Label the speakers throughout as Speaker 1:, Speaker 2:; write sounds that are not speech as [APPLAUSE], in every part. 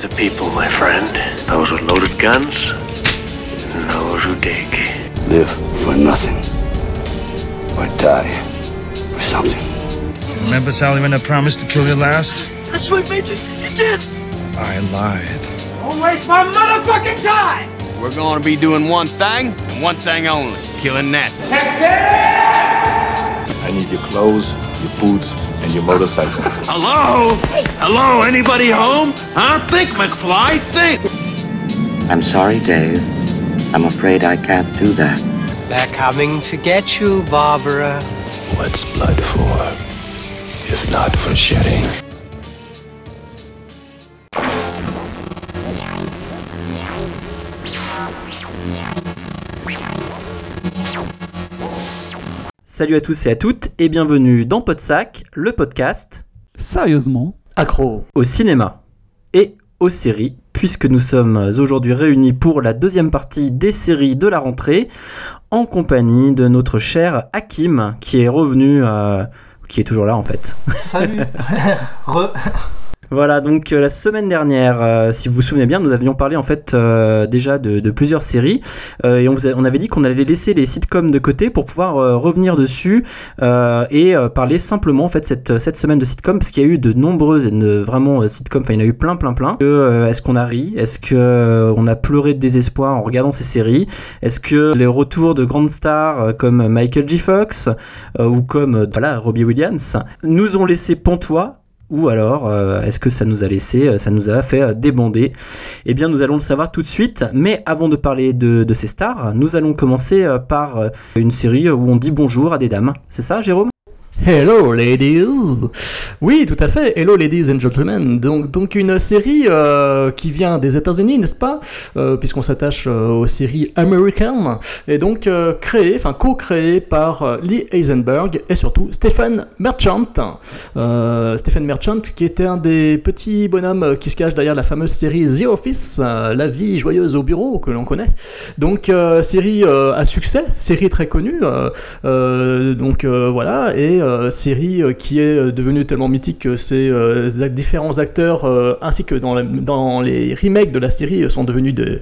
Speaker 1: kinds of people, my friend. Those with loaded guns, and those who dig.
Speaker 2: Live for nothing, or die for something.
Speaker 3: Remember, Sally, when I promised to kill you last?
Speaker 4: That's what made you. You did.
Speaker 3: I lied.
Speaker 5: Don't waste my motherfucking time!
Speaker 6: We're gonna be doing one thing, and one thing only killing that.
Speaker 7: I need your clothes, your boots, and your motorcycle.
Speaker 1: Hello? Hello? Anybody home? Huh? Think, McFly, think!
Speaker 8: I'm sorry, Dave. I'm afraid I can't do that.
Speaker 9: They're coming to get you, Barbara.
Speaker 7: What's blood for, if not for shedding?
Speaker 10: Salut à tous et à toutes et bienvenue dans Podsac, le podcast
Speaker 11: Sérieusement
Speaker 10: accro au cinéma et aux séries, puisque nous sommes aujourd'hui réunis pour la deuxième partie des séries de la rentrée, en compagnie de notre cher Hakim, qui est revenu, euh, qui est toujours là en fait.
Speaker 12: Salut [LAUGHS] Re...
Speaker 10: Voilà, donc euh, la semaine dernière, euh, si vous vous souvenez bien, nous avions parlé en fait euh, déjà de, plusieurs séries et on, vous a- avait dit qu'on allait laisser les sitcoms de côté pour pouvoir revenir dessus et parler simplement en fait cette, cette semaine de sitcoms parce qu'il y a eu de nombreuses et de, vraiment sitcoms, enfin il y en a eu plein plein plein. Est-ce qu'on a ri? Est-ce que euh, on a pleuré de désespoir en regardant ces séries? Est-ce que les retours de grandes stars comme Michael J. Fox ou comme voilà Robbie Williams nous ont laissé pantois? Ou alors euh, est-ce que ça nous a laissé, euh, ça nous a fait euh, débander? Eh bien nous allons le savoir tout de suite, mais avant de parler de, ces stars, nous allons commencer par une série où on dit bonjour à des dames. C'est ça Jérôme?
Speaker 11: Hello ladies Oui, tout à fait. Hello ladies and gentlemen. Donc, donc une série euh, qui vient des États-Unis, n'est-ce pas? Euh, Puisqu'on s'attache euh, aux séries américaines. Et donc créée, enfin co-créée par Lee Eisenberg et surtout Stephen Merchant. Stephen Merchant qui était un des petits bonhommes qui se cache derrière la fameuse série The Office, La vie joyeuse au bureau que l'on connaît. Donc série à succès, série très connue. donc voilà, et euh, série euh, qui est euh, devenue tellement mythique que ces différents acteurs, ainsi que dans, dans les remakes de la série, sont devenus de-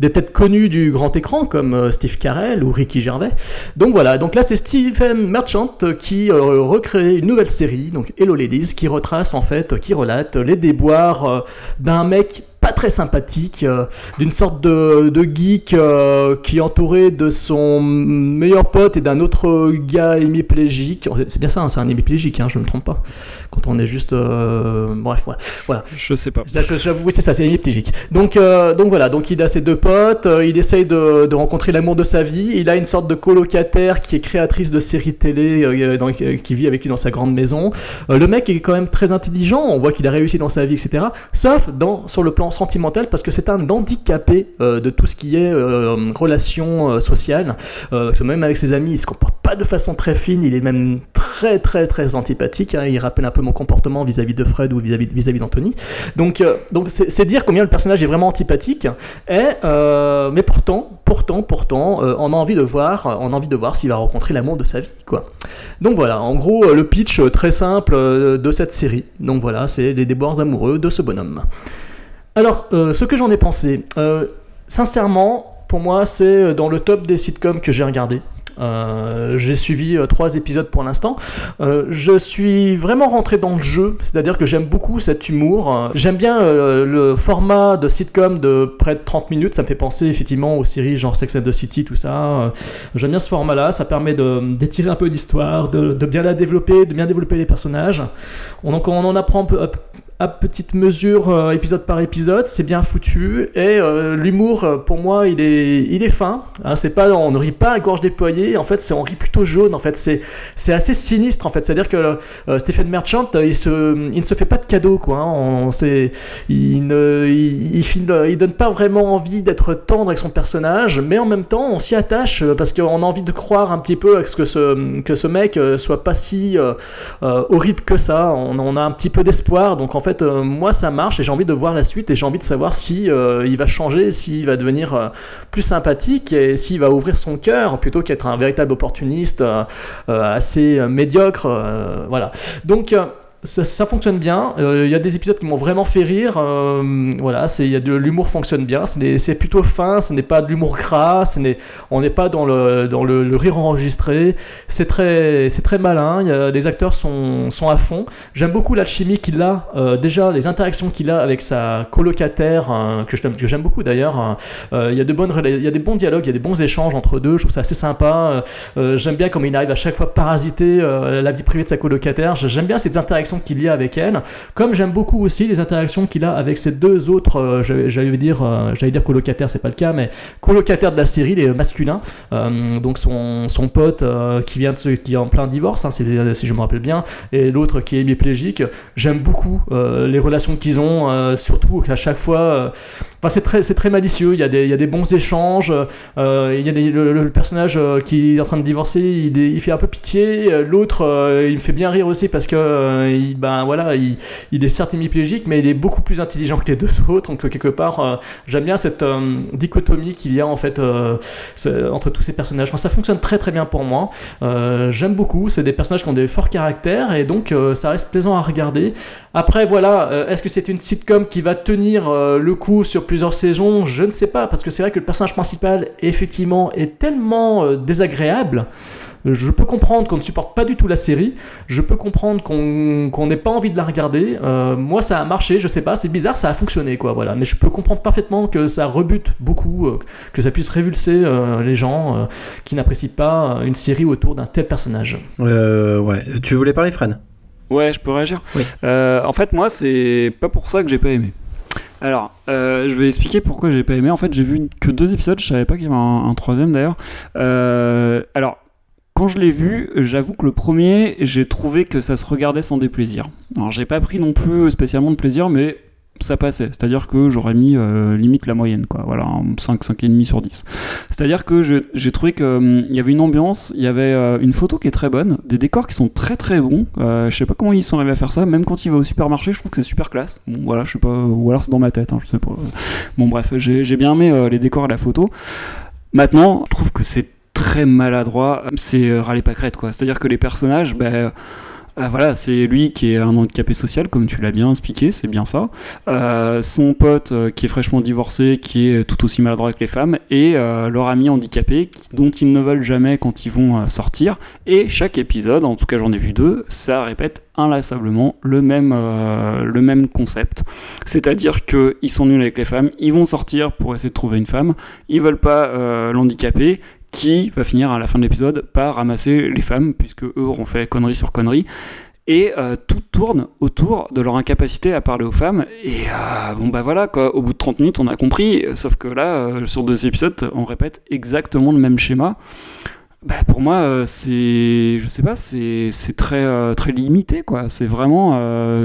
Speaker 11: des têtes connues du grand écran, comme Steve Carell ou Ricky Gervais. Donc voilà, donc là c'est Stephen Merchant qui recrée une nouvelle série, donc Hello Ladies, qui retrace en fait, qui relate les déboires d'un mec pas très sympathique, euh, d'une sorte de, de geek euh, qui est entouré de son meilleur pote et d'un autre gars hémiplégique. C'est bien ça, hein, c'est un hémiplégique, hein, je ne me trompe pas. Quand on est juste... euh, bref, voilà. voilà.
Speaker 13: Je sais pas.
Speaker 11: J'avoue, oui, c'est ça, c'est hémiplégique. Donc, donc voilà, donc il a ses deux potes, il essaye de, de rencontrer l'amour de sa vie, il a une sorte de colocataire qui est créatrice de séries télé, dans- qui vit avec lui dans sa grande maison. Le mec est quand même très intelligent, on voit qu'il a réussi dans sa vie, etc. Sauf dans, sur le plan sentimental, parce que c'est un handicapé euh, de tout ce qui est euh, relations euh, que même avec ses amis, il se comporte pas de façon très fine, il est même très très très antipathique. hein. Il rappelle un peu mon comportement vis-à-vis de Fred ou vis-à-vis vis-à-vis d'Anthony. Donc donc c'est dire combien le personnage est vraiment antipathique. Mais pourtant, pourtant, pourtant, on a envie de voir, on a envie voir s'il va rencontrer l'amour de sa vie, quoi. Donc voilà, en gros, le pitch très simple de cette série. Donc voilà, c'est les déboires amoureux de ce bonhomme. Alors, euh, ce que j'en ai pensé, euh, sincèrement, pour moi, c'est dans le top des sitcoms que j'ai regardé. Euh, j'ai suivi trois épisodes pour l'instant. Je suis vraiment rentré dans le jeu, c'est-à-dire que j'aime beaucoup cet humour. J'aime bien le format de sitcom de près de 30 minutes. Ça me fait penser effectivement aux séries genre Sex and the City, tout ça. J'aime bien ce format-là. Ça permet d'étirer un peu l'histoire, de, bien la développer, de bien développer les personnages. On, on en apprend peu, à petite mesure, euh, épisode par épisode, c'est bien foutu. Et euh, l'humour, euh, pour moi, il est, il est fin. Hein, c'est pas, on ne rit pas à gorge déployée. En fait, c'est on rit plutôt jaune. En fait, c'est, c'est assez sinistre. En fait, c'est-à-dire que euh, Stephen Merchant, il se, il ne se fait pas de cadeaux, quoi. hein. On, c'est, il ne, il, donne pas vraiment envie d'être tendre avec son personnage, mais en même temps, on s'y attache parce qu'on a envie de croire un petit peu à ce que ce, que ce mec soit pas si horrible que ça. On a un petit peu d'espoir. Donc en fait, euh, moi, ça marche et j'ai envie de voir la suite et j'ai envie de savoir si euh, il va changer, s'il va devenir euh, plus sympathique et s'il va ouvrir son cœur plutôt qu'être un véritable opportuniste assez médiocre. voilà. Donc ça, fonctionne bien. Euh, Il y a des épisodes qui m'ont vraiment fait rire. euh, voilà, c'est il y a de l'humour fonctionne bien. C'est plutôt fin. Ce n'est pas de l'humour gras. On n'est pas dans le dans le, rire enregistré. C'est très c'est très malin. Les acteurs sont sont à fond. J'aime beaucoup l'alchimie qu'il a. euh, déjà les interactions qu'il a avec sa colocataire hein, que je t'aime- que j'aime beaucoup d'ailleurs. hein. Euh, Il y a de bonnes il y a des bons dialogues. Il y a des bons échanges entre deux. Je trouve ça assez sympa. Euh, euh, j'aime bien comme il arrive à chaque fois parasiter euh, la vie privée de sa colocataire. J'aime bien ces interactions qu'il y a avec elle. Comme j'aime beaucoup aussi les interactions qu'il a avec ces deux autres, euh, j'allais dire, euh, j'allais dire colocataires, c'est pas le cas, mais colocataires de la série, les masculins. Euh, donc son, son pote euh, qui vient de se, qui est en plein divorce, hein, c'est- si je me rappelle bien, et l'autre qui est hémiplégique. J'aime beaucoup les relations qu'ils ont, surtout qu'à chaque fois. Euh, c'est très, malicieux. Il y, a des, bons échanges. euh, il y a des- le, personnage euh, qui est en train de divorcer, il, fait un peu pitié. Euh, L'autre, euh, il me fait bien rire aussi parce que, euh, il, ben voilà, il, est certes hémiplégique, mais il est beaucoup plus intelligent que les deux [LAUGHS] autres. Donc euh, quelque part, euh, j'aime bien cette euh, dichotomie qu'il y a en fait euh, entre tous ces personnages. Ça fonctionne très très bien pour moi. Euh, j'aime beaucoup. C'est des personnages qui ont des forts caractères et donc euh, ça reste plaisant à regarder. Après, voilà, euh, est-ce que c'est une sitcom qui va tenir euh, le coup sur plusieurs saisons Je ne sais pas, parce que c'est vrai que le personnage principal, effectivement, est tellement euh, désagréable. Je peux comprendre qu'on ne supporte pas du tout la série. Je peux comprendre qu'on qu'on n'ait pas envie de la regarder. Euh, moi, ça a marché, je sais pas, c'est bizarre, ça a fonctionné, quoi. Voilà. Mais je peux comprendre parfaitement que ça rebute beaucoup, euh, que ça puisse révulser euh, les gens euh, qui n'apprécient pas une série autour d'un tel personnage.
Speaker 10: Euh, ouais. Tu voulais parler, Fred?
Speaker 13: Ouais, je peux réagir?
Speaker 10: Oui.
Speaker 13: Euh, en fait, moi, c'est pas pour ça que j'ai pas aimé. Alors, euh, je vais expliquer pourquoi j'ai pas aimé. En fait, j'ai vu que deux épisodes, je savais pas qu'il y avait un, troisième d'ailleurs. Euh, alors, quand je l'ai vu, j'avoue que le premier, j'ai trouvé que ça se regardait sans déplaisir. Alors, j'ai pas pris non plus spécialement de plaisir, mais ça passait. C'est-à-dire que j'aurais mis euh, limite la moyenne, quoi. Voilà, un 5, 5,5 sur 10. C'est-à-dire que j'ai trouvé qu'il y avait une ambiance, il y avait euh, une photo qui est très bonne, des décors qui sont très très bons. Euh, je sais pas comment ils sont arrivés à faire ça, même quand il va au supermarché, je trouve que c'est super classe. Bon, voilà, je sais pas, ou alors c'est dans ma tête, hein, je sais pas. Bon, bref, j'ai bien aimé les décors et la photo. Maintenant, je trouve que c'est très maladroit, c'est râler pas crête, quoi. C'est-à-dire que les personnages, ben. Euh, voilà, c'est lui qui est un handicapé social, comme tu l'as bien expliqué, c'est bien ça. Euh, son pote euh, qui est fraîchement divorcé, qui est tout aussi maladroit que les femmes, et euh, leur ami handicapé dont ils ne veulent jamais quand ils vont sortir. Et chaque épisode, en tout cas j'en ai vu deux, ça répète inlassablement le même, concept. C'est-à-dire qu'ils sont nuls avec les femmes, ils vont sortir pour essayer de trouver une femme, ils veulent pas l'handicapé, qui va finir à la fin de l'épisode par ramasser les femmes, puisque eux auront fait connerie sur connerie. Et euh, tout tourne autour de leur incapacité à parler aux femmes. Et euh, bon, bah voilà, quoi, au bout de 30 minutes, on a compris. Sauf que là, euh, sur deux épisodes, on répète exactement le même schéma. Bah, pour moi, c'est, je sais pas, c'est, très, très limité, quoi. C'est vraiment,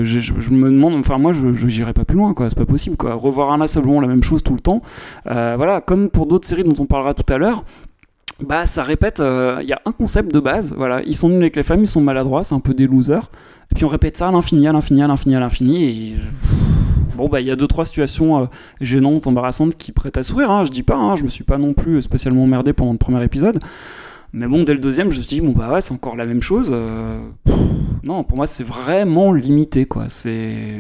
Speaker 13: je, me demande, enfin moi, je, j'irai pas plus loin, quoi. C'est pas possible, quoi. Revoir inlassablement la même chose tout le temps, voilà, comme pour d'autres séries dont on parlera tout à l'heure. Bah, ça répète, euh, il y a un concept de base, voilà, ils sont nuls avec les femmes, ils sont maladroits, c'est un peu des losers, et puis on répète ça à l'infini, à l'infini, à l'infini, à l'infini, et bon, bah, il y a deux, trois situations euh, gênantes, embarrassantes qui prêtent à sourire, hein, je dis pas, hein, je me suis pas non plus spécialement emmerdé pendant le premier épisode, mais bon, dès le deuxième, je me suis dit, bon, bah ouais, c'est encore la même chose, euh, non, pour moi, c'est vraiment limité, quoi, c'est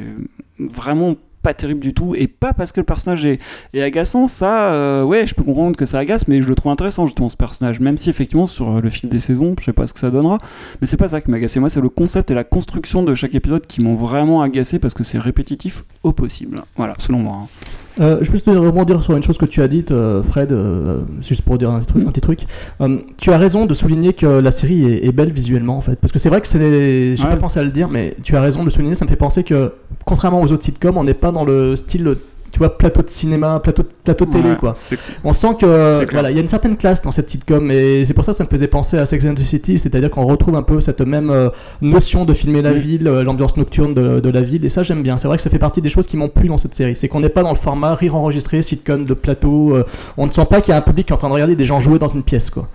Speaker 13: vraiment pas terrible du tout et pas parce que le personnage est, agaçant ça euh, ouais je peux comprendre que ça agace mais je le trouve intéressant justement ce personnage même si effectivement sur euh, le fil des saisons je sais pas ce que ça donnera mais c'est pas ça qui m'a agacé moi c'est le concept et la construction de chaque épisode qui m'ont vraiment agacé parce que c'est répétitif au possible voilà selon moi hein.
Speaker 11: Euh, je peux juste rebondir sur une chose que tu as dite, euh, Fred, euh, juste pour dire un petit truc. Un petit truc. Tu as raison de souligner que la série est, est belle visuellement, en fait. Parce que c'est vrai que c'est. J'ai
Speaker 13: Ouais.
Speaker 11: pas pensé à le dire, mais tu as raison de le souligner. Ça me fait penser que, contrairement aux autres sitcoms, on n'est pas dans le style. Tu vois, plateau de cinéma, plateau, plateau de télé,
Speaker 13: Ouais,
Speaker 11: quoi. On sent que voilà, il y a une certaine classe dans cette sitcom et c'est pour ça que ça me faisait penser à Sex and the City, c'est-à-dire qu'on retrouve un peu cette même euh, notion de filmer la ville, euh, l'ambiance nocturne de, de la ville et ça j'aime bien. C'est vrai que ça fait partie des choses qui m'ont plu dans cette série, c'est qu'on n'est pas dans le format rire enregistré, sitcom de plateau, euh, on ne sent pas qu'il y a un public qui est en train de regarder des gens jouer dans une pièce quoi.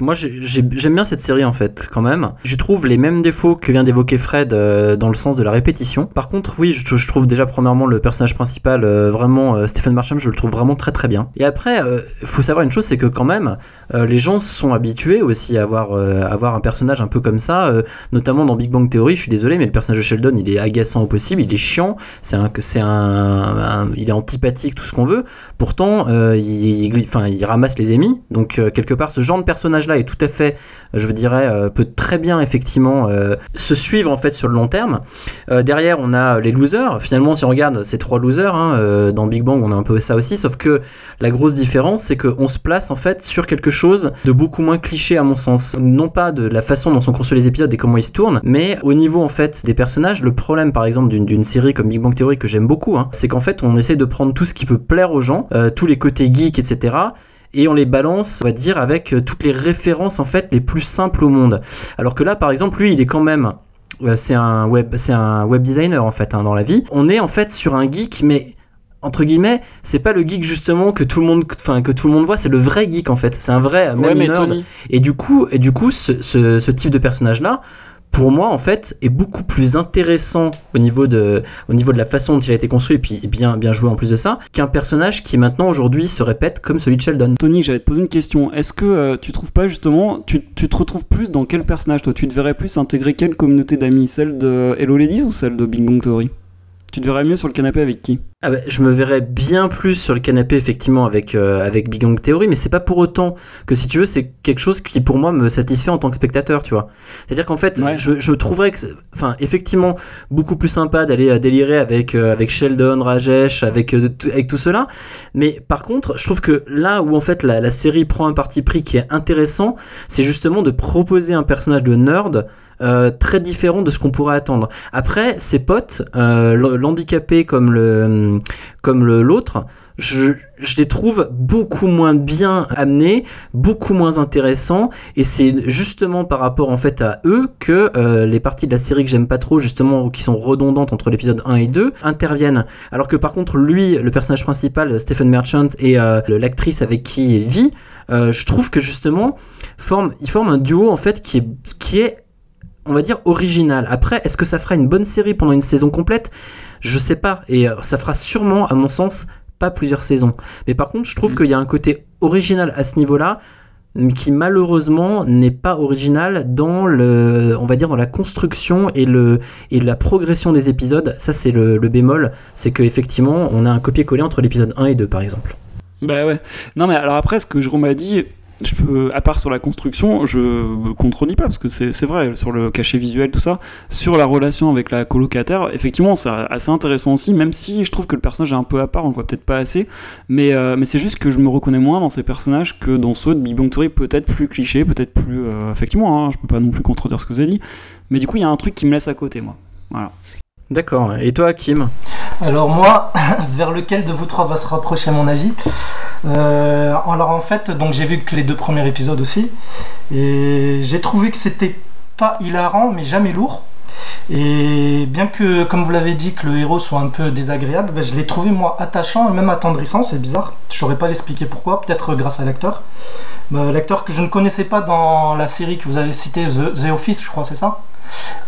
Speaker 10: Moi, j'ai- j'ai- j'aime bien cette série en fait, quand même. Je trouve les mêmes défauts que vient d'évoquer Fred euh, dans le sens de la répétition. Par contre, oui, je, trouve déjà premièrement le personnage principal, euh, vraiment euh, Stephen Marsham, je le trouve vraiment très très bien. Et après, euh, faut savoir une chose, c'est que quand même, les gens sont habitués aussi à avoir, à avoir un personnage un peu comme ça, notamment dans Big Bang Theory. Je suis désolé, mais le personnage de Sheldon, il est agaçant au possible, il est chiant, c'est un, c'est un, il est antipathique, tout ce qu'on veut. Pourtant, il, il- enfin, il ramasse les ennemis. Donc quelque part, ce genre de personnage-là est tout à fait, euh, je dirais, euh, peut très bien effectivement euh, se suivre en fait sur le long terme. Derrière, on a les losers. Finalement, si on regarde ces trois losers, hein, dans Big Bang, on a un peu ça aussi. Sauf que la grosse différence, c'est qu'on se place en fait sur quelque chose de beaucoup moins cliché à mon sens. Non pas de la façon dont sont construits les épisodes et comment ils se tournent, mais au niveau en fait des personnages. Le problème, par exemple, d'une série comme Big Bang Theory que j'aime beaucoup, hein, c'est qu'en fait, on essaie de prendre tout ce qui peut plaire aux gens, tous les côtés geeks, etc et on les balance, on va dire, avec euh, toutes les références en fait les plus simples au monde. Alors que là, par exemple, lui, il est quand même, euh, c'est un web, c'est un web designer en fait hein, dans la vie. On est en fait sur un geek, mais entre guillemets, c'est pas le geek justement que tout le monde, enfin que tout le monde voit, c'est le vrai geek en fait. C'est un vrai
Speaker 13: Ouais,
Speaker 10: même
Speaker 13: mais
Speaker 10: nerd.
Speaker 13: Tony-
Speaker 10: Et du coup, et du coup, ce, ce- ce type de personnage là. Pour moi, en fait, est beaucoup plus intéressant au niveau de, au niveau de la façon dont il a été construit et puis bien, bien joué en plus de ça, qu'un personnage qui maintenant aujourd'hui se répète comme celui de Sheldon.
Speaker 13: Tony, j'allais te poser une question. Est-ce que euh, tu trouves pas justement, tu, te retrouves plus dans quel personnage toi? Tu te verrais plus intégrer quelle communauté d'amis? Celle de Hello Ladies ou celle de Big Bang Theory? Tu te verrais mieux sur le canapé avec qui?
Speaker 10: Ah bah, je me verrais bien plus sur le canapé effectivement avec, euh, avec Big Bang Theory, mais c'est pas pour autant que si tu veux c'est quelque chose qui pour moi me satisfait en tant que spectateur, tu vois. C'est-à-dire qu'en fait
Speaker 13: Ouais.
Speaker 10: je, je trouverais que, enfin effectivement beaucoup plus sympa d'aller euh, délirer avec, euh, avec Sheldon, Rajesh, avec, euh, tout- avec tout cela, mais par contre je trouve que là où en fait la, la série prend un parti pris qui est intéressant, c'est justement de proposer un personnage de nerd euh, très différent de ce qu'on pourrait attendre. Après, ses potes, euh, l'handicapé comme le comme l'autre, je, je les trouve beaucoup moins bien amenés, beaucoup moins intéressants, et c'est justement par rapport en fait à eux que euh, les parties de la série que j'aime pas trop, justement, qui sont redondantes entre l'épisode 1 et 2, interviennent. Alors que par contre, lui, le personnage principal, Stephen Merchant, et l'actrice avec qui il vit, je trouve que justement, forment, ils forment un duo en fait qui est, qui est on va dire original. Après, est-ce que ça fera une bonne série pendant une saison complète? Je sais pas. Et euh, ça fera sûrement, à mon sens, pas plusieurs saisons. Mais par contre, je trouve qu'il y a un côté original à ce niveau-là qui malheureusement n'est pas original dans le on va dire dans la construction et le et la progression des épisodes ça c'est le, le bémol c'est que effectivement on a un copier-coller entre l'épisode 1 et 2 par exemple
Speaker 13: Bah ouais. Non mais alors après, ce que Jérôme a dit, je peux, à part sur la construction, je contredis pas parce que c'est vrai sur le cachet visuel tout ça, sur la relation avec la colocataire, effectivement c'est assez intéressant aussi, même si je trouve que le personnage est un peu à part, on le voit peut-être pas assez, mais euh, c'est juste que je me reconnais moins dans ces personnages que dans ceux de Big Bang peut-être plus clichés, peut-être plus euh, effectivement, hein, je peux pas non plus contredire ce que vous avez dit, mais du coup il y a un truc qui me laisse à côté moi. Voilà.
Speaker 10: D'accord et toi Kim
Speaker 12: Alors moi, [LAUGHS] vers lequel de vous trois va se rapprocher à mon avis Euh, Alors en fait, donc j'ai vu que les deux premiers épisodes aussi, et j'ai trouvé que c'était pas hilarant, mais jamais lourd. Et bien que, comme vous l'avez dit, que le héros soit un peu désagréable, ben, je l'ai trouvé moi attachant et même attendrissant, c'est bizarre. Je saurais pas l'expliquer pourquoi, peut-être grâce à l'acteur. Ben, l'acteur que je ne connaissais pas dans la série que vous avez citée, The, The Office, je crois, c'est ça?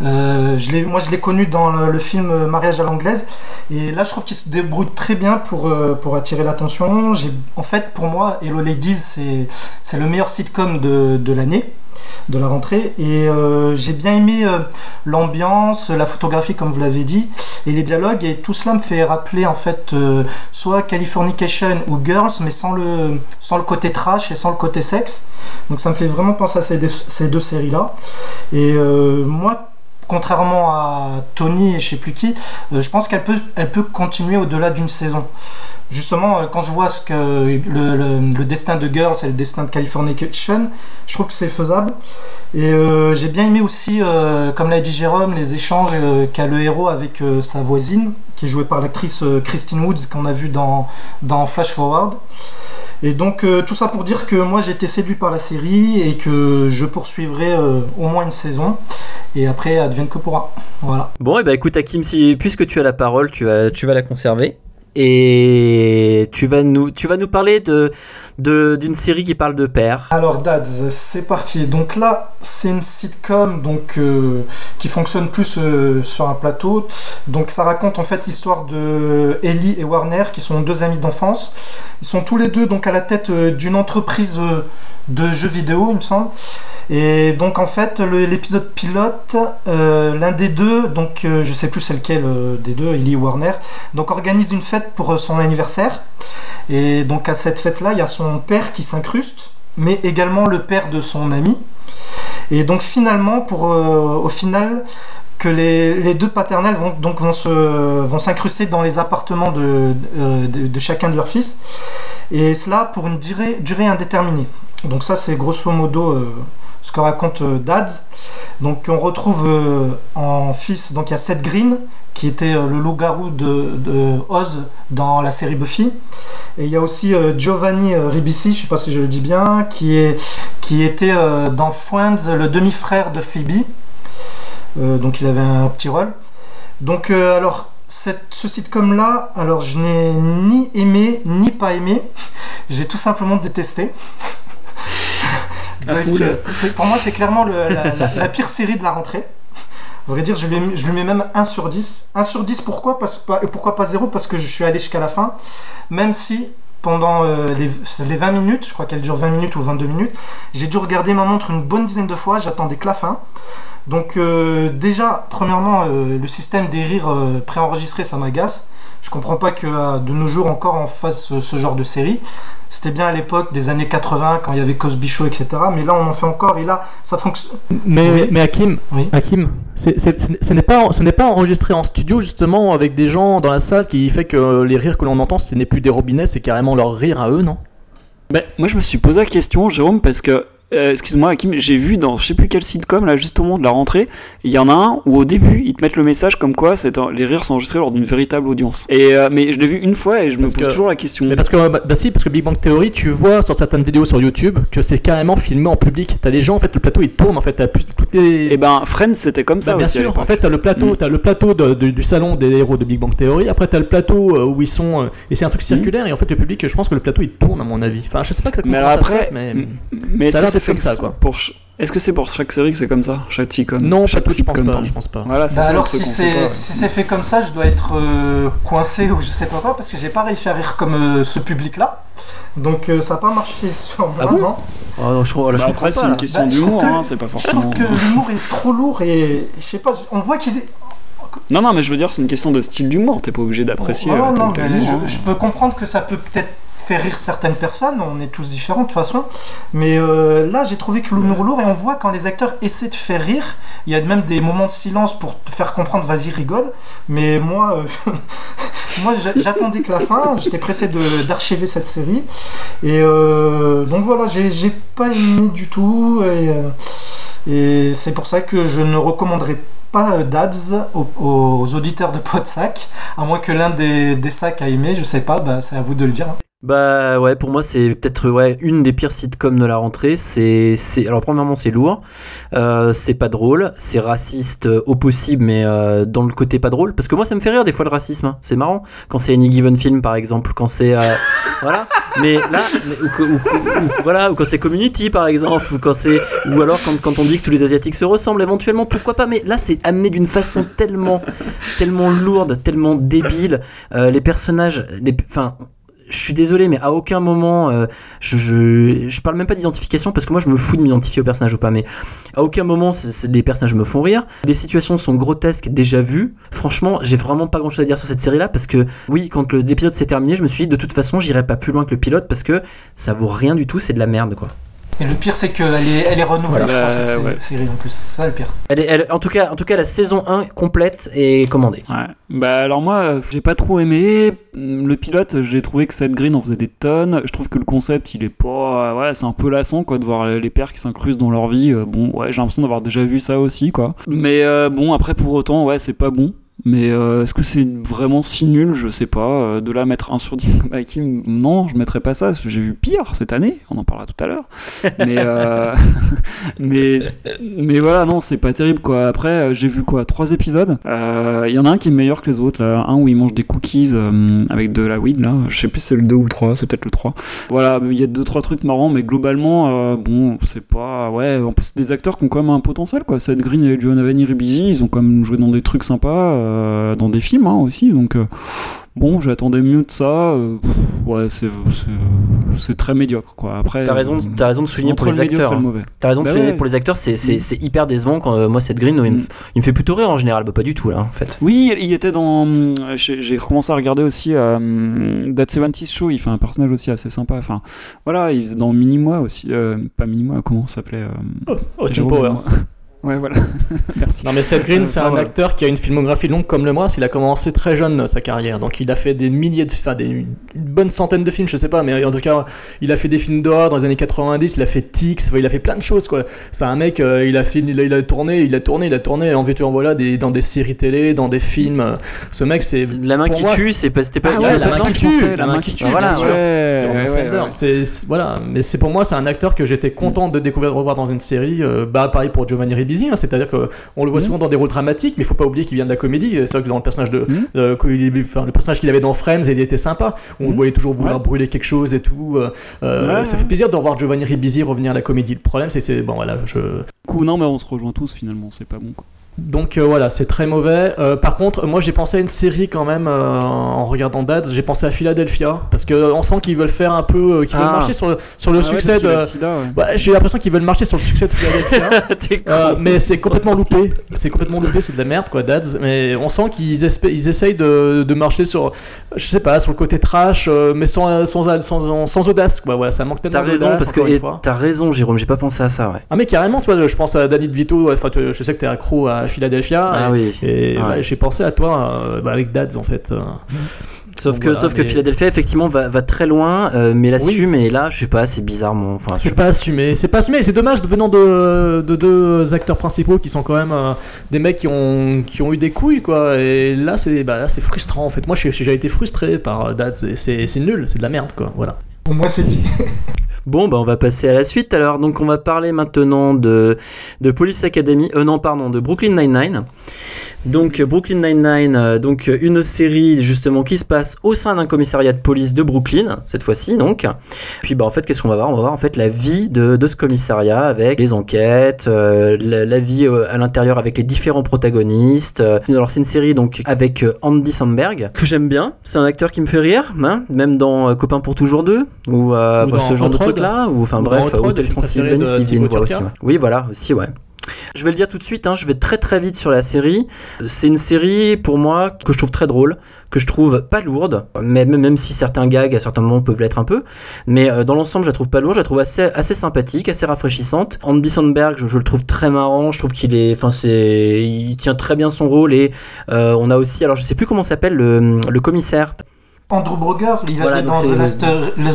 Speaker 12: Euh, je moi, je l'ai connu dans le, film Mariage à l'anglaise. Et là, je trouve qu'il se débrouille très bien pour, euh, attirer l'attention. En fait, pour moi, Hello Ladies, c'est le meilleur sitcom de l'année, de la rentrée. Et euh, j'ai bien aimé euh, l'ambiance, la photographie, comme vous l'avez dit, et les dialogues. Et tout cela me fait rappeler, en fait, euh, soit Californication ou Girls, mais sans le, côté trash et sans le côté sexe. Donc ça me fait vraiment penser à ces, deux- séries-là. Et moi, contrairement à Tony et je sais plus qui, euh, je pense qu'elle peut, elle peut continuer au-delà d'une saison. Justement, euh, quand je vois ce que le, le- destin de Girls et le destin de Californication, je trouve que c'est faisable. Et euh, j'ai bien aimé aussi, comme l'a dit Jérôme, les échanges qu'a le héros avec sa voisine, qui est jouée par l'actrice euh, Christine Woods, qu'on a vu dans, Flash Forward. Et donc euh, tout ça pour dire que moi j'ai été séduit par la série et que je poursuivrai euh, au moins une saison et après advienne que pourra. Voilà.
Speaker 10: Bon, et bah écoute, Hakim, si, puisque tu as la parole, tu vas, tu vas la conserver. Et tu vas nous, tu vas nous parler de, d'une série qui parle de père.
Speaker 12: Alors Dads, c'est parti. Donc là, c'est une sitcom donc euh, qui fonctionne plus euh, sur un plateau. Donc ça raconte en fait l'histoire de Ellie et Warner, qui sont deux amis d'enfance. Ils sont tous les deux donc à la tête euh, d'une entreprise de jeux vidéo, il me semble. Et donc en fait, l'épisode pilote, l'un des deux, donc je sais plus c'est lequel des deux, Ellie ou Warner, donc organise une fête pour euh, son anniversaire. Et donc à cette fête-là, il y a son père qui s'incruste, mais également le père de son ami. Et donc finalement, pour euh, au final, que les, deux paternels vont donc vont se vont s'incruster dans les appartements de, euh, de, chacun de leurs fils, et cela pour une durée, durée indéterminée. Donc ça c'est grosso modo ce que raconte euh, Dads. Donc on retrouve en fils donc il y a Seth Green qui était euh, le loup-garou de, de Oz dans la série Buffy. Et il y a aussi euh, Giovanni euh, Ribisi, je sais pas si je le dis bien, qui, est, qui était dans Friends, le demi-frère de Phoebe. Donc il avait un petit rôle. Donc alors cette, ce sitcom là, alors je n'ai ni aimé ni pas aimé. [LAUGHS] J'ai tout simplement détesté. Donc, pour moi c'est clairement le- la, la- la pire série de la rentrée. À vrai dire, je lui, mets même 1 sur 10. 1 sur 10, pourquoi pourquoi pas 0 Parce que je suis allé jusqu'à la fin. Même si, pendant euh, les, c'est les 20 minutes, je crois qu'elle dure 20 minutes ou 22 minutes, j'ai dû regarder ma montre une bonne dizaine de fois, j'attendais que la fin. Donc euh, déjà, premièrement, euh, le système des rires euh, préenregistrés, ça m'agace. Je comprends pas que euh, de nos jours encore on fasse ce, ce genre de série. C'était bien à l'époque des années 80 quand il y avait Cosby Show, etc. Mais là, on en fait encore et là, ça fonctionne.
Speaker 11: Mais,
Speaker 12: Oui.
Speaker 11: mais Hakim,
Speaker 12: Oui.
Speaker 11: Hakim ce n'est- ce n'est pas, ce n'est pas enregistré en studio justement avec des gens dans la salle qui fait que les rires que l'on entend, ce n'est plus des robinets, c'est carrément leur rire à eux, non?
Speaker 13: Ben, moi, je me suis posé la question, Jérôme, parce que, euh, excuse-moi, Hakim, j'ai vu dans je sais plus quel sitcom, là, juste au moment de la rentrée, il y en a un où au début, ils te mettent le message comme quoi c'est un- les rires sont enregistrés lors d'une véritable audience. Et, euh, mais je l'ai vu une fois et je me pose
Speaker 11: que-
Speaker 13: toujours la question.
Speaker 11: Mais parce que bah, bah si, parce que Big Bang Theory, tu vois sur certaines vidéos sur YouTube que c'est carrément filmé en public. T'as les gens, en fait, le plateau il tourne, en fait, t'as plus toutes les.
Speaker 13: Et ben, Friends, c'était comme ça
Speaker 11: Bah, bien
Speaker 13: aussi.
Speaker 11: sûr. En fait, t'as le plateau,
Speaker 13: Mm.
Speaker 11: t'as le plateau de- de- du salon des héros de Big Bang Theory. Après, t'as le plateau euh, où ils sont, euh, et c'est un truc circulaire. Et en fait, le public, je pense que le plateau il tourne à mon avis. Enfin, je sais pas exactement
Speaker 13: Mais
Speaker 11: comment
Speaker 13: alors
Speaker 11: ça se
Speaker 13: après,
Speaker 11: passe, mais. ça
Speaker 13: c'est
Speaker 11: comme ça, quoi.
Speaker 13: Pour ch- Est-ce que c'est pour chaque série que c'est comme ça? Chaque sitcom?
Speaker 11: Non, pas
Speaker 13: Chaque
Speaker 11: tout, je pense pas. Je pense pas.
Speaker 13: Voilà, c'est
Speaker 12: Bah alors si c'est
Speaker 13: ouais.
Speaker 12: si fait comme ça, je dois être euh, coincé ou je sais pas quoi parce que j'ai pas réussi à rire comme euh, ce public-là. Donc euh, ça n'a pas marché [LAUGHS] sur moi.
Speaker 10: Ah bon?
Speaker 12: non.
Speaker 10: Oh, non, je, oh, là, je
Speaker 13: Bah,
Speaker 10: comprends
Speaker 13: après, c'est une question
Speaker 12: Bah, je
Speaker 13: d'humour, hein, c'est pas
Speaker 12: Je
Speaker 13: forcément.
Speaker 12: trouve que l'humour est trop lourd et [LAUGHS] je sais pas, on voit qu'ils
Speaker 13: Non, non, mais je veux dire, c'est une question de style d'humour. T'es pas obligé d'apprécier.
Speaker 12: Ouais, ouais,
Speaker 13: euh,
Speaker 12: je,
Speaker 13: hein.
Speaker 12: je peux comprendre que ça peut peut-être rire certaines personnes, on est tous différents de toute façon, mais euh, là j'ai trouvé que l'humour lourd et on voit quand les acteurs essaient de faire rire, il y a même des moments de silence pour te faire comprendre vas-y rigole, mais moi, euh, [LAUGHS] moi j'a- j'attendais que la fin, j'étais pressé d'archiver cette série, et euh, donc voilà, j'ai pas aimé du tout, et, c'est pour ça que je ne recommanderais pas Dads aux, auditeurs de Podsac, à moins que l'un des, des sacs a aimé, je sais pas, bah, c'est à vous de le dire.
Speaker 10: Bah ouais, pour moi c'est peut-être ouais une des pires sitcoms de la rentrée. C'est c'est alors premièrement c'est lourd, euh, c'est pas drôle, c'est raciste euh, au possible, mais euh, dans le côté pas drôle. Parce que moi ça me fait rire des fois le racisme. hein. C'est marrant quand c'est Any Given Film par exemple, quand c'est euh, [LAUGHS] voilà. Mais là ou- ou- ou- voilà ou quand c'est Community par exemple, ou quand c'est ou alors quand, quand on dit que tous les asiatiques se ressemblent éventuellement pourquoi pas. Mais là c'est amené d'une façon tellement tellement lourde, tellement débile. Euh, les personnages, les enfin je suis désolé, mais à aucun moment, euh, je, je, parle même pas d'identification parce que moi je me fous de m'identifier au personnage ou pas, mais à aucun moment les personnages me font rire. Les situations sont grotesques, déjà vues. Franchement, j'ai vraiment pas grand chose à dire sur cette série là parce que, oui, quand l'épisode s'est terminé, je me suis dit de toute façon, j'irai pas plus loin que le pilote parce que ça vaut rien du tout, c'est de la merde quoi.
Speaker 12: Et le pire, c'est qu'elle est, elle est renouvelée, je
Speaker 13: Voilà.
Speaker 12: pense, cette
Speaker 13: Euh, ouais.
Speaker 12: série en plus. C'est ça le pire.
Speaker 10: Elle est, elle- en, tout cas, en tout cas, la saison 1 complète est commandée.
Speaker 13: Ouais. Bah alors moi, j'ai pas trop aimé. Le pilote, j'ai trouvé que Seth Green en faisait des tonnes. Je trouve que le concept, il est pas... Ouais, c'est un peu lassant, quoi, de voir les pères qui s'incrustent dans leur vie. Euh, Bon, ouais, j'ai l'impression d'avoir déjà vu ça aussi, quoi. Mais euh, bon, après, pour autant, ouais, c'est pas bon. Mais euh, est-ce que c'est vraiment si nul? Je sais pas. Euh, de là mettre 1 sur 10 comme Hakim, non, je mettrais pas ça. J'ai vu pire cette année, on en parlera tout à l'heure. Mais, euh, [LAUGHS] mais, mais voilà, non, c'est pas terrible quoi. Après, j'ai vu quoi? Trois épisodes. Euh, Il y en a un qui est meilleur que les autres. Là. Un où il mange des cookies avec de la weed, là. Je sais plus si c'est le 2 ou le 3, c'est peut-être le 3. Voilà, il y a deux trois trucs marrants, mais globalement, bon, c'est pas. Ouais, en plus, des acteurs qui ont quand même un potentiel quoi. Seth Green et Giovanni Ribisi, ils ont quand même joué dans des trucs sympas, euh, dans des films hein, aussi, donc. euh, Bon, j'attendais mieux de ça. euh, pff, ouais, c'est très médiocre, quoi. Après,
Speaker 10: T'as raison,
Speaker 13: euh,
Speaker 10: t'as raison de souligner pour les
Speaker 13: le
Speaker 10: acteurs.
Speaker 13: le
Speaker 10: hein. T'as raison de
Speaker 13: Bah
Speaker 10: souligner
Speaker 13: ouais.
Speaker 10: pour les acteurs, c'est c'est-
Speaker 13: Mm.
Speaker 10: c'est hyper décevant quand euh, moi cette green, il, me,
Speaker 13: Mm.
Speaker 10: il me fait plutôt rire en général, bah, pas du tout là en fait.
Speaker 13: Oui, il était dans. hum, J'ai recommencé à regarder aussi euh, That 70 Show. Il fait un personnage aussi assez sympa. Enfin, voilà, il faisait dans Mini-moi aussi. euh, pas Mini-moi, comment ça s'appelait euh,
Speaker 11: Austin
Speaker 13: Jérôme,
Speaker 11: Powers. [LAUGHS]
Speaker 13: moi. Ouais, voilà. [LAUGHS] Merci.
Speaker 11: Non mais Seth Green,
Speaker 13: Euh,
Speaker 11: c'est
Speaker 13: enfin,
Speaker 11: un
Speaker 13: voilà.
Speaker 11: acteur qui a une filmographie longue comme le mois. Il a commencé très jeune euh, sa carrière, donc il a fait des milliers de, enfin des une bonne centaine de films, je sais pas, mais en tout cas, il a fait des films d'horreur dans les années 90. Il a fait Tix, enfin, il a fait plein de choses quoi. C'est un mec, euh, il a fait, il a, il a tourné, il a tourné, il a tourné en veux-tu en voilà des, dans des séries télé, dans des films. Ce mec, c'est
Speaker 10: La main qui
Speaker 11: moi-
Speaker 10: tue, c'est pas, c'était pas.
Speaker 11: Ah ouais, la
Speaker 10: pas.
Speaker 11: main qui tue, la main qui tue,
Speaker 10: Voilà,
Speaker 11: voilà, mais c'est pour moi c'est un acteur que j'étais content de découvrir de revoir dans une série. euh, bah pareil pour Giovanni Ribisi, hein, c'est-à-dire que on le voit
Speaker 13: Mhm.
Speaker 11: souvent dans des rôles dramatiques, mais il faut pas oublier qu'il vient de la comédie. C'est vrai que dans le personnage de,
Speaker 13: Mhm.
Speaker 11: euh, enfin, le personnage qu'il avait dans Friends, il était sympa. On le
Speaker 13: Mhm.
Speaker 11: voyait toujours vouloir
Speaker 13: Ouais.
Speaker 11: brûler quelque chose et tout. euh, euh,
Speaker 13: Ouais,
Speaker 11: ça
Speaker 13: ouais.
Speaker 11: fait plaisir de revoir Giovanni Ribisi revenir à la comédie. Le problème c'est c'est bon voilà je
Speaker 13: coup, non, mais on se rejoint tous finalement. C'est pas bon, quoi.
Speaker 11: Donc euh, voilà, c'est très mauvais. Euh, par contre, moi j'ai pensé à une série quand même euh, en regardant Dads. J'ai pensé à Philadelphia parce que on sent qu'ils veulent faire un peu, qu'ils veulent
Speaker 10: Ah.
Speaker 11: marcher sur le, sur le
Speaker 13: Ah
Speaker 11: succès de.
Speaker 13: le sida, ouais.
Speaker 11: Ouais, j'ai l'impression qu'ils veulent marcher sur le succès de Philadelphia. [LAUGHS] Mais c'est complètement loupé. C'est complètement loupé, c'est de la merde quoi, Dads. Mais on sent qu'ils ils essayent de, de marcher sur, je sais pas, sur le côté trash, mais sans, sans, sans, sans audace quoi. Voilà, ça manque tellement
Speaker 10: T'as raison parce que t'as raison Jérôme, j'ai pas pensé à ça ouais.
Speaker 11: Ah mais carrément, tu vois, je pense à Danny DeVito. Enfin, je sais que t'es accro à Philadelphia.
Speaker 10: Ah
Speaker 11: et-
Speaker 10: oui.
Speaker 11: et
Speaker 10: Ouais.
Speaker 11: ouais, j'ai pensé à toi euh, bah, avec Dads en fait. euh.
Speaker 10: Sauf
Speaker 11: Donc
Speaker 10: que,
Speaker 11: voilà,
Speaker 10: sauf que Philadelphia effectivement va, va très loin, euh, mais l'assume et là je sais pas, c'est bizarre mon. Enfin, je-
Speaker 11: C'est pas assumé, c'est pas assumé. C'est dommage venant de, de deux acteurs principaux qui sont quand même euh, des mecs qui ont, qui ont eu des couilles quoi. Et là c'est bah, là, c'est frustrant en fait. Moi j'ai j'ai été frustré par Dads. et C'est c'est nul, c'est de la merde quoi. Voilà.
Speaker 12: Au moins c'est dit. [LAUGHS]
Speaker 10: Bon, bah on va passer à la suite alors. Donc on va parler maintenant de, de Police Academy, euh non pardon, de Brooklyn Nine-Nine. Donc euh, Brooklyn Nine-Nine, euh, donc euh, une série justement qui se passe au sein d'un commissariat de police de Brooklyn, cette fois-ci donc. Puis bah en fait qu'est-ce qu'on va voir? On va voir en fait la vie de, de ce commissariat avec les enquêtes, euh, la, la vie à l'intérieur avec les différents protagonistes. Alors c'est une série donc avec Andy Samberg que j'aime bien. C'est un acteur qui me fait rire, hein, même dans Copains pour toujours 2 ou,
Speaker 11: dans
Speaker 10: ce genre de truc là ou enfin bref Hôtel Transylvanie il vient voix aussi ouais. oui voilà aussi ouais je vais le dire tout de suite, hein, je vais très très vite sur la série. C'est une série pour moi que je trouve très drôle, que je trouve pas lourde, même, même si certains gags à certains moments peuvent l'être un peu. Mais euh, dans l'ensemble, je la trouve pas lourde, je la trouve assez, assez sympathique, assez rafraîchissante. Andy Sandberg, je, je le trouve très marrant, je trouve qu'il est, enfin c'est, il tient très bien son rôle et euh, on a aussi, alors je sais plus comment s'appelle le, le commissaire.
Speaker 12: Andrew Broger, il a
Speaker 10: Voilà,
Speaker 12: joué dans
Speaker 10: c'est-
Speaker 12: The Last,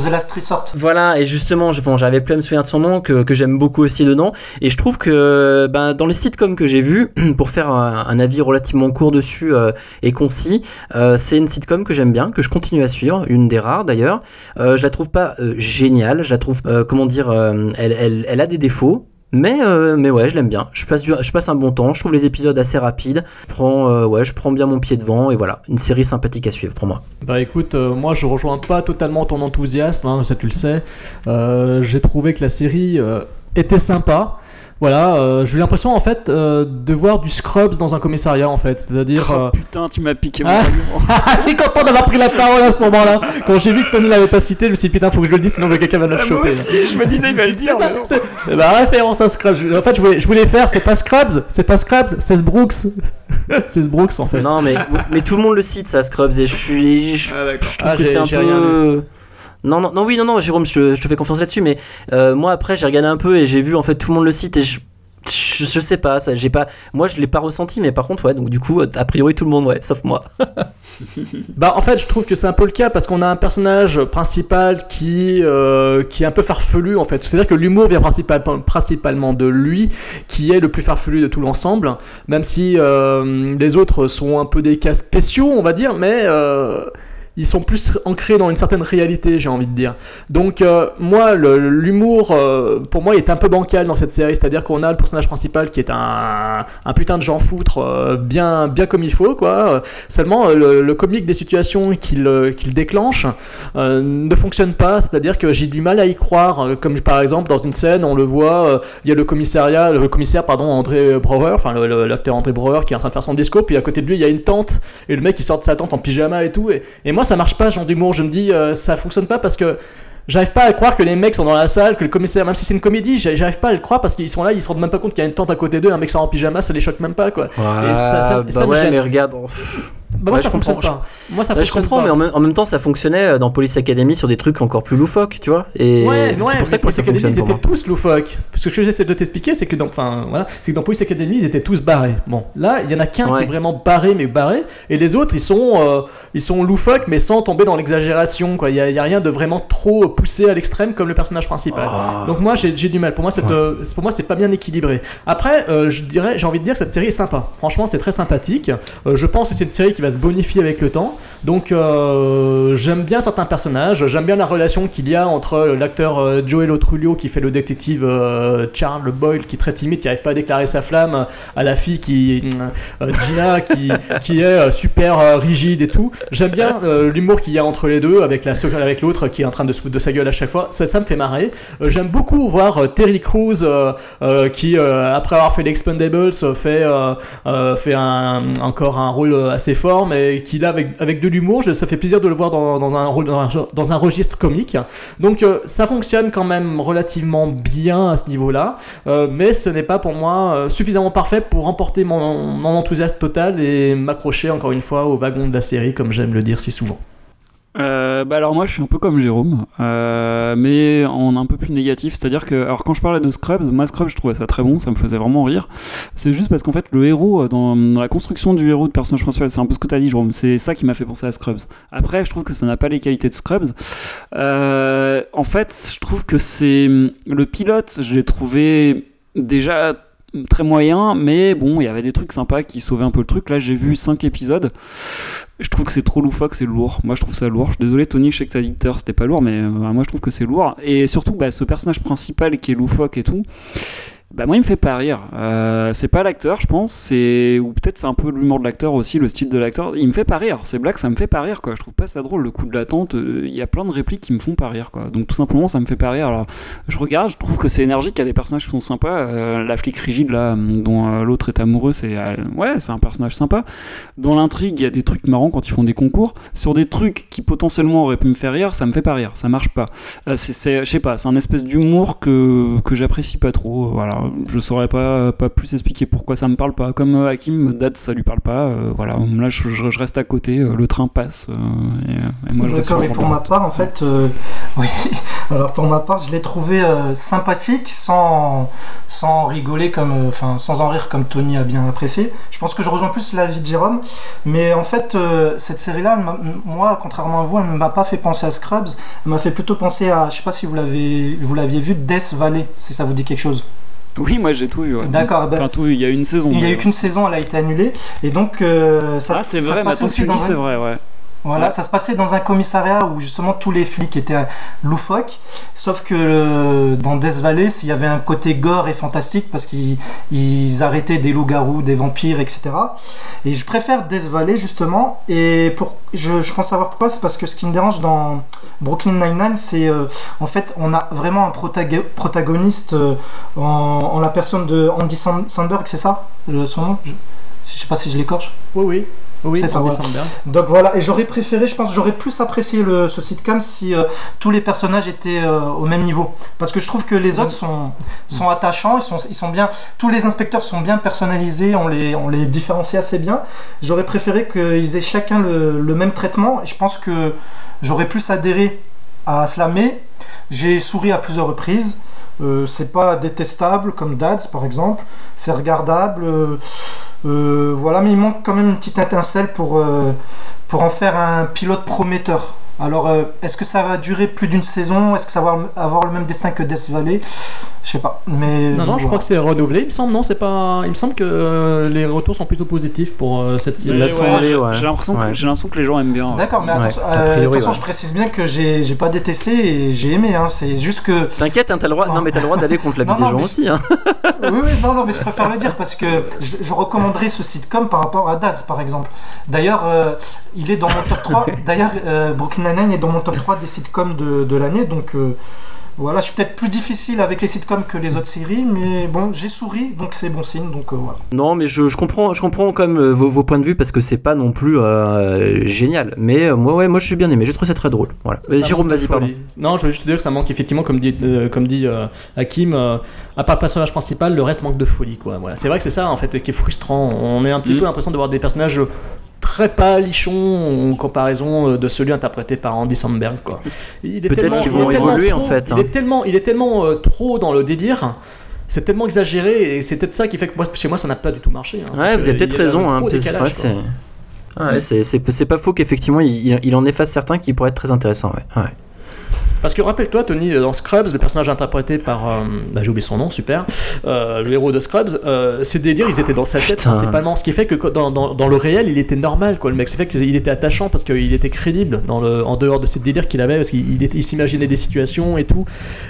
Speaker 12: The Last Resort.
Speaker 10: Voilà, et justement, bon, j'avais plus à me souvenir de son nom, que, que j'aime beaucoup aussi dedans. Et je trouve que ben, dans les sitcoms que j'ai vus, [CLEARS THROAT] pour faire un, un avis relativement court dessus euh, et concis, euh, c'est une sitcom que j'aime bien, que je continue à suivre, une des rares d'ailleurs. Euh, je la trouve pas euh, géniale, je la trouve, euh, comment dire, euh, elle, elle, elle a des défauts. Mais, euh, mais ouais, je l'aime bien. Je passe, un bon temps. Je trouve les épisodes assez rapides. Je prends, euh, je prends bien mon pied devant. Et voilà, une série sympathique à suivre pour moi.
Speaker 11: Bah écoute, euh, moi je rejoins pas totalement ton enthousiasme, hein, ça tu le sais. J'ai trouvé que la série était sympa. Voilà, euh, j'ai eu l'impression en fait euh, de voir du Scrubs dans un commissariat en fait, c'est-à-dire.
Speaker 13: Oh
Speaker 11: euh,
Speaker 13: putain, tu m'as piqué mon
Speaker 11: Ah.
Speaker 13: argument. [LAUGHS]
Speaker 11: Je suis content d'avoir pris la parole à ce moment-là. Quand j'ai vu que Tony l'avait pas cité, je me suis dit putain, faut que je le dise sinon quelqu'un va me le choper. là.
Speaker 13: je me disais, il va le dire. mais non.
Speaker 11: C'est bah, référence à Scrubs. Je- En fait, je voulais, je voulais faire, c'est pas Scrubs, c'est pas Scrubs, c'est Brooks. [LAUGHS] c'est Brooks en fait.
Speaker 10: Non, mais, mais tout le monde le cite, ça, Scrubs. Et je suis. je-
Speaker 13: Ah, d'accord.
Speaker 10: je trouve
Speaker 11: Ah,
Speaker 10: que c'est un
Speaker 11: j'ai rien
Speaker 10: peu. Non, non, non, oui, non, non, Jérôme, je, te- fais confiance là-dessus, mais euh, moi après j'ai regardé un peu et j'ai vu en fait tout le monde le cite et je, je, sais pas, ça, j'ai pas, moi je l'ai pas ressenti, mais par contre, ouais, donc du coup, a priori tout le monde, ouais, sauf moi. [LAUGHS]
Speaker 11: Bah en fait je trouve que c'est un peu le cas parce qu'on a un personnage principal qui, euh, qui est un peu farfelu en fait. C'est-à-dire que l'humour vient principal- principalement de lui qui est le plus farfelu de tout l'ensemble. Même si euh, les autres sont un peu des cas spéciaux on va dire mais ils sont plus ancrés dans une certaine réalité, j'ai envie de dire. Donc euh, moi, l'humour, euh, pour moi, est un peu bancal dans cette série. C'est-à-dire qu'on a le personnage principal qui est un, putain de Jean foutre, euh, bien, bien comme il faut, quoi. Seulement, le, comique des situations qu'il qu'il déclenche ne fonctionne pas. C'est-à-dire que j'ai du mal à y croire. Comme par exemple dans une scène, on le voit, il y a le commissariat, le commissaire, pardon, André Brouwer, enfin l'acteur André Brouwer qui est en train de faire son discours, puis à côté de lui, il y a une tente et le mec il sort de sa tente en pyjama et tout. Et moi, ça marche pas, genre d'humour. Je me dis, euh, ça fonctionne pas parce que. J'arrive pas à croire que les mecs sont dans la salle, que le commissaire, même si c'est une comédie, j'arrive pas à le croire parce qu'ils sont là, ils se rendent même pas compte qu'il y a une tente à côté d'eux, un mec sort en pyjama, ça les choque même pas quoi. et ça, ça,
Speaker 10: bah
Speaker 11: ça me
Speaker 10: ouais,
Speaker 11: gêne.
Speaker 10: mais regarde.
Speaker 11: Bah, moi
Speaker 10: Ouais,
Speaker 11: ça
Speaker 10: je
Speaker 11: fonctionne pas. Moi ça
Speaker 10: Ouais, je comprends,
Speaker 11: pas.
Speaker 10: mais en même, en même temps, ça fonctionnait euh, dans Police Academy sur des trucs encore plus loufoques, tu vois. Et
Speaker 11: ouais,
Speaker 10: c'est pour ça que
Speaker 11: Police Academy, ils étaient tous loufoques. Ce que j'essaie de t'expliquer, c'est que dans, enfin, voilà, c'est que dans Police Academy, ils étaient tous barrés. Bon, là, il y en a qu'un qui est vraiment barré, mais barré, et les autres, ils sont, euh, ils sont loufoques, mais sans tomber dans l'exagération. Quoi, il y, y a rien de vraiment trop poussé à l'extrême comme le personnage principal.
Speaker 10: Ah.
Speaker 11: Donc moi, j'ai du mal. Pour moi, c'est- pour moi, c'est pas bien équilibré. Après, euh, je dirais, j'ai envie de dire que cette série est sympa. Franchement, c'est très sympathique. Euh, je pense que c'est une série qui va se bonifier avec le temps. Donc, euh, j'aime bien certains personnages. J'aime bien la relation qu'il y a entre euh, l'acteur euh, Joel Otrulio qui fait le détective Charles Boyle, qui est très timide, qui n'arrive pas à déclarer sa flamme, à la fille qui, Gina, qui, qui est super rigide et tout. J'aime bien l'humour qu'il y a entre les deux, avec la avec l'autre qui est en train de se foutre de sa gueule à chaque fois. Ça, ça me fait marrer. J'aime beaucoup voir Terry Crews qui, après avoir fait l'Expendables, fait, fait encore un rôle assez fort, mais qui là, avec, avec de l'humour, ça fait plaisir de le voir dans un registre comique. Donc euh, ça fonctionne quand même relativement bien à ce niveau-là, euh, mais ce n'est pas pour moi euh, suffisamment parfait pour remporter mon, mon enthousiasme total et m'accrocher encore une fois au wagon de la série, comme j'aime le dire si souvent.
Speaker 13: Euh, bah alors moi je suis un peu comme Jérôme, euh, mais en un peu plus négatif, c'est-à-dire que alors quand je parlais de Scrubs, moi Scrubs je trouvais ça très bon, ça me faisait vraiment rire. C'est juste parce qu'en fait le héros euh, dans, la construction du héros de personnage principal, c'est un peu ce que t'as dit Jérôme, c'est ça qui m'a fait penser à Scrubs. Après je trouve que ça n'a pas les qualités de Scrubs. En fait je trouve que c'est le pilote, je l'ai trouvé déjà très moyen, mais bon, il y avait des trucs sympas qui sauvaient un peu le truc. Là, j'ai vu 5 épisodes. Je trouve que c'est trop loufoque, c'est lourd. Moi, je trouve ça lourd. Je suis désolé, Tony, je sais que c'était pas lourd, mais euh, moi, je trouve que c'est lourd. Et surtout, bah, ce personnage principal qui est loufoque et tout. Bah moi il me fait pas rire. Euh, c'est pas l'acteur je pense, c'est ou peut-être c'est un peu l'humour de l'acteur aussi, le style de l'acteur. Il me fait pas rire. C'est blague, ça me fait pas rire quoi. Je trouve pas ça drôle. Le coup de l'attente, euh, il y a plein de répliques qui me font pas rire quoi. Donc tout simplement ça me fait pas rire. Alors je regarde, je trouve que c'est énergique. Il y a des personnages qui sont sympas. Euh, la flic rigide là, dont l'autre est amoureux, c'est ouais c'est un personnage sympa. Dans l'intrigue, il y a des trucs marrants quand ils font des concours. Sur des trucs qui potentiellement auraient pu me faire rire, ça me fait pas rire. Ça marche pas. C'est, je sais pas, c'est un espèce d'humour que que j'apprécie pas trop. Voilà, je saurais pas pas plus expliquer pourquoi ça me parle pas. Comme euh, Hakim, Dad, ça lui parle pas. euh, voilà, là je, reste à côté. euh, le train passe et, et moi je
Speaker 12: D'accord, et pour ma part, en fait, [LAUGHS] oui, alors pour ma part, je l'ai trouvé sympathique sans, sans rigoler comme, enfin, sans en rire comme Tony a bien apprécié. Je pense que je rejoins plus l'avis de Jérôme, mais en fait, cette série-là, moi, contrairement à vous, elle ne m'a pas fait penser à Scrubs, elle m'a fait plutôt penser à, je sais pas si vous l'avez, vous l'aviez vu, Death Valley, si ça vous dit quelque chose.
Speaker 13: Oui, moi j'ai tout vu. ouais.
Speaker 12: D'accord, bah-
Speaker 13: Enfin tout vu. Il y a une saison.
Speaker 12: Il n'y a eu qu'une saison, elle a été annulée, et donc euh, ça,
Speaker 13: Ah
Speaker 12: se- ça
Speaker 13: vrai.
Speaker 12: se
Speaker 13: que
Speaker 12: aussi dans un-
Speaker 13: c'est vrai, ouais.
Speaker 12: Voilà,
Speaker 13: Ouais.
Speaker 12: ça se passait dans un commissariat où justement tous les flics étaient loufoques, sauf que euh, dans Death Valley, il y avait un côté gore et fantastique parce qu'ils ils arrêtaient des loups-garous, des vampires, etc. Et je préfère Death Valley justement, et pour, je, je pense savoir pourquoi, c'est parce que ce qui me dérange dans Brooklyn Nine-Nine, c'est euh, en fait, on a vraiment un protago- protagoniste euh, en, en la personne de Andy Sand- Sandberg, c'est ça le- son nom? Je, je sais pas si je l'écorche.
Speaker 11: Oui, oui. Oui,
Speaker 12: C'est ça, voilà. Donc voilà, et j'aurais préféré, je pense, j'aurais plus apprécié le, ce sitcom si euh, tous les personnages étaient euh, au même niveau. Parce que je trouve que les autres sont, sont attachants, ils sont, ils sont bien, tous les inspecteurs sont bien personnalisés, on les, on les différencie assez bien. J'aurais préféré qu'ils aient chacun le, le même traitement, et je pense que j'aurais plus adhéré à cela, mais j'ai souri à plusieurs reprises. Euh, c'est pas détestable comme Dads par exemple, c'est regardable. euh, euh, voilà, mais il manque quand même une petite étincelle pour, pour en faire un pilote prometteur. Alors, euh, est-ce que ça va durer plus d'une saison? Est-ce que ça va avoir le même destin que Death Valley? Je sais pas. Mais
Speaker 11: Non, non, je crois que c'est renouvelé, il me semble. Non, c'est pas. Il me semble que euh, les retours sont plutôt positifs pour euh, cette série.
Speaker 13: Ouais, j'ai j'ai l'impression que, j'ai l'impression que les gens aiment bien. ouais.
Speaker 12: D'accord, mais attention,
Speaker 10: a
Speaker 12: euh,
Speaker 10: priori,
Speaker 12: attention,
Speaker 10: ouais.
Speaker 12: je précise bien que j'ai j'ai pas détesté et j'ai aimé. Hein, c'est juste que.
Speaker 10: T'inquiète, hein, t'as le droit. Non, mais t'as le droit d'aller contre la [LAUGHS] vie
Speaker 12: Non,
Speaker 10: des
Speaker 12: non,
Speaker 10: gens aussi. Hein. [LAUGHS]
Speaker 12: oui, oui, non, non, mais je préfère le dire parce que je, je recommanderais ce sitcom par rapport à Daz, par exemple. D'ailleurs, euh, il est dans mon top 3. [LAUGHS] D'ailleurs, euh, Brooklyn Nine-Nine est dans mon top 3 des sitcoms de, de l'année. Donc, euh, voilà, je suis peut-être plus difficile avec les sitcoms que les autres séries, mais bon, j'ai souri, donc c'est bon signe. Donc, euh, voilà.
Speaker 10: Non, mais je, je comprends, je comprends quand même euh, vos, vos points de vue parce que c'est pas non plus euh, génial. Mais euh, moi, ouais, moi, je suis bien aimé. J'ai trouvé ça très drôle. Voilà.
Speaker 11: Ça
Speaker 10: Euh, Jérôme, vas-y, pardon.
Speaker 11: Non, je veux juste te dire que ça manque effectivement, comme dit, euh, comme dit euh, Hakim, euh, à part le personnage principal, le reste manque de folie. Quoi. Voilà. C'est vrai que c'est ça en fait qui est frustrant. On est un petit
Speaker 13: Mm.
Speaker 11: peu l'impression de voir des personnages très pâlichons en comparaison euh, de celui interprété par Andy Samberg. Quoi. Il est
Speaker 10: Peut-être
Speaker 11: tellement-
Speaker 10: qu'ils vont évoluer,
Speaker 11: trop-
Speaker 10: en fait,
Speaker 11: Il
Speaker 10: hein.
Speaker 11: est tellement, il est tellement euh, trop dans le délire. C'est tellement exagéré et c'est peut-être ça qui fait que moi, chez moi ça n'a pas du tout marché. hein.
Speaker 10: Ouais, vous avez peut-être raison. Hein, ouais, c'est. Ouais, pas faux qu'effectivement il, il- il en efface certains qui pourraient être très intéressants. Ouais. Ouais.
Speaker 11: Parce que rappelle-toi, Tony, dans Scrubs, le personnage interprété par. euh, bah, j'ai oublié son nom, super. euh, le héros de Scrubs, euh, ces délires, ils étaient dans sa tête
Speaker 10: Putain.
Speaker 11: principalement. Ce qui fait que dans, dans- dans le réel, il était normal, quoi. Le mec, c'est fait qu'il était attachant parce qu'il était crédible dans le, en dehors de ces délires qu'il avait, parce qu'il il était- il s'imaginait des situations et tout.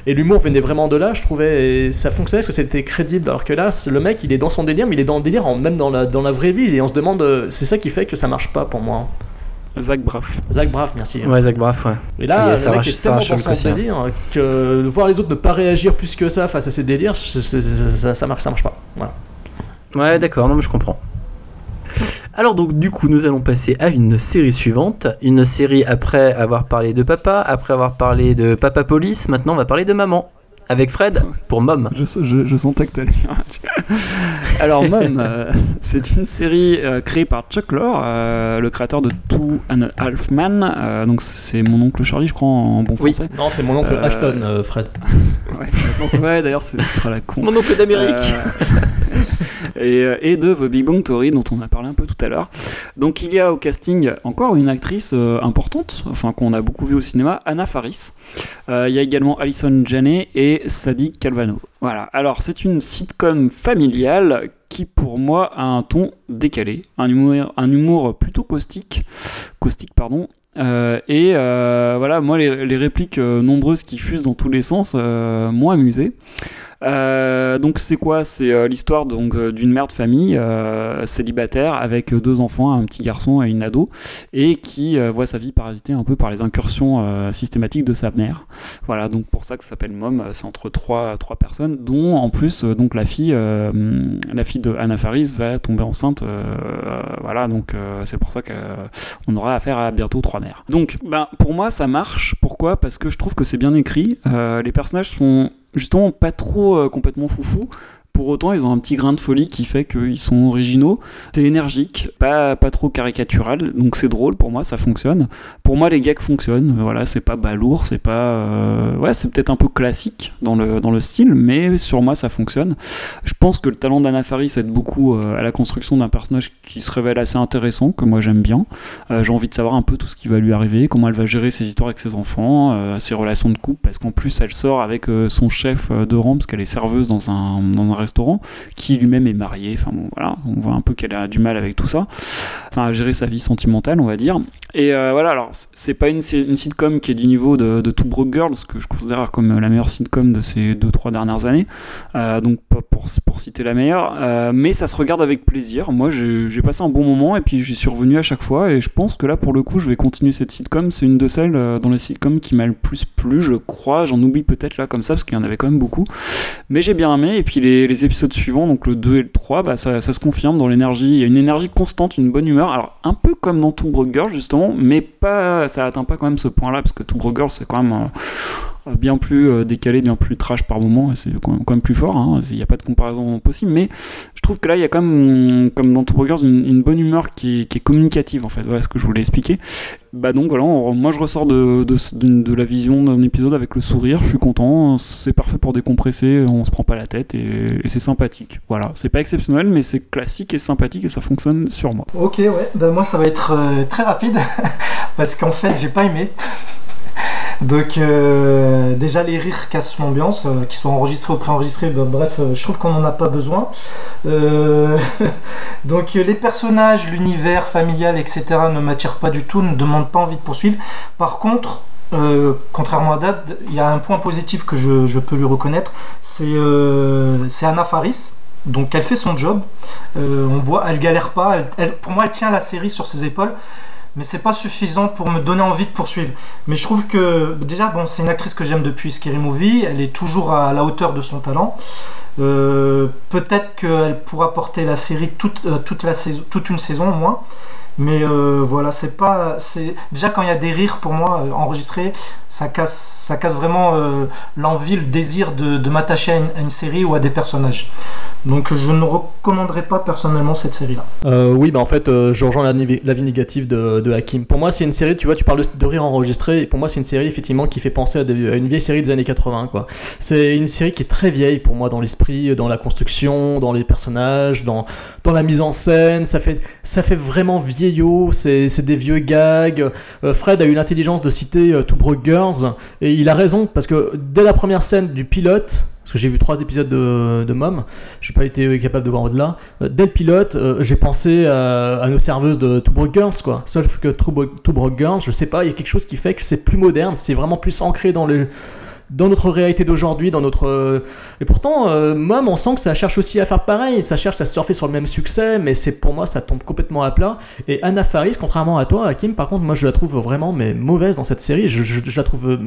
Speaker 11: Et l'humour venait vraiment de là, je trouvais. Et ça fonctionnait parce que c'était crédible. Alors que là, le mec, il est dans son délire, mais il est dans le délire en- même dans la, dans la vraie vie. Et on se demande. euh, C'est ça qui fait que ça marche pas pour moi.
Speaker 13: Zach Braff.
Speaker 11: Zach Braff, merci.
Speaker 10: Ouais, Zach Braff, ouais.
Speaker 11: Et là,
Speaker 10: Et
Speaker 11: le
Speaker 10: Sarah-
Speaker 11: mec est
Speaker 10: Sarah
Speaker 11: tellement dans
Speaker 10: Chalk
Speaker 11: son
Speaker 10: hein.
Speaker 11: délire que voir les autres ne pas réagir plus que ça face à ces délires, ça marche, ça marche pas. Voilà.
Speaker 10: Ouais, d'accord, non, mais je comprends. Alors donc du coup nous allons passer à une série suivante, une série après avoir parlé de papa, après avoir parlé de papa police, maintenant on va parler de maman avec Fred pour Mom.
Speaker 13: Je, je, je sentais que t'allais. [LAUGHS] Alors, Mom, euh, c'est une série euh, créée par Chuck Lorre, euh, le créateur de Two and a Half Men. Euh, donc, c'est mon oncle Charlie, je crois, en bon
Speaker 10: Oui.
Speaker 13: français.
Speaker 11: Non, c'est mon oncle
Speaker 13: Euh,
Speaker 11: Ashton, euh, Fred. [LAUGHS]
Speaker 13: Ouais, d'ailleurs, c'est la con.
Speaker 10: Mon oncle d'Amérique. [LAUGHS]
Speaker 13: Euh, et, de The Big Bang Theory, dont on a parlé un peu tout à l'heure. Donc, il y a au casting encore une actrice euh, importante, enfin, qu'on a beaucoup vu au cinéma, Anna Faris. Euh, il y a également Alison Janney et Sadie Calvano. Voilà. Alors, c'est une sitcom familiale qui, pour moi, a un ton décalé, un humour, plutôt caustique, caustique, pardon. Et voilà, moi, les, répliques nombreuses qui fusent dans tous les sens m'ont amusé. Euh, donc c'est quoi? C'est euh, l'histoire donc euh, d'une mère de famille célibataire avec deux enfants, un petit garçon et une ado, et qui voit sa vie parasitée un peu par les incursions systématiques de sa mère. Voilà, donc pour ça que ça s'appelle Mom. C'est entre trois, trois personnes, dont en plus donc la fille, la fille de Anna Faris va tomber enceinte. voilà, donc c'est pour ça qu'on aura affaire à bientôt trois mères. Donc, ben pour moi ça marche. Pourquoi? Parce que je trouve que c'est bien écrit. Les personnages sont justement pas trop euh, complètement foufou. Pour autant, ils ont un petit grain de folie qui fait qu'ils sont originaux. C'est énergique, pas, pas trop caricatural, donc c'est drôle pour moi, ça fonctionne. Pour moi, les gags fonctionnent. Voilà, c'est pas balourd, c'est pas. euh, Ouais, c'est peut-être un peu classique dans le, dans le style, mais sur moi, ça fonctionne. Je pense que le talent d'Anna Faris aide beaucoup euh, à la construction d'un personnage qui se révèle assez intéressant, que moi j'aime bien. Euh, J'ai envie de savoir un peu tout ce qui va lui arriver, comment elle va gérer ses histoires avec ses enfants, ses relations de couple, parce qu'en plus elle sort avec son chef de rang, parce qu'elle est serveuse dans un, dans un restaurant, qui lui-même est marié. Enfin bon, voilà, on voit un peu qu'elle a du mal avec tout ça. Enfin, à gérer sa vie sentimentale, on va dire. Et euh, voilà, alors c'est pas une, une sitcom qui est du niveau de, de Two Broke Girls, que je considère comme la meilleure sitcom de ces 2-3 dernières années. Euh, donc pas pour, pour citer la meilleure, euh, mais ça se regarde avec plaisir. Moi j'ai passé un bon moment et puis j'y suis revenu à chaque fois et je pense que là pour le coup je vais continuer cette sitcom. C'est une de celles euh, dans les sitcoms qui m'a le plus plu, je crois. J'en oublie peut-être là comme ça parce qu'il y en avait quand même beaucoup. Mais j'ai bien aimé et puis les épisodes suivants, donc le 2 et le 3, bah, ça, se confirme dans l'énergie. Il y a une énergie constante, une bonne humeur. Alors un peu comme dans Broke Girls justement, mais pas, ça atteint pas quand même ce point-là parce que Broke Girls c'est quand même... euh, bien plus euh, décalé, bien plus trash par moment, c'est quand même, plus fort, hein. il n'y a pas de comparaison possible, mais je trouve que là, il y a quand même, comme dans Two Burgers, une, bonne humeur qui est, communicative, en fait, voilà ce que je voulais expliquer. Bah donc voilà, moi je ressors de, la vision d'un épisode avec le sourire, je suis content, c'est parfait pour décompresser, on se prend pas la tête, et, et c'est sympathique. Voilà, c'est pas exceptionnel, mais c'est classique et sympathique, et ça fonctionne sur moi.
Speaker 12: Ok, ouais, ben moi ça va être euh, très rapide [LAUGHS] parce qu'en fait j'ai pas aimé. Donc euh, déjà les rires cassent l'ambiance, euh, qu'ils soient enregistrés ou préenregistrés, ben, bref, euh, je trouve qu'on n'en a pas besoin. [LAUGHS] Donc les personnages, l'univers familial, etc. ne m'attirent pas du tout, ne demandent pas envie de poursuivre. Par contre, contrairement à Dad, il y a un point positif que je, peux lui reconnaître, c'est Anna Faris. Donc elle fait son job, on voit, elle galère pas, pour moi elle tient la série sur ses épaules, mais c'est pas suffisant pour me donner envie de poursuivre. Mais je trouve que déjà, bon, c'est une actrice que j'aime depuis Scary Movie, elle est toujours à la hauteur de son talent. Euh, Peut-être qu'elle pourra porter la série toute, euh, toute, toute une saison au moins. Mais euh, voilà, c'est pas. c'est Déjà, quand il y a des rires pour moi euh, enregistrés, ça casse, ça casse vraiment euh, l'envie, le désir de, m'attacher à, une- série ou à des personnages. Donc, je ne recommanderais pas personnellement cette série-là.
Speaker 11: Oui, bah en fait, je rejoins l'avis négatif de, de Hakim. Pour moi, c'est une série, tu vois, tu parles de, de rire enregistré, et pour moi, c'est une série effectivement qui fait penser à, une vieille série des années 80, quoi. C'est une série qui est très vieille pour moi dans l'esprit, dans la construction, dans les personnages, dans, dans la mise en scène. Ça fait, ça fait vraiment c'est des vieux gags. Euh, Fred a eu l'intelligence de citer euh, Two Broke Girls, et il a raison, parce que dès la première scène du pilote, parce que j'ai vu trois épisodes de, Mom, j'ai pas été capable de voir au-delà. Euh, Dès le pilote, j'ai pensé à, nos serveuses de Two Broke Girls, quoi. Sauf que Two Broke Girls, je sais pas, il y a quelque chose qui fait que c'est plus moderne, c'est vraiment plus ancré dans le dans notre réalité d'aujourd'hui, dans notre euh, et pourtant euh, on sent que ça cherche aussi à faire pareil, ça cherche à surfer sur le même succès, mais c'est pour moi ça tombe complètement à plat. Et Anna Faris, contrairement à toi, Hakim, par contre, moi je la trouve vraiment mais mauvaise dans cette série. Je, la trouve euh,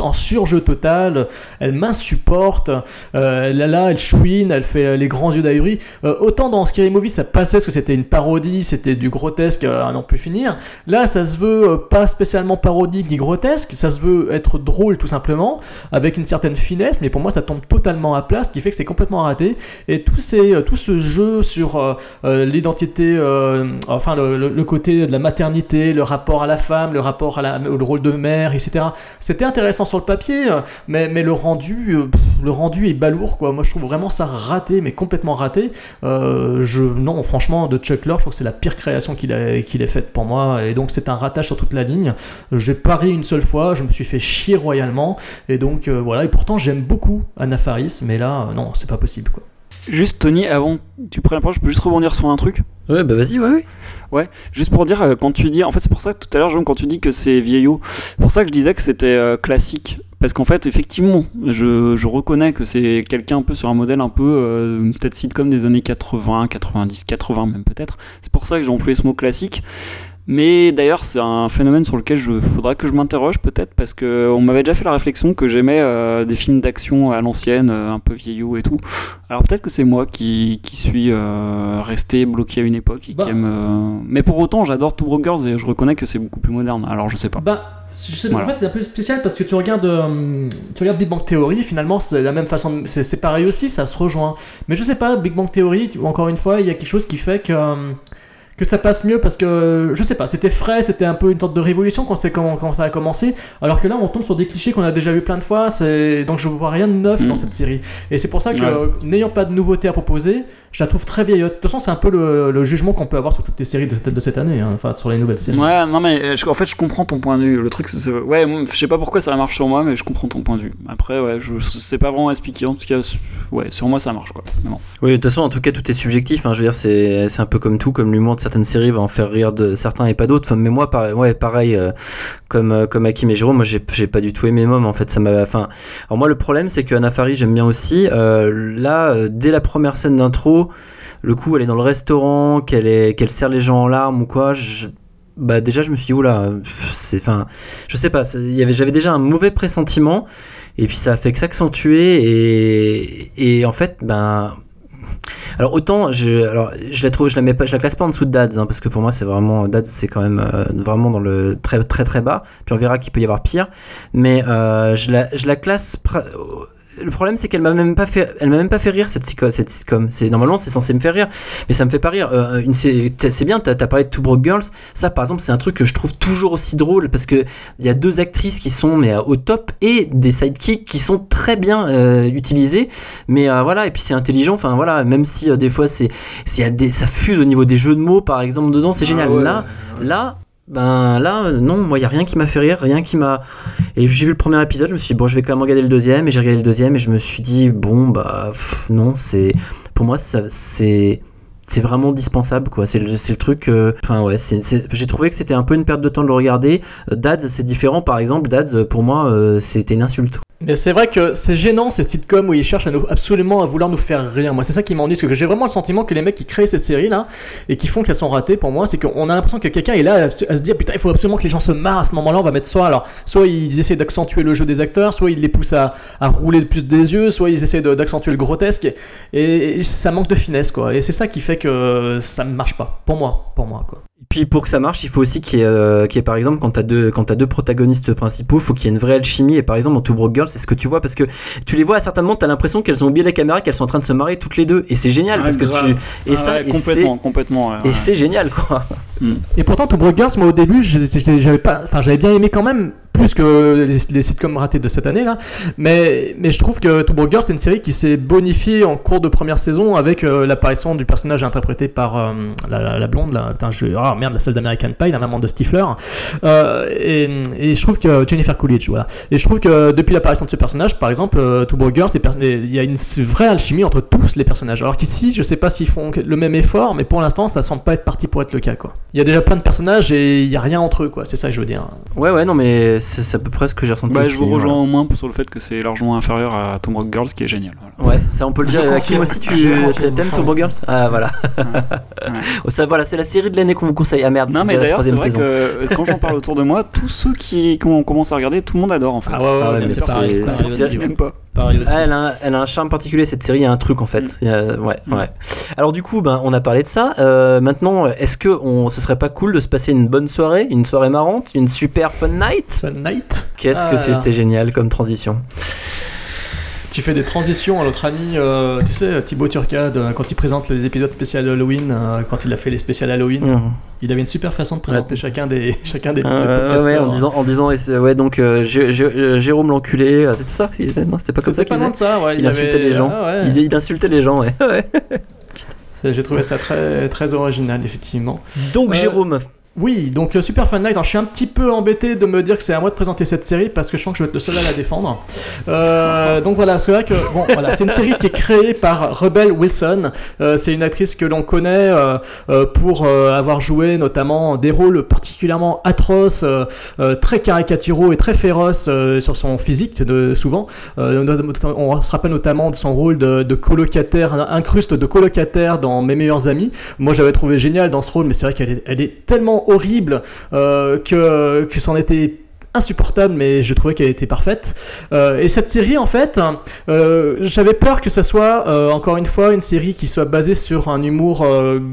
Speaker 11: en surjeu total. Elle m'insupporte. Euh, là, là, elle chouine, elle fait euh, les grands yeux d'ahuri. Autant dans Scary Movie, ça passait parce que c'était une parodie, c'était du grotesque à n'en plus finir. Là, ça se veut pas spécialement parodique ni grotesque, ça se veut être drôle tout simplement, avec une certaine finesse, mais pour moi, ça tombe totalement à plat, ce qui fait que c'est complètement raté. Et tout, ces, euh, tout ce jeu sur euh, euh, l'identité, enfin le, le- le côté de la maternité, le rapport à la femme, le rapport à la, au rôle de mère, etc. C'était intéressant sur le papier, mais, mais le rendu, le rendu est balourd quoi. Moi, je trouve vraiment ça raté, mais complètement raté. Je, non, franchement, de Chuck Lorre, je trouve que c'est la pire création qu'il ait faite pour moi, et donc c'est un ratage sur toute la ligne. J'ai parié une seule fois, je me suis fait chier royalement, et donc euh, voilà. Et pourtant, j'aime beaucoup Anna Faris, mais là, euh, non, c'est pas possible quoi.
Speaker 13: Juste Tony, avant que tu prennes la parole, je peux juste rebondir sur un truc?
Speaker 10: Ouais, bah vas-y, ouais, ouais.
Speaker 13: Ouais, juste pour dire, euh, quand tu dis, en fait c'est pour ça que tout à l'heure, quand tu dis que c'est vieillot, c'est pour ça que je disais que c'était euh, classique. Parce qu'en fait, effectivement, je, je reconnais que c'est quelqu'un un peu sur un modèle un peu, euh, peut-être sitcom des années 80, 90, 80 même peut-être. C'est pour ça que j'ai employé ce mot classique. Mais d'ailleurs, c'est un phénomène sur lequel il faudra que je m'interroge peut-être parce que on m'avait déjà fait la réflexion que j'aimais euh, des films d'action à l'ancienne, euh, un peu vieillot et tout. Alors peut-être que c'est moi qui, qui suis euh, resté bloqué à une époque et
Speaker 11: Bah.
Speaker 13: qui aime. euh, Mais pour autant, j'adore Two Broke Girls et je reconnais que c'est beaucoup plus moderne. Alors je sais pas.
Speaker 11: Bah, je sais,
Speaker 13: Voilà.
Speaker 11: en fait, c'est un peu spécial parce que tu regardes, tu regardes Big Bang Theory, finalement, c'est la même façon, c'est pareil aussi, ça se rejoint. Mais je sais pas, Big Bang Theory, encore une fois, il y a quelque chose qui fait que. Que ça passe mieux parce que je sais pas, c'était frais, c'était un peu une sorte de révolution quand, c'est, quand, quand ça a commencé, alors que là on tombe sur des clichés qu'on a déjà vu plein de fois, c'est... donc je vois rien de neuf
Speaker 13: Mm.
Speaker 11: dans cette série. Et c'est pour ça que,
Speaker 13: Ouais.
Speaker 11: n'ayant pas de nouveautés à proposer, je la trouve très vieillotte. De toute façon, c'est un peu le, le jugement qu'on peut avoir sur toutes les séries de, de cette année, hein, enfin sur les nouvelles séries.
Speaker 13: Ouais, non mais euh, je- en fait je comprends ton point de vue. Le truc, c'est, ouais, je sais pas pourquoi ça marche sur moi, mais je comprends ton point de vue. Après, ouais, je sais pas vraiment expliquer. En tout cas, ouais, sur moi ça marche quoi. Mais bon.
Speaker 10: Oui, de toute façon, en tout cas, tout est subjectif. hein. Je veux dire, c'est c'est un peu comme tout, comme l'humour de certaines séries va en faire rire de certains et pas d'autres. Enfin, mais moi, pareil, ouais, pareil euh, comme, euh, comme Hakim et Jérôme, moi, j'ai j'ai pas du tout aimé Mom. En fait, ça m'a. Enfin, alors moi, le problème, c'est que Anna Faris, j'aime bien aussi. Euh, là, dès la première scène d'intro, le coup, elle est dans le restaurant, qu'elle est qu'elle serre les gens en larmes ou quoi. Bah déjà, je me suis dit, oula, c'est. Enfin, je sais pas. J'avais déjà un mauvais pressentiment. Et puis ça a fait que s'accentuer et, et en fait, ben, Alors autant je, la trouve, je la pas, je la classe pas en dessous de Dads, hein, parce que pour moi c'est vraiment Dads, c'est quand même euh, vraiment dans le très très très bas. Puis on verra qu'il peut y avoir pire, mais euh, je la classe. Le problème c'est qu'elle m'a même pas fait, elle m'a même pas fait rire cette sitcom. Cette sitcom. C'est normalement c'est censé me faire rire, mais ça me fait pas rire. Euh, une, c'est bien, t'as as parlé de Two Broke Girls. Ça par exemple c'est un truc que je trouve toujours aussi drôle parce que il y a deux actrices qui sont mais euh, au top et des sidekicks qui sont très bien euh, utilisés. Mais euh, voilà, et puis c'est intelligent. Enfin voilà, même si des fois c'est, ça fuse au niveau des jeux de mots par exemple dedans, c'est génial.
Speaker 13: ouais,
Speaker 10: là, là. Ben là, euh, non, moi, il a rien qui m'a fait rire, rien qui m'a. Et j'ai vu le premier épisode, je me suis dit, bon, je vais quand même regarder le deuxième, et j'ai regardé le deuxième, et je me suis dit, bon, bah, non, c'est. Pour moi, c'est. C'est vraiment dispensable, quoi. C'est le, le truc. euh, Enfin, ouais, j'ai trouvé que c'était un peu une perte de temps de le regarder. Euh, Dads, c'est différent, par exemple. Dads, euh, pour moi, c'était une insulte.
Speaker 11: Mais c'est vrai que c'est gênant ces sitcoms où ils cherchent absolument à vouloir nous faire rire. Moi, c'est ça qui m'ennuie, parce que j'ai vraiment le sentiment que les mecs qui créent ces séries là et qui font qu'elles sont ratées, pour moi, c'est qu'on a l'impression que quelqu'un est là à, se dire putain, il faut absolument que les gens se marrent à ce moment-là. On va mettre soit alors, soit ils essaient d'accentuer le jeu des acteurs, soit ils les poussent à, à rouler le plus des yeux, soit ils essaient d'accentuer le grotesque. Et, et ça manque de finesse, quoi. Et c'est ça qui fait que ça ne marche pas. Pour moi, pour moi, quoi.
Speaker 10: Et puis pour que ça marche, il faut aussi qu'il y ait, euh, qu'il y ait, par exemple, quand t'as deux, quand t'as deux protagonistes principaux, faut qu'il y ait une vraie alchimie. Et par exemple, dans Two Broke Girls, c'est ce que tu vois parce que tu les vois à certains moments, t'as l'impression qu'elles ont oublié la caméra, qu'elles sont en train de se marier toutes les deux. Et c'est génial
Speaker 13: Ouais,
Speaker 10: parce que tu. Et
Speaker 13: Ah
Speaker 10: ça,
Speaker 13: ouais,
Speaker 10: et
Speaker 13: complètement,
Speaker 10: c'est-
Speaker 13: complètement. ouais,
Speaker 10: Et
Speaker 13: ouais.
Speaker 10: c'est génial, quoi.
Speaker 11: Et pourtant, Two Broke Girls, moi au début, j'avais pas, enfin, j'avais bien aimé quand même plus que les, les sitcoms ratés de cette année là. Mais, mais je trouve que Two Broke Girls, c'est une série qui s'est bonifiée en cours de première saison avec euh, l'apparition du personnage interprété par euh, la, blonde, là, putain, je, ah merde, la celle d'American Pie, la maman de Stifler. Euh, et, je trouve que Jennifer Coolidge, voilà. Et je trouve que depuis l'apparition de ce personnage, par exemple, Two Broke les- il y a une vraie alchimie entre tous les personnages. Alors qu'ici, je sais pas s'ils font le même effort, mais pour l'instant, ça semble pas être parti pour être le cas, quoi. Il y a déjà plein de personnages et il y a rien entre eux, quoi. C'est ça que je veux dire.
Speaker 10: Ouais, ouais, non, mais c'est à peu près ce que j'ai ressenti.
Speaker 13: Bah, je
Speaker 10: aussi,
Speaker 13: vous rejoins
Speaker 10: voilà.
Speaker 13: au moins sur le fait que c'est largement inférieur à Tomb Raider Girls, qui est génial. voilà.
Speaker 10: Ouais, ça on peut le dire. Kim aussi, tu t'aimes Two Broke Girls? Ah voilà. [LAUGHS] Oh, ça, voilà, c'est la série de l'année qu'on vous conseille. Ah merde,
Speaker 13: Non,
Speaker 10: c'est
Speaker 13: mais d'ailleurs, c'est
Speaker 10: troisième
Speaker 13: vrai
Speaker 10: saison.
Speaker 13: que quand j'en parle autour de moi, tous ceux qui qu'on commence à regarder, tout le monde adore en fait.
Speaker 11: Ah ouais, ouais,
Speaker 10: Ah ouais,
Speaker 11: bien
Speaker 10: mais
Speaker 11: sûr,
Speaker 10: c'est-
Speaker 13: n'aime pas.
Speaker 11: Pareil aussi.
Speaker 10: Ah, elle, a un, elle a un charme particulier cette série, il y a un truc en fait.
Speaker 13: Mm.
Speaker 10: A- ouais, ouais. Alors du coup, ben, on a parlé de ça. Euh, maintenant, est-ce que on, ce serait pas cool de se passer une bonne soirée, une soirée marrante, une super fun night?
Speaker 11: Fun Night?
Speaker 10: Qu'est-ce
Speaker 11: Ah
Speaker 10: que
Speaker 11: là
Speaker 10: c'était génial comme transition.
Speaker 11: Tu fais des transitions à notre ami, euh, tu sais, Thibaut Turcade, euh, quand il présente les épisodes spéciaux Halloween, euh, quand il a fait les spéciales Halloween,
Speaker 10: Mhm.
Speaker 11: il avait une super façon de présenter chacun des, [LAUGHS] chacun des,
Speaker 10: Euh,
Speaker 11: podcasters.
Speaker 10: ouais, en disant, en disant, ouais, donc Jé- Jé- Jérôme l'enculé, c'était ça Non, c'était pas comme ça qu'il
Speaker 11: de ça, ouais.
Speaker 10: Il, insultait
Speaker 11: avait-
Speaker 10: les gens.
Speaker 11: Ah ouais.
Speaker 10: il, il insultait les gens, ouais. [LAUGHS]
Speaker 11: J'ai trouvé ça très, très original, effectivement.
Speaker 10: Donc
Speaker 11: Euh,
Speaker 10: Jérôme,
Speaker 11: Oui, donc Super Fun Night. Alors, je suis un petit peu embêté de me dire que c'est à moi de présenter cette série parce que je sens que je vais être le seul à la défendre. Euh, donc voilà, c'est vrai que bon, voilà, c'est une série qui est créée par Rebel Wilson. Euh, c'est une actrice que l'on connaît euh, euh, pour euh, avoir joué notamment des rôles particulièrement atroces, euh, très caricaturaux et très féroces sur son physique de, souvent. On se rappelle notamment de son rôle de, de colocataire, incruste de colocataire dans Mes meilleurs amis. Moi, j'avais trouvé génial dans ce rôle, mais c'est vrai qu'elle est, elle est tellement horrible euh, que, que c'en était insupportable, mais je trouvais qu'elle était parfaite. Euh, et cette série, en fait, euh, j'avais peur que ce soit, euh, encore une fois, une série qui soit basée sur un humour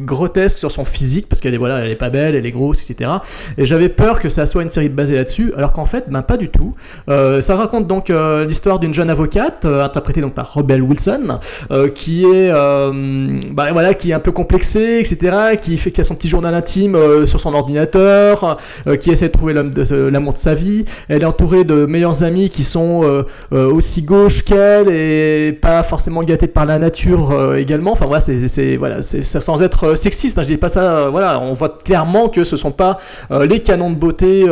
Speaker 11: grotesque sur son physique, parce qu'elle est, voilà, elle est pas belle, elle est grosse, etc. Et j'avais peur que ça soit une série basée là-dessus, alors qu'en fait, ben, pas du tout. Ça raconte donc l'histoire d'une jeune avocate, interprétée donc par Rebel Wilson, qui est, bah, voilà, qui est un peu complexée, etc., qui fait qui a son petit journal intime sur son ordinateur, qui essaie de trouver l'amour de sa vie. Elle est entourée de meilleurs amis qui sont euh, euh, aussi gauches qu'elle et pas forcément gâtés par la nature euh, également. Enfin voilà, c'est voilà, sans être sexiste. Hein, je dis pas ça. voilà, on voit clairement que ce sont pas les canons de beauté.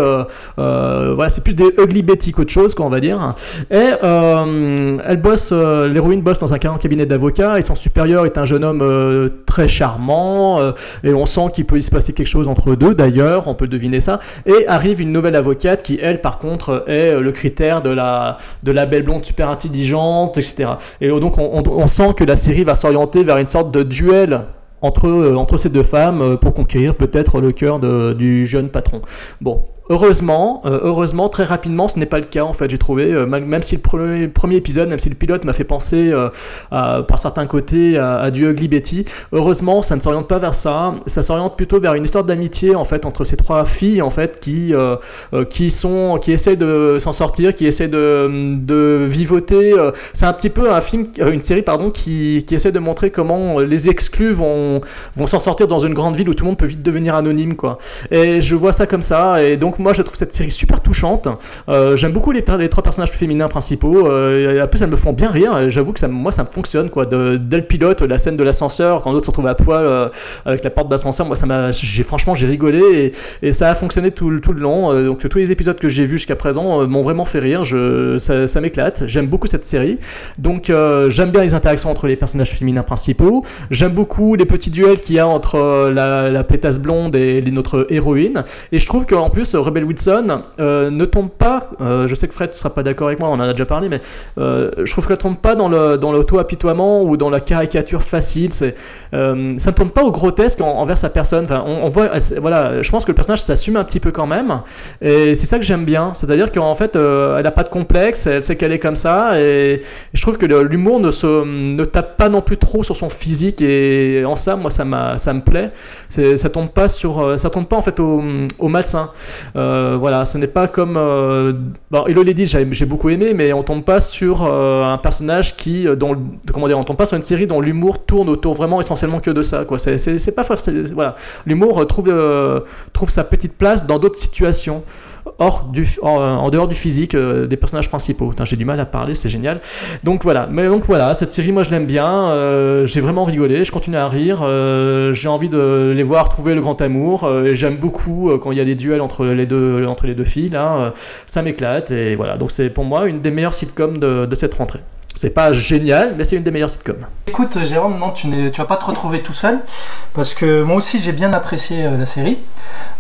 Speaker 11: voilà, c'est plus des ugly Betty qu'autre chose, quoi, on va dire. Et elle bosse, l'héroïne bosse dans un cabinet d'avocats et son supérieur est un jeune homme très charmant et on sent qu'il peut y se passer quelque chose entre eux deux d'ailleurs, on peut deviner ça. Et arrive une nouvelle avocate qui, elle, par contre, est euh, le critère de la, de la belle blonde super intelligente, etc. Et donc on, sent que la série va s'orienter vers une sorte de duel entre, euh, entre ces deux femmes euh, pour conquérir peut-être le cœur du jeune patron. Bon, heureusement, euh, heureusement, très rapidement, ce n'est pas le cas en fait. J'ai trouvé, euh, même si le premier, premier épisode, même si le pilote m'a fait penser euh, à- par certains côtés à, à du Ugly Betty, heureusement, ça ne s'oriente pas vers ça. Ça s'oriente plutôt vers une histoire d'amitié en fait entre ces trois filles en fait qui euh, qui sont qui essaient de s'en sortir, qui essaient de, de vivoter. C'est un petit peu un film, une série pardon, qui, qui essaie de montrer comment les exclus vont vont s'en sortir dans une grande ville où tout le monde peut vite devenir anonyme quoi. Et je vois ça comme ça et donc moi je trouve cette série super touchante. Euh, J'aime beaucoup les, trois personnages féminins principaux. Euh, en plus elles me font bien rire. J'avoue que ça, moi ça me fonctionne quoi. De, dès le pilote, la scène de l'ascenseur quand l'autre se retrouve à poil euh, avec la porte d'ascenseur, moi ça j'ai franchement j'ai rigolé et, ça a fonctionné tout, le- long. Euh, donc tous les épisodes que j'ai vus jusqu'à présent m'ont vraiment fait rire. Je, ça, m'éclate. J'aime beaucoup cette série. Donc j'aime bien les interactions entre les personnages féminins principaux. J'aime beaucoup les petits duels qu'il y a entre la, pétasse blonde et notre héroïne. Et je trouve qu'en plus, Rebel Wilson euh, ne tombe pas. euh, je sais que Fred ne sera pas d'accord avec moi, on en a déjà parlé, mais euh, je trouve qu'elle tombe pas dans le dans l'auto-apitoiement ou dans la caricature facile. Ça ne tombe pas au grotesque en- envers sa personne. On, voit, voilà, je pense que le personnage s'assume un petit peu quand même. Et c'est ça que j'aime bien. C'est-à-dire qu'en fait, elle n'a pas de complexe, elle sait qu'elle est comme ça. Et, je trouve que l'humour ne, ne tape pas non plus trop sur son physique. Et en ça, moi, ça, ça me plaît. Ça tombe pas sur, ça tombe pas en fait au, au malsain. Euh, voilà, ce n'est pas comme. Euh, bon, Hello Ladies, j'ai beaucoup aimé, mais on tombe pas sur euh, un personnage qui, dont, comment dire, on tombe pas sur une série dont l'humour tourne autour vraiment essentiellement que de ça. Quoi, c'est pas. Voilà, l'humour trouve trouve sa petite place dans d'autres situations. Du, en, dehors du physique euh, des personnages principaux. J'ai du mal à parler, c'est génial. Donc voilà, mais donc voilà, cette série, moi je l'aime bien. euh, j'ai vraiment rigolé, je continue à rire. euh, j'ai envie de les voir trouver le grand amour. euh, J'aime beaucoup euh, quand il y a des duels entre les deux, entre les deux filles. Euh, ça m'éclate. Et voilà, donc c'est pour moi une des meilleures sitcoms de cette rentrée. C'est pas génial, mais c'est une des meilleures sitcoms.
Speaker 12: Écoute, Jérôme, non, tu, tu vas pas te retrouver tout seul, parce que moi aussi j'ai bien apprécié euh, la série.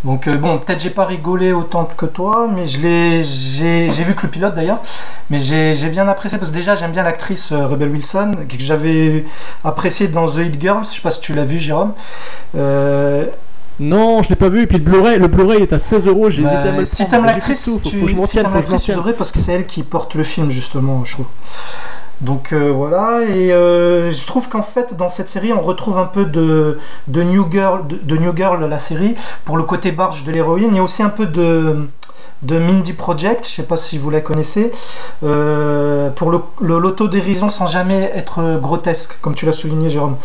Speaker 12: Donc euh, bon, peut-être j'ai pas rigolé autant que toi, mais je l'ai, j'ai, vu que le pilote d'ailleurs, mais j'ai, bien apprécié parce que déjà j'aime bien l'actrice euh, Rebel Wilson que j'avais appréciée dans The Hit Girls. Je sais pas si tu l'as vu, Jérôme.
Speaker 11: Non, je l'ai pas vu. Et puis le Blu-ray, le Blu-ray il est à 16 euros. J'ai hésité à me
Speaker 12: bah, si t'aimes l'actrice, tu, si t'aimes l'actrice, tu devrais parce que c'est elle qui porte le film justement, je trouve. Donc euh, voilà, et euh, je trouve qu'en fait dans cette série on retrouve un peu de, New Girl, de, New Girl la série pour le côté barge de l'héroïne. A aussi un peu de Mindy Project, je sais pas si vous la connaissez, euh, pour le- le- l'autodérision sans jamais être grotesque, comme tu l'as souligné Jérôme.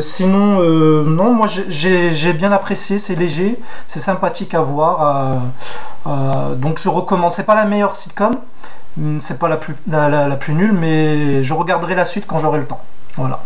Speaker 12: Sinon, non, moi j'ai- bien apprécié, c'est léger, c'est sympathique à voir, donc je recommande. C'est pas la meilleure sitcom, c'est pas la plus, la, la- la plus nulle, mais je regarderai la suite quand j'aurai le temps. Voilà.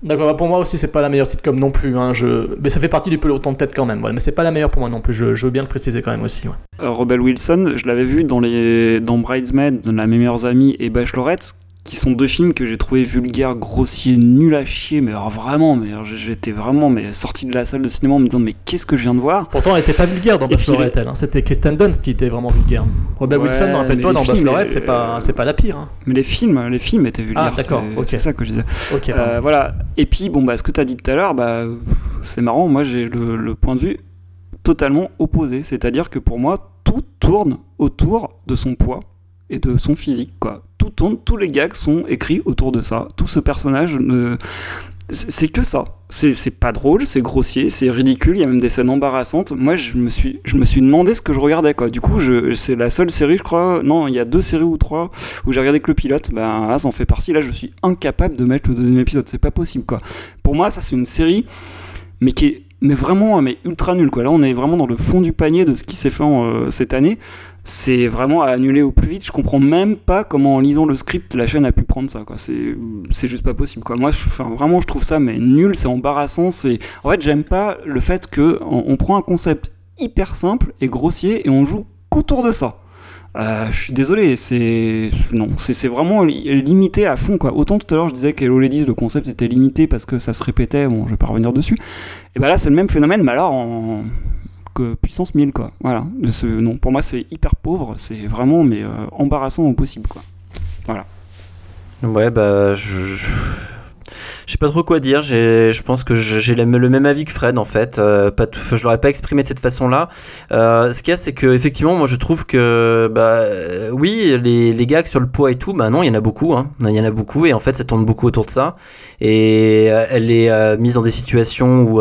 Speaker 11: D'accord, bah, pour moi aussi c'est pas la meilleure sitcom non plus. Hein, je... Mais ça fait partie du peloton de tête quand même. Voilà. Mais c'est pas la meilleure pour moi non plus. Je, je veux bien le préciser quand même aussi. ouais.
Speaker 13: Euh, Rebel Wilson, je l'avais vu dans, les, dans Bridesmaid, dans La meilleure amie et Bachelorette, qui sont deux films que j'ai trouvé vulgaires, grossiers, nuls à chier, mais alors vraiment, mais j'étais vraiment mais sorti de la salle de cinéma en me disant mais qu'est-ce que je viens de voir?
Speaker 11: Pourtant elle était pas vulgaire dans Bachelorette, elle. hein. C'était Kristen Dunst qui était vraiment vulgaire. Rebel
Speaker 13: Ouais,
Speaker 11: Wilson, rappelle-toi, dans
Speaker 13: les
Speaker 11: Bachelorette, c'est pas, pas la pire. hein.
Speaker 13: Mais les films, les films étaient vulgaires.
Speaker 11: Ah, d'accord,
Speaker 13: c'est- ça que je disais.
Speaker 11: Ok,
Speaker 13: Euh, voilà. Et puis, bon, bah, ce que tu as dit tout à l'heure, bah, c'est marrant. Moi, j'ai le, le point de vue totalement opposé. C'est-à-dire que pour moi, tout tourne autour de son poids et de son physique. Quoi. Tourne, tous les gags sont écrits autour de ça. Tout ce personnage. C'est que ça. C'est pas drôle, c'est grossier, c'est ridicule. Il y a même des scènes embarrassantes. Moi, je me suis, je me suis demandé ce que je regardais. Du coup, c'est la seule série, je crois. Non, il y a deux séries ou trois où j'ai regardé que le pilote. Ben, As en fait partie. Là, je suis incapable de mettre le deuxième épisode. C'est pas possible. Quoi. Pour moi, ça, c'est une série, mais qui est mais vraiment mais ultra nul quoi. Là on est vraiment dans le fond du panier de ce qui s'est fait euh, cette année. C'est vraiment à annuler au plus vite. Je comprends même pas comment en lisant le script la chaîne a pu prendre ça quoi. C'est juste pas possible quoi. Moi enfin, vraiment je trouve ça mais nul, c'est embarrassant. C'est en fait j'aime pas le fait que on, on prend un concept hyper simple et grossier et on joue qu'autour de ça. Euh, je suis désolé, c'est non, c'est vraiment li- limité à fond quoi. Autant tout à l'heure je disais qu'Hello Ladies le concept était limité parce que ça se répétait, bon je vais pas revenir dessus. Et bah là c'est le même phénomène, mais alors en puissance 1000 quoi. Voilà. Non, pour moi c'est hyper pauvre, c'est vraiment mais euh, embarrassant au possible quoi. Voilà.
Speaker 10: Ouais, bah, je, je, sais pas trop quoi dire. Je pense que j'ai le même avis que Fred en fait. Euh, pas tout, je l'aurais pas exprimé de cette façon-là. Euh, ce qu'il y a, c'est que effectivement, moi, je trouve que bah euh, oui, les, les gags sur le poids et tout, bah non, il y en a beaucoup. Hein. Il y en a beaucoup et en fait, ça tourne beaucoup autour de ça. Et euh, elle est euh, mise dans des situations où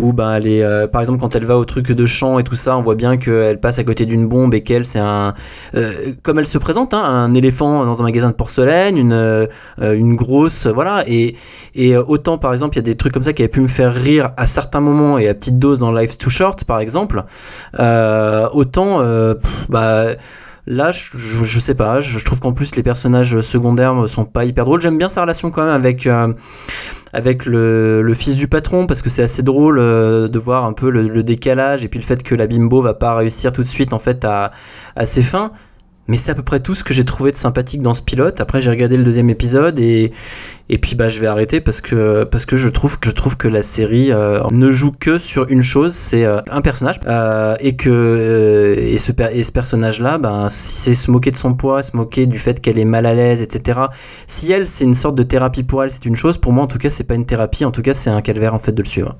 Speaker 10: où ben elle est, par exemple, quand elle va au truc de chant et tout ça, on voit bien qu'elle passe à côté d'une bombe et qu'elle, c'est un comme elle se présente, hein, un éléphant dans un magasin de porcelaine, une une grosse, voilà. Et, et euh, autant, par exemple, il y a des trucs comme ça qui avaient pu me faire rire à certains moments et à petite dose dans Life's Too Short, par exemple. Euh, autant, euh, bah. Là, je, sais pas, je, trouve qu'en plus les personnages secondaires sont pas hyper drôles. J'aime bien sa relation quand même avec, avec le, fils du patron parce que c'est assez drôle de voir un peu le, le décalage et puis le fait que la bimbo va pas réussir tout de suite en fait à, à ses fins. Mais c'est à peu près tout ce que j'ai trouvé de sympathique dans ce pilote. Après, j'ai regardé le deuxième épisode et, et puis bah, je vais arrêter parce que, parce que je, trouve, je trouve que la série euh, ne joue que sur une chose, c'est euh, un personnage. Euh, et que et ce, et ce personnage-là, ben, c'est se moquer de son poids, se moquer du fait qu'elle est mal à l'aise, etc. Si elle, c'est une sorte de thérapie pour elle, c'est une chose. Pour moi, en tout cas, c'est pas une thérapie. En tout cas, c'est un calvaire en fait de le suivre.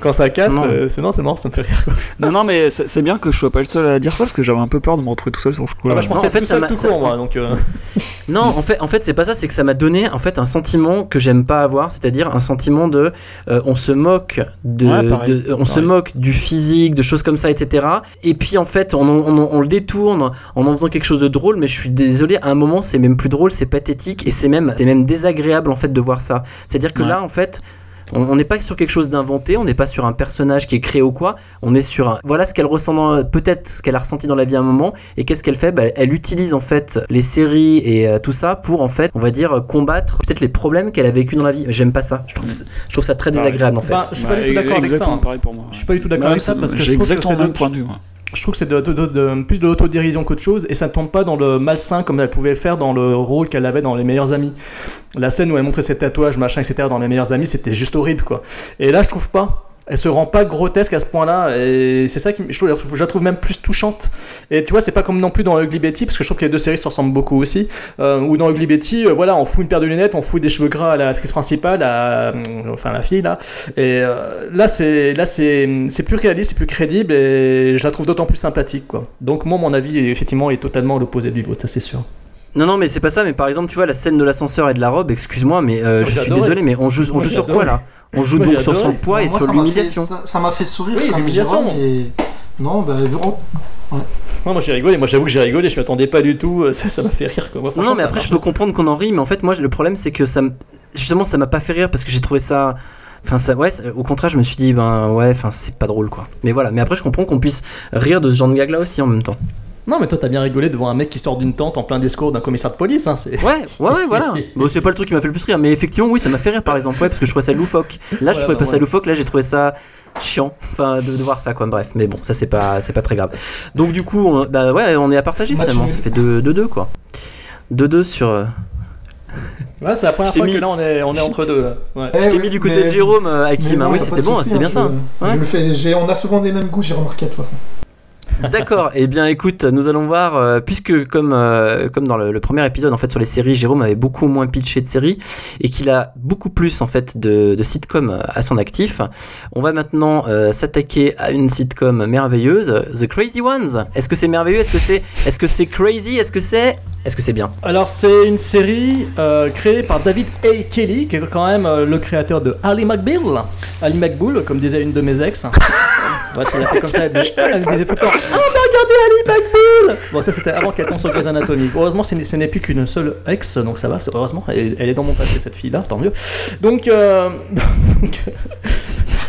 Speaker 11: Quand ça casse,
Speaker 10: Non.
Speaker 11: euh, c'est non, c'est mort, ça me fait rire. Quoi.
Speaker 13: Non, non, mais c'est c'est bien que je sois pas le seul à dire ça parce que j'avais un peu peur de me retrouver tout seul sur ce coup
Speaker 11: Ah bah, je pensais
Speaker 10: en fait,
Speaker 11: tout
Speaker 10: ça
Speaker 11: seul tout
Speaker 10: ça-
Speaker 11: court, moi, donc. euh, [LAUGHS]
Speaker 10: Non, en fait, en fait, c'est pas ça. C'est que ça m'a donné en fait un sentiment que j'aime pas avoir, c'est-à-dire un sentiment de, euh, on se moque de,
Speaker 13: Ouais, pareil.
Speaker 10: de- on se moque du physique, de choses comme ça, etc. Et puis en fait, on, on- on le détourne en en faisant quelque chose de drôle. Mais je suis désolé, à un moment, c'est même plus drôle, c'est pathétique et c'est même, c'est même désagréable en fait de voir ça. C'est-à-dire que
Speaker 13: Ouais.
Speaker 10: là, en fait. On n'est pas sur quelque chose d'inventé, on n'est pas sur un personnage qui est créé ou quoi, on est sur un... Voilà ce qu'elle ressent, dans- peut-être ce qu'elle a ressenti dans la vie à un moment, et qu'est-ce qu'elle fait? Bah, Elle utilise en fait les séries et euh, tout ça pour en fait, on va dire, combattre peut-être les problèmes qu'elle a vécu dans la vie. J'aime pas ça, je trouve, je trouve ça très désagréable en fait.
Speaker 11: Bah, je suis pas du tout d'accord avec ça. hein.
Speaker 13: pareil pour moi.
Speaker 11: Je suis pas du tout d'accord
Speaker 13: Ouais,
Speaker 11: avec ça parce que je
Speaker 13: j'ai
Speaker 11: trouve que
Speaker 13: exactement
Speaker 11: c'est
Speaker 13: le même
Speaker 11: de-
Speaker 13: point de vue.
Speaker 11: Je trouve que c'est de, de- de- plus de l'autodérision qu'autre chose et ça ne tombe pas dans le malsain comme elle pouvait faire dans le rôle qu'elle avait dans Les Meilleurs Amis. La scène où elle montrait ses tatouages, machin, etc. dans Les Meilleurs Amis, c'était juste horrible quoi. Et là, je trouve pas. Elle se rend pas grotesque à ce point-là et c'est ça qui je, trouve- la trouve même plus touchante. Et tu vois, c'est pas comme non plus dans Ugly Betty parce que je trouve que les deux séries se ressemblent beaucoup aussi. Euh, ou dans Ugly Betty, euh, voilà, on fout une paire de lunettes, on fout des cheveux gras à l'actrice principale, à, euh, enfin la fille là. Et là, c'est là c'est c'est plus réaliste, c'est plus crédible et je la trouve d'autant plus sympathique quoi. Donc moi, mon avis effectivement est totalement l'opposé du vôtre, ça c'est sûr.
Speaker 10: Non, non, mais c'est pas ça, mais par exemple, tu vois, la scène de l'ascenseur et de la robe, excuse-moi, mais euh, je suis
Speaker 11: adoré.
Speaker 10: désolé, mais on joue, on
Speaker 11: Moi,
Speaker 10: joue sur quoi là? On joue
Speaker 11: Moi,
Speaker 10: donc sur son poids et
Speaker 12: Moi,
Speaker 10: sur l'humiliation.
Speaker 12: Ça m'a fait sourire
Speaker 11: Oui, l'humiliation.
Speaker 12: Et non, bah, vraiment,
Speaker 11: Moi, moi j'ai rigolé, moi j'avoue que j'ai rigolé, je m'attendais pas du tout, euh, ça ça m'a fait rire quoi. Moi,
Speaker 10: Non, mais après, je peux comprendre qu'on en rit, mais en fait, moi, le problème, c'est que ça me. Justement, ça m'a pas fait rire parce que j'ai trouvé ça. Enfin, ça, ouais, au contraire, je me suis dit, ben ouais, enfin, c'est pas drôle quoi. Mais voilà, mais après, je comprends qu'on puisse rire de ce genre de gag là aussi en même temps.
Speaker 11: Non, mais toi t'as bien rigolé devant un mec qui sort d'une tente en plein discours d'un commissaire de police, hein, c'est.
Speaker 10: Ouais, ouais, ouais, voilà. [LAUGHS] Bon, c'est pas le truc qui m'a fait le plus rire, mais effectivement, oui, ça m'a fait rire par exemple, ouais, parce que je trouvais ça loufoque. Là, je trouvais
Speaker 11: bah,
Speaker 10: pas ça loufoque, là, j'ai trouvé ça chiant, enfin, de, de voir ça, quoi. Bref, mais bon, ça, c'est pas, c'est pas très grave. Donc, du coup, on, bah ouais, on est à partager
Speaker 12: Match
Speaker 10: finalement,
Speaker 12: nul.
Speaker 10: ça fait 2-2, quoi. 2-2 sur. euh,
Speaker 11: Ouais, c'est la première
Speaker 10: Je t'ai
Speaker 11: fois
Speaker 10: mis-
Speaker 11: que là on est, on est entre deux. là. Ouais.
Speaker 12: Eh
Speaker 10: Je t'ai
Speaker 12: oui,
Speaker 10: mis du côté
Speaker 12: mais-
Speaker 10: de Jérôme, euh,
Speaker 12: mais
Speaker 10: Hakim, hein.
Speaker 12: bon,
Speaker 10: oui, c'était bon, c'était bien
Speaker 12: hein,
Speaker 10: ça.
Speaker 12: je-
Speaker 10: Ouais.
Speaker 12: je le fais, j'ai- on a souvent des mêmes goûts, j'ai remarqué de toute façon.
Speaker 10: D'accord. Eh bien, écoute, nous allons voir, euh, puisque comme euh, comme dans le, le premier épisode en fait sur les séries, Jérôme avait beaucoup moins pitché de séries et qu'il a beaucoup plus en fait de, de sitcoms à son actif. On va maintenant euh, s'attaquer à une sitcom merveilleuse, The Crazy Ones. Est-ce que c'est merveilleux? Est-ce que c'est est-ce que c'est crazy? Est-ce que c'est est-ce que c'est bien?
Speaker 11: Alors c'est une série euh, créée par David A. Kelly, qui est quand même euh, le créateur de Ali McBeal, Ali McBool, comme disait une de mes ex. [LAUGHS] Ouais, c'est appelé comme ça. Elle, disait- [LAUGHS] elle disait tout le temps Ah, mais regardez Ali McBeal Bon, ça c'était avant qu'elle tombe sur Grey's Anatomy. Heureusement, ce n'est- plus qu'une seule ex, donc ça va, c'est- heureusement. Elle, elle est dans mon passé, cette fille-là, tant mieux. Donc, euh, [LAUGHS] donc,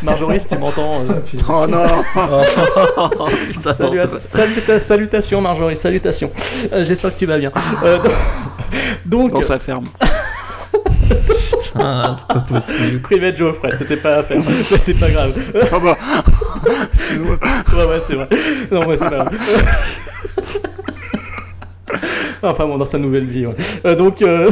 Speaker 11: Marjorie, si tu m'entends. euh,
Speaker 10: Oh non [LAUGHS] Putain,
Speaker 11: Salut-
Speaker 10: non, c'est pas-
Speaker 11: saluta- salutations Marjorie, salutations. Euh, J'espère que tu vas bien. Euh, donc,
Speaker 13: Dans sa ferme.
Speaker 10: Ah, c'est pas possible.
Speaker 11: Private Joe, Fred, c'était pas à faire. Mais c'est pas grave.
Speaker 13: Ah bah, [LAUGHS]
Speaker 11: Excuse-moi. Ouais, ouais, c'est vrai. Non, ouais, c'est pas grave. [LAUGHS] enfin bon, dans sa nouvelle vie, ouais. Euh, donc, euh,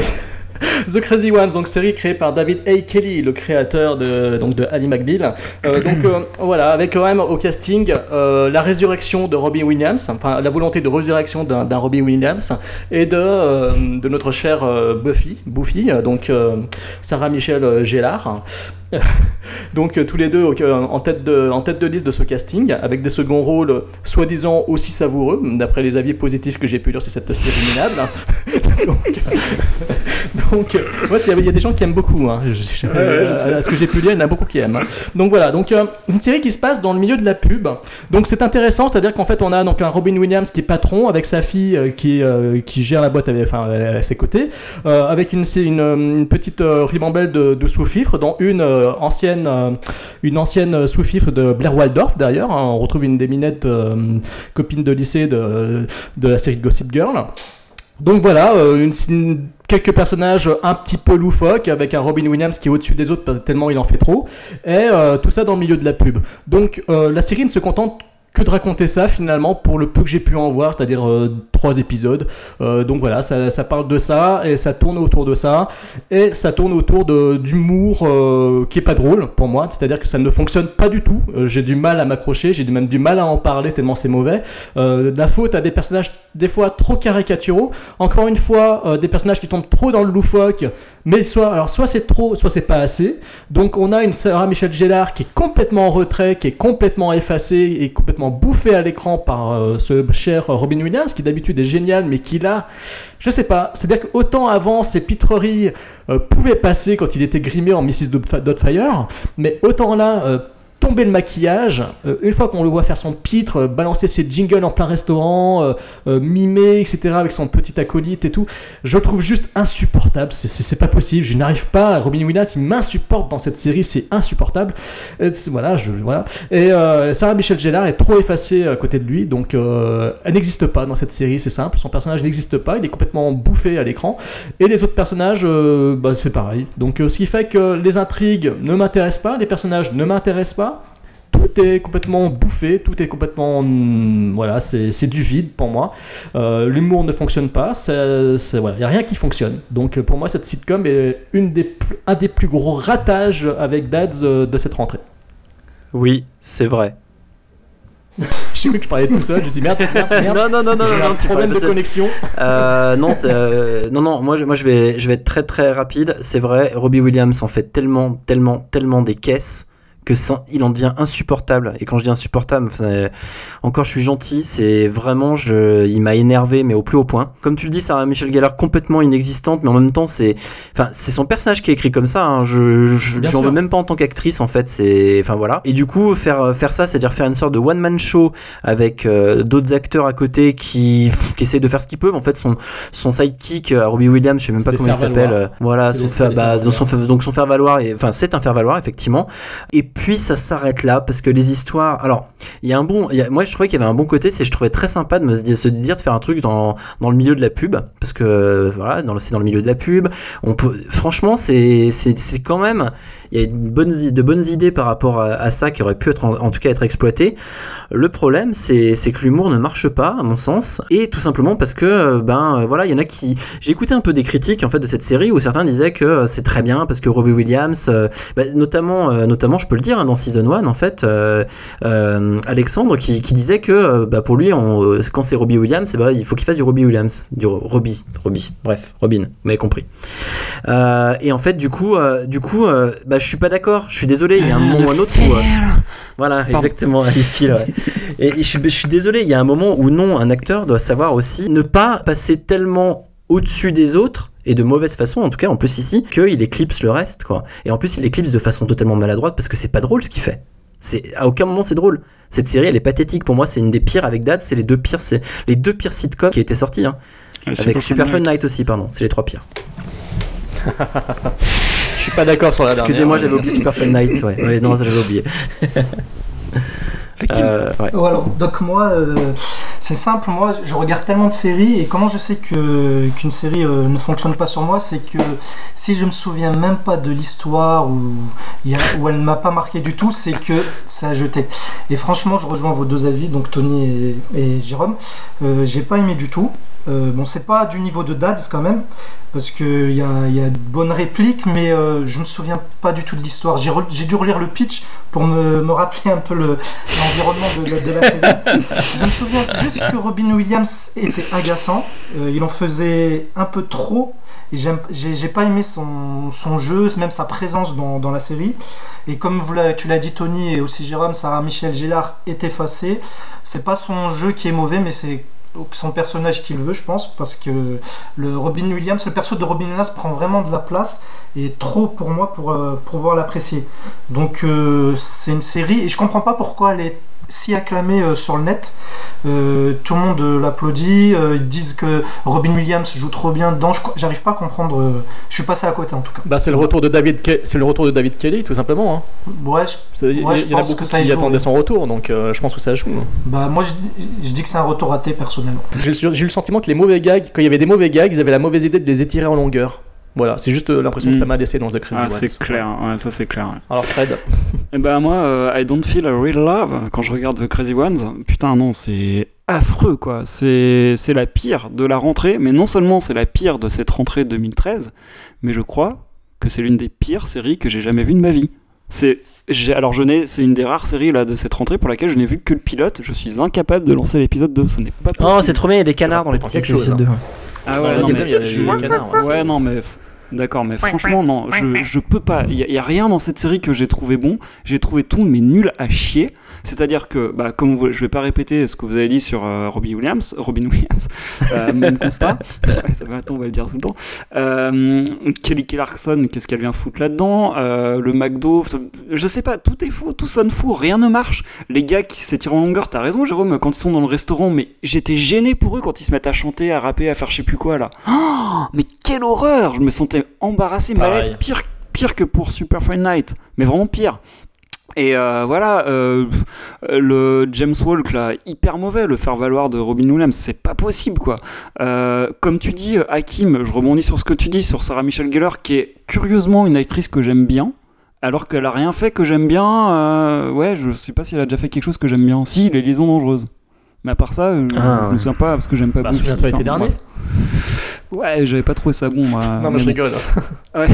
Speaker 11: The Crazy Ones, donc série créée par David A. Kelly, le créateur de, donc de Ali McBeal. Euh, [COUGHS] donc euh, voilà, avec quand même au casting euh, la résurrection de Robin Williams, enfin la volonté de résurrection d'un Robin Williams et de, de notre chère Buffy, Buffy, donc Sarah Michelle Gellar. [LAUGHS] Donc euh, tous les deux en, tête de, en tête de liste de ce casting, avec des seconds rôles euh, soi-disant aussi savoureux, d'après les avis positifs que j'ai pu lire sur cette série minable. [LAUGHS] donc, euh, [LAUGHS] donc, euh, ouais, y a- il y a des gens qui aiment beaucoup. Hein. Je- je- euh, à ce que j'ai pu lire, il y en a beaucoup qui aiment. hein. Donc voilà, donc euh, une série qui se passe dans le milieu de la pub. Donc c'est intéressant, c'est-à-dire qu'en fait on a donc un Robin Williams qui est patron avec sa fille euh, qui, qui gère la boîte avec, enfin, à ses côtés, avec une, une, une petite ribambelle de, de sous-fifres, dont une euh, ancienne, euh, une ancienne sous-fifre de Blair Waldorf d'ailleurs. hein. on retrouve une des minettes euh, copines de lycée de, de la série Gossip Girl. Donc voilà, euh, quelques personnages un petit peu loufoques, avec un Robin Williams qui est au-dessus des autres tellement il en fait trop, et euh, tout ça dans le milieu de la pub. Donc euh, la série ne se contente que de raconter ça finalement pour le peu que j'ai pu en voir, c'est-à-dire euh, trois épisodes. Euh, donc voilà, ça, ça parle de ça et ça tourne autour de ça et ça tourne autour d'humour euh, qui est pas drôle pour moi, c'est-à-dire que ça ne fonctionne pas du tout. Euh, j'ai du mal à m'accrocher, j'ai même du mal à en parler tellement c'est mauvais. Euh, la faute à des personnages des fois trop caricaturaux. Encore une fois, euh, des personnages qui tombent trop dans le loufoque, mais soit alors soit c'est trop, soit c'est pas assez. Donc on a une Sarah Michelle Gellar qui est complètement en retrait, qui est complètement effacée et complètement bouffée à l'écran par euh, ce cher Robin Williams qui d'habitude est génial, mais qui là, je sais pas. C'est-à-dire qu'autant avant ses pitreries euh, pouvaient passer quand il était grimé en Mrs. Doubtfire, mais autant là. euh, tomber le maquillage, euh, une fois qu'on le voit faire son pitre, euh, balancer ses jingles en plein restaurant, euh, euh, mimer, etc., avec son petit acolyte et tout, je le trouve juste insupportable. C'est- pas possible. Je n'arrive pas. Robin Williams, il m'insupporte dans cette série. C'est insupportable. Et c'est- voilà, je, voilà. Et euh, Sarah Michelle Gellar est trop effacée à côté de lui, donc euh, elle n'existe pas dans cette série. C'est simple. Son personnage n'existe pas. Il est complètement bouffé à l'écran. Et les autres personnages, euh, bah, c'est pareil. Donc euh, ce qui fait que les intrigues ne m'intéressent pas, les personnages ne m'intéressent pas tout est complètement bouffé, tout est complètement. hum, voilà, c'est du vide pour moi. Euh, L'humour ne fonctionne pas, il voilà, n'y a rien qui fonctionne. Donc euh, pour moi, cette sitcom est une des un des plus gros ratages avec Dads euh, de cette rentrée.
Speaker 10: Oui, c'est vrai. [LAUGHS]
Speaker 11: J'ai cru que je parlais tout seul, je dis merde, merde, merde.
Speaker 10: non, non, non, non,
Speaker 11: J'ai un
Speaker 10: non,
Speaker 11: problème de connexion.
Speaker 10: Euh, non, euh, non, non, moi, je, moi je, vais, je vais être très très rapide. C'est vrai, Robbie Williams en fait tellement, tellement, tellement des caisses que ça- il en devient insupportable. Et quand je dis insupportable, encore je suis gentil, c'est vraiment, je, il m'a énervé, mais au plus haut point. Comme tu le dis, Sarah Michelle Gellar complètement inexistante, mais en même temps, c'est, enfin, c'est son personnage qui est écrit comme ça. hein. Je, j'en veux même pas en tant qu'actrice, en fait. C'est, enfin voilà. Et du coup, faire faire ça, c'est-à-dire faire une sorte de one man show avec euh, d'autres acteurs à côté qui, qui essayent de faire ce qu'ils peuvent. En fait, son son sidekick, euh, Robbie Williams, je sais même pas comment il s'appelle. euh, voilà, son bah, son, donc son faire valoir. Enfin, c'est un faire valoir effectivement. Et puis ça s'arrête là parce que les histoires. Alors, il y a un bon. moi, je trouvais qu'il y avait un bon côté. C'est je trouvais très sympa de se dire, de faire un truc dans le milieu de la pub parce que voilà, c'est dans le milieu de la pub. On peut. Franchement, c'est quand même. Il y a de bonnes idées par rapport à, ça qui auraient pu être en, tout cas être exploitées. Le problème, c'est que l'humour ne marche pas, à mon sens, et tout simplement parce que, euh, ben euh, voilà, il y en a qui. J'ai écouté un peu des critiques en fait de cette série où certains disaient que euh, c'est très bien parce que Robbie Williams, bah, notamment, notamment, je peux le dire, hein, dans Season 1, en fait, Alexandre qui, disait que bah, pour lui, on, quand c'est Robbie Williams, eh ben, il faut qu'il fasse du Robbie Williams, du Ro- Robbie, Robbie, bref, Robin, vous m'avez compris. Et en fait, du coup, du coup, je suis pas d'accord. Je suis désolé. Il y a un moment ou un autre où, euh, voilà, exactement, [LAUGHS] les fils. ouais. Et, et je, suis, je suis désolé. Il y a un moment où non, un acteur doit savoir aussi ne pas passer tellement au-dessus des autres et de mauvaise façon en tout cas en plus ici qu'il éclipse le reste quoi et en plus il éclipse de façon totalement maladroite parce que c'est pas drôle ce qu'il fait c'est à aucun moment c'est drôle cette série elle est pathétique pour moi c'est une des pires avec Dad c'est les deux pires c'est les deux pires sitcoms qui étaient sortis hein.
Speaker 13: Ah,
Speaker 10: avec
Speaker 13: Super Fun Night.
Speaker 10: Night aussi pardon c'est les trois pires [LAUGHS]
Speaker 11: Je suis pas d'accord sur la dernière.
Speaker 10: Excusez-moi, j'avais oublié Super Fun Night. Ouais, ouais non, j'avais oublié. [LAUGHS] Euh, ouais.
Speaker 12: Oh, alors, donc moi, euh, c'est simple, moi je regarde tellement de séries et comment je sais que qu'une série euh, ne fonctionne pas sur moi, c'est que si je me souviens même pas de l'histoire ou, ou elle ne m'a pas marqué du tout, c'est que ça a jeté. Et franchement, je rejoins vos deux avis, donc Tony et, et Jérôme. Euh, J'ai pas aimé du tout. Euh, bon, c'est pas du niveau de Dads quand même, parce qu'il y a, y a de bonnes répliques, mais euh, je me souviens pas du tout de l'histoire. J'ai, re- j'ai dû relire le pitch pour me, me rappeler un peu le, l'environnement de, la- de la série. [LAUGHS] Je me souviens juste que Robin Williams était agaçant. Euh, il en faisait un peu trop. Et j'aime, j'ai, j'ai pas aimé son, son jeu, même sa présence dans, dans la série. Et comme vous tu l'as dit, Tony, et aussi Jérôme, Sarah Michel Gellar est effacée. C'est pas son jeu qui est mauvais, mais c'est son personnage qu'il veut, je pense, parce que le Robin Williams, le perso de Robin Williams prend vraiment de la place et trop pour moi pour euh, pouvoir l'apprécier. Donc euh, c'est une série et je comprends pas pourquoi elle est si acclamée euh, sur le net. Euh, tout le monde euh, l'applaudit, ils disent que Robin Williams joue trop bien dedans. J'arrive pas à comprendre. je suis passé à côté en tout cas.
Speaker 11: Bah, c'est le retour de David, Ke- c'est le retour de David Kelly, tout simplement. Hein.
Speaker 12: Ouais, je-
Speaker 11: Il
Speaker 12: je
Speaker 11: il y en a beaucoup
Speaker 12: que ça y
Speaker 11: qui
Speaker 12: joue,
Speaker 11: attendaient
Speaker 12: oui.
Speaker 11: son retour, donc euh, je pense que ça joue.
Speaker 12: Bah moi je, je dis que c'est un retour raté personnellement.
Speaker 11: J'ai j'ai eu le sentiment que les mauvais gags, quand il y avait des mauvais gags, ils avaient la mauvaise idée de les étirer en longueur. Voilà, c'est juste euh, l'impression que ça
Speaker 13: Mm.
Speaker 11: m'a laissé dans The Crazy
Speaker 13: Ah, c'est clair, ouais, ça c'est clair. ouais.
Speaker 11: Alors Fred,
Speaker 13: Eh ben moi, euh, I don't feel a real love quand je regarde The Crazy Ones. Putain non, c'est affreux quoi. C'est c'est la pire de la rentrée, mais non seulement c'est la pire de cette rentrée 2013, mais je crois que c'est l'une des pires séries que j'ai jamais vues de ma vie. C'est alors je n'ai c'est une des rares séries là de cette rentrée pour laquelle je n'ai vu que le pilote. Je suis incapable de lancer l'épisode 2, ce n'est pas possible.
Speaker 10: Oh, c'est trop bien, il y a des canards dans
Speaker 11: chose,
Speaker 10: épisodes
Speaker 11: hein.
Speaker 10: 2.
Speaker 13: Ah ouais, non, mais
Speaker 11: il y ouais.
Speaker 13: Ouais, non, mais d'accord, mais franchement, non, je, je peux pas. Il y, a rien dans cette série que j'ai trouvé bon. J'ai trouvé tout, mais nul à chier. C'est-à-dire que, bah, comme vous, je vais pas répéter ce que vous avez dit sur euh, Robin Williams, [LAUGHS] Robin Williams, euh, même constat. [LAUGHS] Ouais, ça va, attends, on va le dire tout le temps. Euh, Kelly Clarkson, qu'est-ce qu'elle vient foutre là-dedans Le McDo, je sais pas, tout est faux, tout sonne faux, rien ne marche. Les gars qui s'étirent en longueur, t'as raison, Jérôme, quand ils sont dans le restaurant, mais j'étais gêné pour eux quand ils se mettent à chanter, à rapper, à faire je sais plus quoi là. Oh, mais quelle horreur Je me sentais embarrassé, malaise, pire, pire que pour Super Fine Night, mais vraiment pire. Et euh, voilà, euh, le James Walk là, hyper mauvais, le faire valoir de Robin Williams, c'est pas possible quoi. Euh, comme tu dis, Hakim, je rebondis sur ce que tu dis sur Sarah Michelle Gellar, qui est curieusement une actrice que j'aime bien, alors qu'elle a rien fait que j'aime bien. ouais, je sais pas si elle a déjà fait quelque chose que j'aime bien. Si, les liaisons dangereuses. Mais à part ça, euh,
Speaker 10: Ah,
Speaker 13: je me souviens pas parce que j'aime pas
Speaker 11: bah,
Speaker 13: Buffy,
Speaker 11: souviens-toi l'été
Speaker 13: enfin,
Speaker 11: dernier.
Speaker 13: Ouais, j'avais pas trouvé ça bon. moi,
Speaker 11: Non, mais je rigole. [LAUGHS]
Speaker 13: Ouais.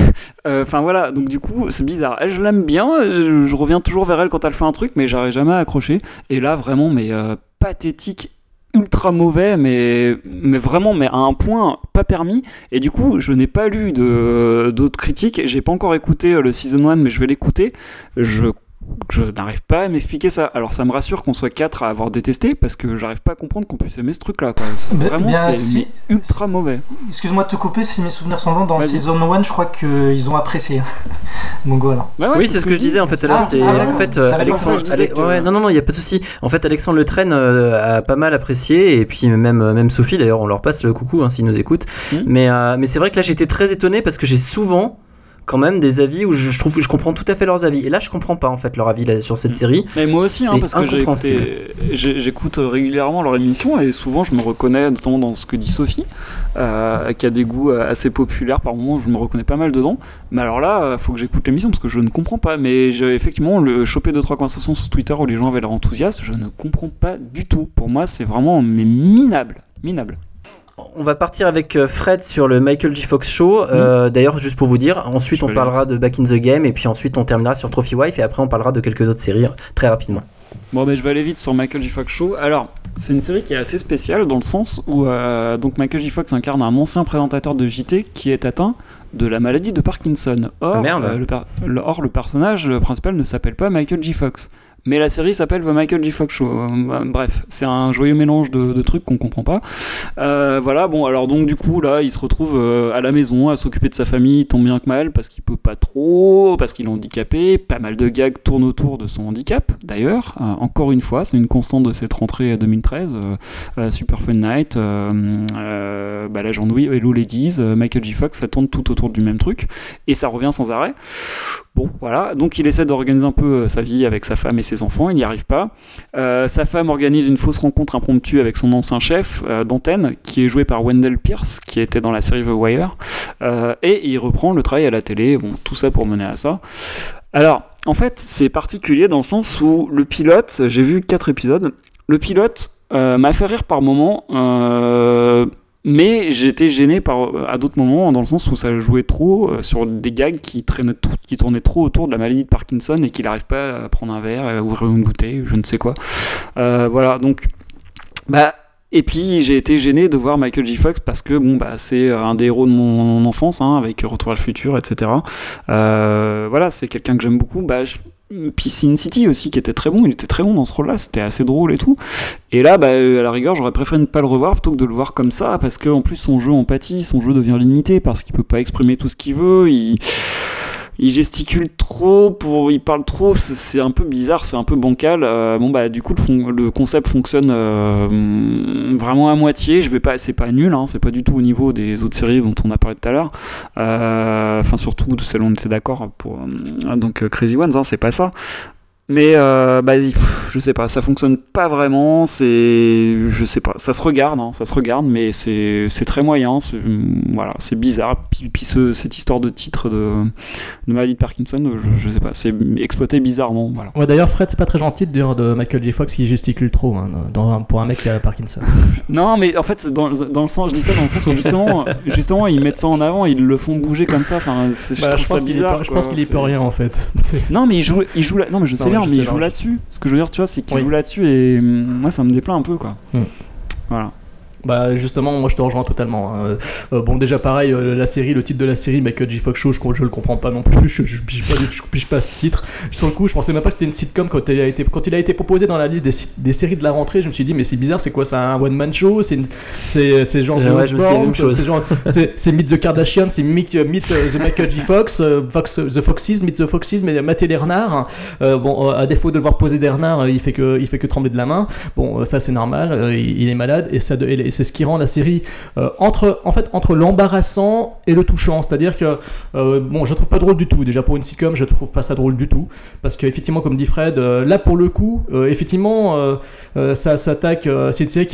Speaker 13: Euh, Enfin voilà, donc du coup, c'est bizarre. Elle, je l'aime bien, je, je reviens toujours vers elle quand elle fait un truc, mais j'arrive jamais à accrocher. Et là, vraiment, mais euh, pathétique, ultra mauvais, mais, mais vraiment, mais à un point pas permis. Et du coup, je n'ai pas lu de- d'autres critiques. J'ai pas encore écouté le season 1, mais je vais l'écouter. Je je n'arrive pas à m'expliquer ça. Alors ça me rassure qu'on soit quatre à avoir détesté parce que j'arrive pas à comprendre qu'on puisse aimer ce truc-là.
Speaker 12: Mais-
Speaker 13: Vraiment,
Speaker 12: bien,
Speaker 13: c'est
Speaker 12: si-
Speaker 13: ultra mauvais.
Speaker 12: Excuse-moi de te couper si mes souvenirs sont bons. Dans. Season 1, je crois qu'ils ont apprécié. [LAUGHS] Donc voilà.
Speaker 13: Ouais,
Speaker 10: oui, c'est ce que je disais en fait. Là,
Speaker 12: Ah,
Speaker 10: c'est
Speaker 12: ah,
Speaker 10: en fait euh, Alexandre.
Speaker 13: ça que
Speaker 10: ouais, non, non, non, il y a pas de souci. En fait, Alexandre Le Train euh, a pas mal apprécié et puis même même Sophie d'ailleurs, on leur passe le coucou hein, s'ils nous écoutent.
Speaker 13: Mhm.
Speaker 10: Mais euh, mais c'est vrai que là, j'étais très étonné parce que j'ai souvent quand même des avis où je, je trouve je comprends tout à fait leurs avis et là je comprends pas en fait leur avis là, sur cette
Speaker 13: Mm.
Speaker 10: série
Speaker 13: Mais moi aussi, hein,
Speaker 10: C'est
Speaker 13: parce que j'écoute régulièrement leur émission et souvent je me reconnais, notamment dans ce que dit Sophie, euh, qui a des goûts euh, assez populaires par moments, je me reconnais pas mal dedans. Mais alors là, il faut que j'écoute l'émission parce que je ne comprends pas. Mais effectivement le chopé deux trois conversations sur Twitter où les gens avaient l'air enthousiastes, je ne comprends pas du tout. Pour moi, c'est vraiment mais minable, minable.
Speaker 10: On va partir avec euh, Fred sur le Michael J. Fox Show. Euh, D'ailleurs, juste pour vous dire, ensuite on parlera de Back in the Game et puis ensuite on terminera sur Trophy Wife et après on parlera de quelques autres séries euh, très rapidement.
Speaker 13: Bon, ben je vais aller vite sur Michael J. Fox Show. Alors, c'est une série qui est assez spéciale dans le sens où euh, donc Michael J. Fox incarne un ancien présentateur de JT qui est atteint de la maladie de Parkinson. Or,
Speaker 10: Ah, merde.
Speaker 13: euh, le- or, le personnage principal ne s'appelle pas Michael J. Fox. Mais la série s'appelle The Michael J. Fox Show. Euh, bref, c'est un joyeux mélange de, trucs qu'on comprend pas. Euh, voilà, bon, alors donc du coup, là, il se retrouve euh, à la maison à s'occuper de sa famille, tant bien que mal, parce qu'il peut pas trop, parce qu'il est handicapé. Pas mal de gags tournent autour de son handicap, d'ailleurs. Euh, encore une fois, c'est une constante de cette rentrée 2013. euh, euh, Super Fun Night, euh, euh, bah, l'agent Louis, Hello Ladies, euh, Michael J. Fox, ça tourne tout autour du même truc. Et ça revient sans arrêt. Bon, voilà. Donc il essaie d'organiser un peu euh, sa vie avec sa femme et ses enfants. Il n'y arrive pas. Euh, sa femme organise une fausse rencontre impromptue avec son ancien chef euh, d'antenne, qui est joué par Wendell Pierce, qui était dans la série The Wire. Et il reprend le travail à la télé. Bon, tout ça pour mener à ça. Alors, en fait, c'est particulier dans le sens où le pilote, j'ai vu quatre épisodes, le pilote m'a fait rire par moment, euh, mais j'étais gêné par, à d'autres moments, dans le sens où ça jouait trop euh, sur des gags qui, tournaient trop autour de la maladie de Parkinson et qu'il n'arrive pas à prendre un verre, à ouvrir une bouteille, je ne sais quoi. Euh, voilà, donc. Bah. Et puis j'ai été gêné de voir Michael J. Fox parce que bon bah c'est un des héros de mon enfance hein, avec Retour à le futur etc. Euh, voilà c'est quelqu'un que j'aime beaucoup. Bah, Puis Sin City aussi qui était très bon, il était très bon dans ce rôle-là, c'était assez drôle et tout. Et là, bah, euh, à la rigueur, j'aurais préféré ne pas le revoir plutôt que de le voir comme ça, parce qu'en plus son jeu en pâtit, son jeu devient limité, parce qu'il peut pas exprimer tout ce qu'il veut, il, il gesticule trop, il parle trop, c'est- un peu bizarre, c'est un peu bancal. Euh, bon bah du coup le, concept fonctionne euh, vraiment à moitié. Je vais pas, c'est pas nul, hein, c'est pas du tout au niveau des autres séries dont on a parlé tout à l'heure. Euh, Enfin surtout de celles où on était d'accord pour donc Crazy Ones, hein, c'est pas ça. Mais euh, bah, je sais pas, ça fonctionne pas vraiment. C'est, je sais pas, ça se regarde, hein, ça se regarde, mais c'est c'est très moyen. c'est- Voilà, c'est bizarre. Puis, puis ce- cette histoire de titre de, de maladie de Parkinson, je, je sais pas, c'est exploité bizarrement. Voilà.
Speaker 11: Ouais, d'ailleurs, Fred, c'est pas très gentil de dire de Michael J. Fox qui gesticule trop hein, dans pour un mec qui a Parkinson. [LAUGHS]
Speaker 13: Non, mais en fait, dans, dans le sens, je dis ça dans le sens où justement, justement, ils mettent ça en avant, ils le font bouger comme ça. Enfin, je
Speaker 11: Bah,
Speaker 13: trouve
Speaker 11: je
Speaker 13: ça
Speaker 11: pense est
Speaker 13: bizarre.
Speaker 11: je pense qu'il y peut rien en fait. [LAUGHS]
Speaker 13: Non, mais il joue, il joue. Non, mais je sais Mais il joue là-dessus. Ce que je veux dire, tu vois, c'est qu'il
Speaker 11: Oui.
Speaker 13: joue là-dessus et moi, ça me déplaît un peu, quoi.
Speaker 11: Hmm.
Speaker 13: Voilà.
Speaker 11: Bah justement, moi je te rejoins totalement. hein. Euh, bon déjà pareil, euh, la série, le titre de la série, Michael J. Fox Show, je, je le comprends pas non plus, [LAUGHS] je, je, pige pas, je pige pas ce titre. Sur le coup, je pensais même pas que c'était une sitcom quand il a été, quand il a été proposé dans la liste des, des séries de la rentrée, je me suis dit mais c'est bizarre, c'est quoi, c'est un one man show, c'est c'est c'est genre The
Speaker 10: chose.
Speaker 11: c'est Meet the Kardashians, c'est Meet, Meet, euh, the Michael J. Fox, euh, Fox, The Foxes, Meet the Foxes, mais Matt Lernar. Euh, bon, euh, à défaut de le voir poser Bernard, euh, il fait que il fait que trembler de la main. Bon, euh, ça c'est normal, euh, il, il est malade et ça et c'est ce qui rend la série euh, entre en fait entre l'embarrassant et le touchant. C'est-à-dire que euh, bon, je trouve pas drôle du tout. Déjà pour une sitcom, je trouve pas ça drôle du tout parce qu'effectivement, comme dit Fred, euh, là pour le coup, effectivement, ça s'attaque. c'est une série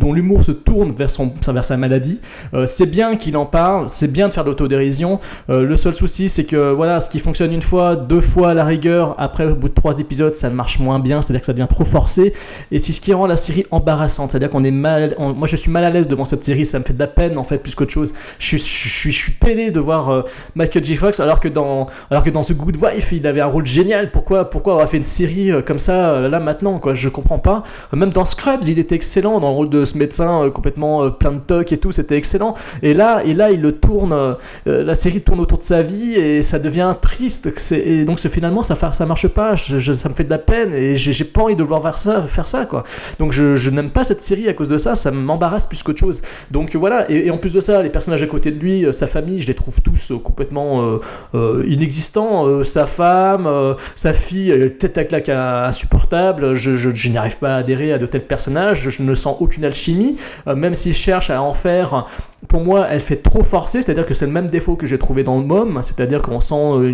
Speaker 11: dont l'humour se tourne vers son vers sa maladie. C'est bien qu'il en parle, c'est bien de faire de l'autodérision. Le seul souci, c'est que voilà, ce qui fonctionne une fois, deux fois à la rigueur, après au bout de trois épisodes, ça marche moins bien, c'est-à-dire que ça devient trop forcé. Et c'est ce qui rend la série embarrassante, c'est-à-dire qu'on est mal, moi je suis mal à l'aise devant cette série, ça me fait de la peine en fait plus qu'autre chose. Je, suis- je, je peiné de voir euh, Michael J. Fox alors que dans alors que dans The Good Wife, il avait un rôle génial. Pourquoi pourquoi avoir fait une série euh, comme ça euh, là maintenant quoi? Je comprends pas. Euh, Même dans Scrubs, il était excellent dans le rôle de ce médecin complètement plein de toc et tout, c'était excellent. Et là et là il le tourne, la série tourne autour de sa vie et ça devient triste. Et donc finalement ça ça marche pas. Je- je- ça me fait de la peine et j'ai pas envie de voir faire ça faire ça quoi. Donc je, je n'aime pas cette série à cause de ça. Ça m'embarrasse plus qu'autre chose. Donc voilà, et, en plus de ça, les personnages à côté de lui, euh, sa famille, je les trouve tous euh, complètement euh, euh, inexistants. Euh, sa femme, euh, sa fille, euh, tête à claque euh, insupportable. Je, je, n'arrive pas à adhérer à de tels personnages. Je ne sens aucune alchimie, euh, même s'il cherche à en faire. Pour moi, elle fait trop forcer, c'est-à-dire que c'est le même défaut que j'ai trouvé dans le Mom, c'est-à-dire qu'on sent, de,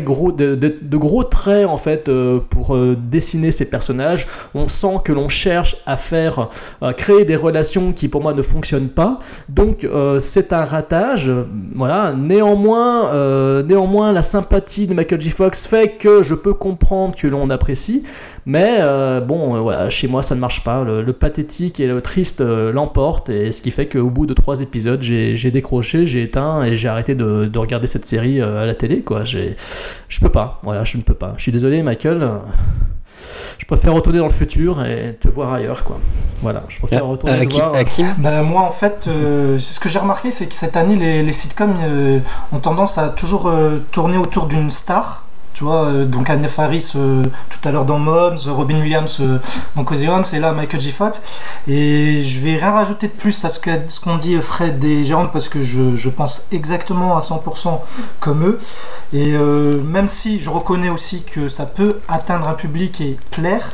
Speaker 11: gros, de, traits en fait euh, pour euh, dessiner ces personnages. On sent que l'on cherche à faire euh, créer des relations qui pour moi ne fonctionnent pas. Donc c'est un ratage. néanmoins, la sympathie de Michael J. Fox fait que je peux comprendre que l'on apprécie. Mais euh, bon, euh, voilà, chez moi ça ne marche pas. Le, le pathétique et le triste euh, l'emportent, et ce qui fait qu'au bout de trois épisodes, j'ai décroché, j'ai éteint et j'ai arrêté de, de regarder cette série euh, à la télé. Quoi, j'ai, je peux pas. Voilà, je ne peux pas. Je suis désolé, Michael. Je préfère retourner dans le futur et te voir ailleurs, quoi. Voilà, je préfère retourner te voir.
Speaker 12: Ben, moi, en fait, euh, ce que j'ai remarqué, c'est que cette année, les, les sitcoms euh, ont tendance à toujours euh, tourner autour d'une star. Tu vois, euh, donc Anne Faris euh, tout à l'heure dans Moms, Robin Williams euh, dans Cozy Ones, et là Michael J. Fox. Et je vais rien rajouter de plus à ce qu'ont dit Fred et Jérôme parce que je, je pense exactement à 100% comme eux. Et même si je reconnais aussi que ça peut atteindre un public et plaire,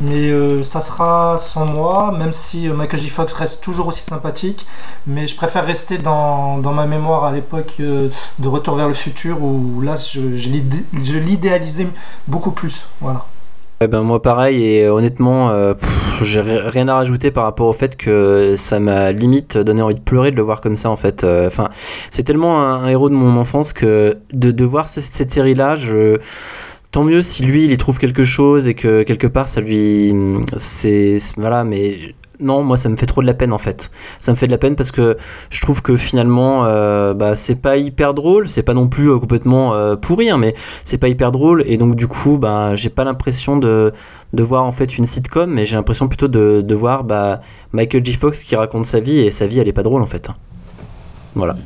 Speaker 12: mais euh, ça sera sans moi, même si euh, Michael J. Fox reste toujours aussi sympathique. Mais je préfère rester dans, dans ma mémoire à l'époque euh, de Retour vers le futur où là je, je l'idé- je l'idéalisais beaucoup plus. Voilà.
Speaker 10: Eh ben moi pareil et honnêtement j'ai ri- rien à rajouter par rapport au fait que ça m'a limite donné envie de pleurer de le voir comme ça en fait. Enfin c'est tellement un, héros de mon enfance que de, voir ce- cette série là je tant mieux si lui il y trouve quelque chose et que quelque part ça lui c'est voilà mais non, moi ça me fait trop de la peine en fait. Ça me fait de la peine parce que je trouve que finalement, euh, bah, c'est pas hyper drôle, c'est pas non plus euh, complètement euh, pourri, hein, mais c'est pas hyper drôle et donc du coup, bah, j'ai pas l'impression de, de voir en fait une sitcom, mais j'ai l'impression plutôt de, de voir bah, Michael J. Fox qui raconte sa vie et sa vie elle est pas drôle en fait. Voilà.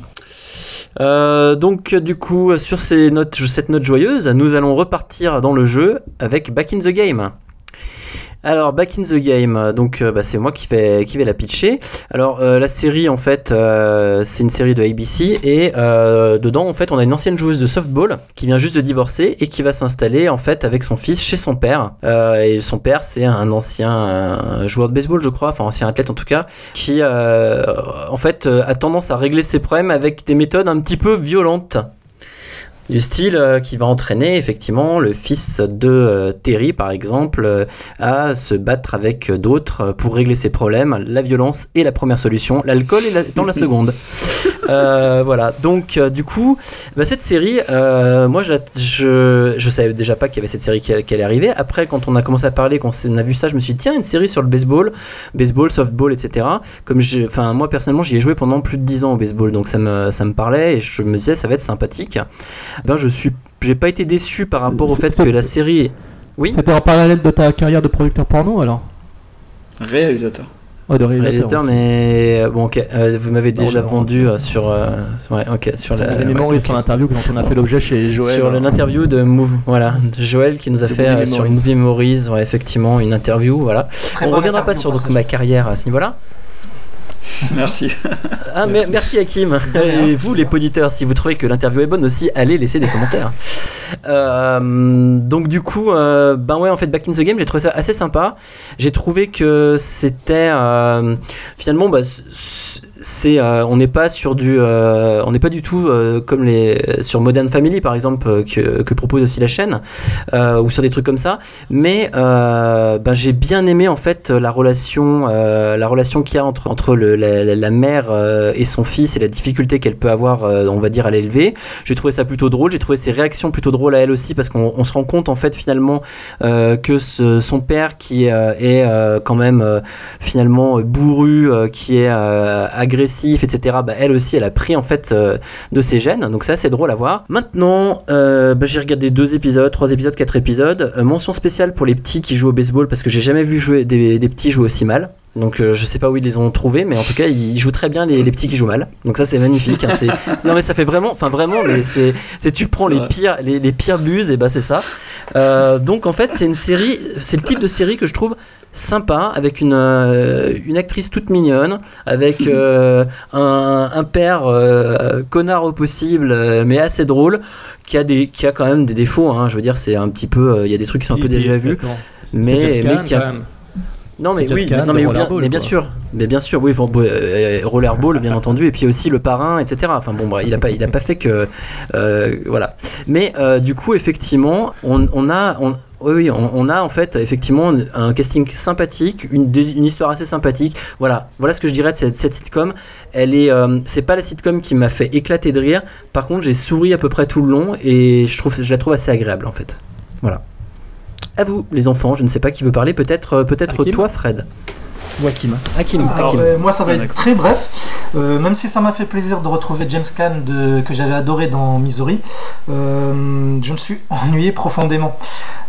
Speaker 10: Euh, donc du coup sur cette note joyeuse, nous allons repartir dans le jeu avec Back in the Game. Alors, Back in the Game, donc euh, bah, c'est moi qui vais, la pitcher. Alors, euh, la série, en fait, euh, c'est une série de ABC et euh, dedans, en fait, on a une ancienne joueuse de softball qui vient juste de divorcer et qui va s'installer, en fait, avec son fils chez son père. Euh, et son père, c'est un ancien euh, joueur de baseball, je crois, enfin, ancien athlète en tout cas, qui, euh, en fait, euh, a tendance à régler ses problèmes avec des méthodes un petit peu violentes du style euh, qui va entraîner effectivement le fils de euh, Terry par exemple euh, à se battre avec d'autres pour régler ses problèmes, la violence est la première solution, l'alcool est la- étant la seconde. [LAUGHS] Euh, voilà, donc du coup, bah, cette série, euh, moi je, je, je savais déjà pas qu'il y avait cette série qui, allait- qui allait arriver. Après, quand on a commencé à parler, quand on a vu ça, je me suis dit, tiens, une série sur le baseball, baseball, softball, etc. Comme enfin, moi personnellement, j'y ai joué pendant plus de 10 ans au baseball, donc ça me, ça me parlait et je me disais, ça va être sympathique. Ben, je suis, j'ai pas été déçu par rapport au fait que la série. Oui.
Speaker 11: C'était en parallèle de ta carrière de producteur porno alors
Speaker 13: Réalisateur.
Speaker 11: Oh, de réalisateur.
Speaker 10: Mais bon, ok, euh, vous m'avez déjà
Speaker 11: non.
Speaker 10: vendu euh, sur, euh, ouais, ok, sur
Speaker 11: Sur
Speaker 10: la.
Speaker 11: les
Speaker 10: ouais,
Speaker 11: Memories,
Speaker 10: ok.
Speaker 11: son interview dont on a fait l'objet chez Joël.
Speaker 10: sur l'interview de Move, voilà, de Joël qui nous a
Speaker 11: De
Speaker 10: fait euh, sur. Movie Memories, ouais, effectivement, une interview, voilà.
Speaker 12: Très
Speaker 10: On reviendra pas sur donc, ma carrière à ce niveau-là. [LAUGHS]
Speaker 13: Merci.
Speaker 10: Ah, mais merci Hakim. Et vous, les poditeurs, si vous trouvez que l'interview est bonne aussi, allez laisser des commentaires. Euh, donc du coup, euh, ben ouais, en fait, Back in the Game, j'ai trouvé ça assez sympa. J'ai trouvé que c'était euh, finalement, bah, c- c'est, euh, on n'est pas sur du, euh, on n'est pas du tout euh, comme les sur Modern Family par exemple que, propose aussi la chaîne ou sur des trucs comme ça. Mais ben, j'ai bien aimé en fait la relation, la relation qu'il y a entre entre la, mère et son fils et la difficulté qu'elle peut avoir, on va dire, à l'élever. J'ai trouvé ça plutôt drôle. J'ai trouvé ses réactions plutôt drôles à elle aussi parce qu'on on se rend compte en fait finalement que son père qui est quand même finalement bourru, qui est agressif, etc. Bah, elle aussi, elle a pris en fait euh, de ses gènes. Donc ça, c'est drôle à voir. Maintenant, euh, bah, j'ai regardé deux épisodes, trois épisodes, quatre épisodes. Euh, mention spéciale pour les petits qui jouent au baseball parce que j'ai jamais vu jouer des, des petits jouer aussi mal. Donc euh, je sais pas où ils les ont trouvés, mais en tout cas ils jouent très bien les, les petits qui jouent mal. Donc ça c'est magnifique. hein, c'est- [LAUGHS] non mais ça fait vraiment, enfin vraiment, c'est, c'est- tu prends les pires, les, les pires buses et bah c'est ça. Euh, donc en fait c'est une série, c'est le type de série que je trouve sympa avec une, euh, une actrice toute mignonne, avec un, un père connard au possible, mais assez drôle, qui a des, qui a quand même des défauts. hein. je veux dire c'est un petit peu, il y a des trucs qui sont un peu déjà vus, mais mais qui a-
Speaker 11: quand même.
Speaker 10: Non mais oui, non mais, bien, mais bien sûr, mais bien sûr, oui, bon, euh, Rollerball bien entendu, et puis aussi le parrain, etc. Enfin bon, il a pas, il a pas fait que, euh, voilà. Mais euh, du coup, effectivement, on, on a, on, oui, on, on a en fait effectivement un casting sympathique, une histoire assez sympathique. Voilà, voilà ce que je dirais de cette, cette sitcom. Elle est, euh, c'est pas la sitcom qui m'a fait éclater de rire. Par contre, j'ai souri à peu près tout le long et je trouve, je la trouve assez agréable en fait. Voilà. À vous, les enfants. Je ne sais pas qui veut parler. Peut-être, euh, peut-être toi, Fred.
Speaker 11: Ou Hakim.
Speaker 10: Hakim.
Speaker 12: Alors,
Speaker 10: Hakim.
Speaker 12: euh, moi, ça va
Speaker 13: Ah,
Speaker 12: être très bref. Euh, même si ça m'a fait plaisir de retrouver James Caan de, que j'avais adoré dans Missouri, euh, je me suis [LAUGHS] ennuyé profondément.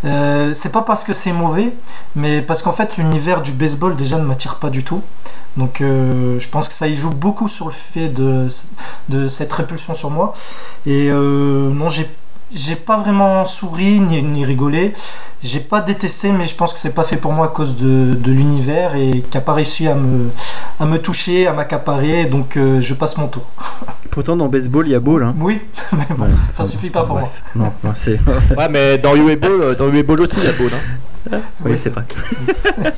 Speaker 12: Euh, c'est pas parce que c'est mauvais, mais parce qu'en fait, l'univers du baseball déjà ne m'attire pas du tout. Donc, euh, je pense que ça y joue beaucoup sur le fait de, de cette répulsion sur moi. Et euh, non, j'ai j'ai pas vraiment souri ni, ni rigolé. J'ai pas détesté, mais je pense que c'est pas fait pour moi à cause de, de l'univers et qui a pas réussi à me, à me toucher, à m'accaparer. Donc euh, je passe mon tour. [LAUGHS]
Speaker 10: Pourtant, dans baseball, il y a ball. Hein.
Speaker 12: Oui, [LAUGHS] mais bon,
Speaker 10: Ouais,
Speaker 12: ça suffit pas pour
Speaker 10: bref. Non, non, c'est. [LAUGHS]
Speaker 11: Ouais, mais dans UA Ball, euh, dans UA Ball aussi, il y a Ball. Hein.
Speaker 10: oui, c'est vrai.
Speaker 12: moi.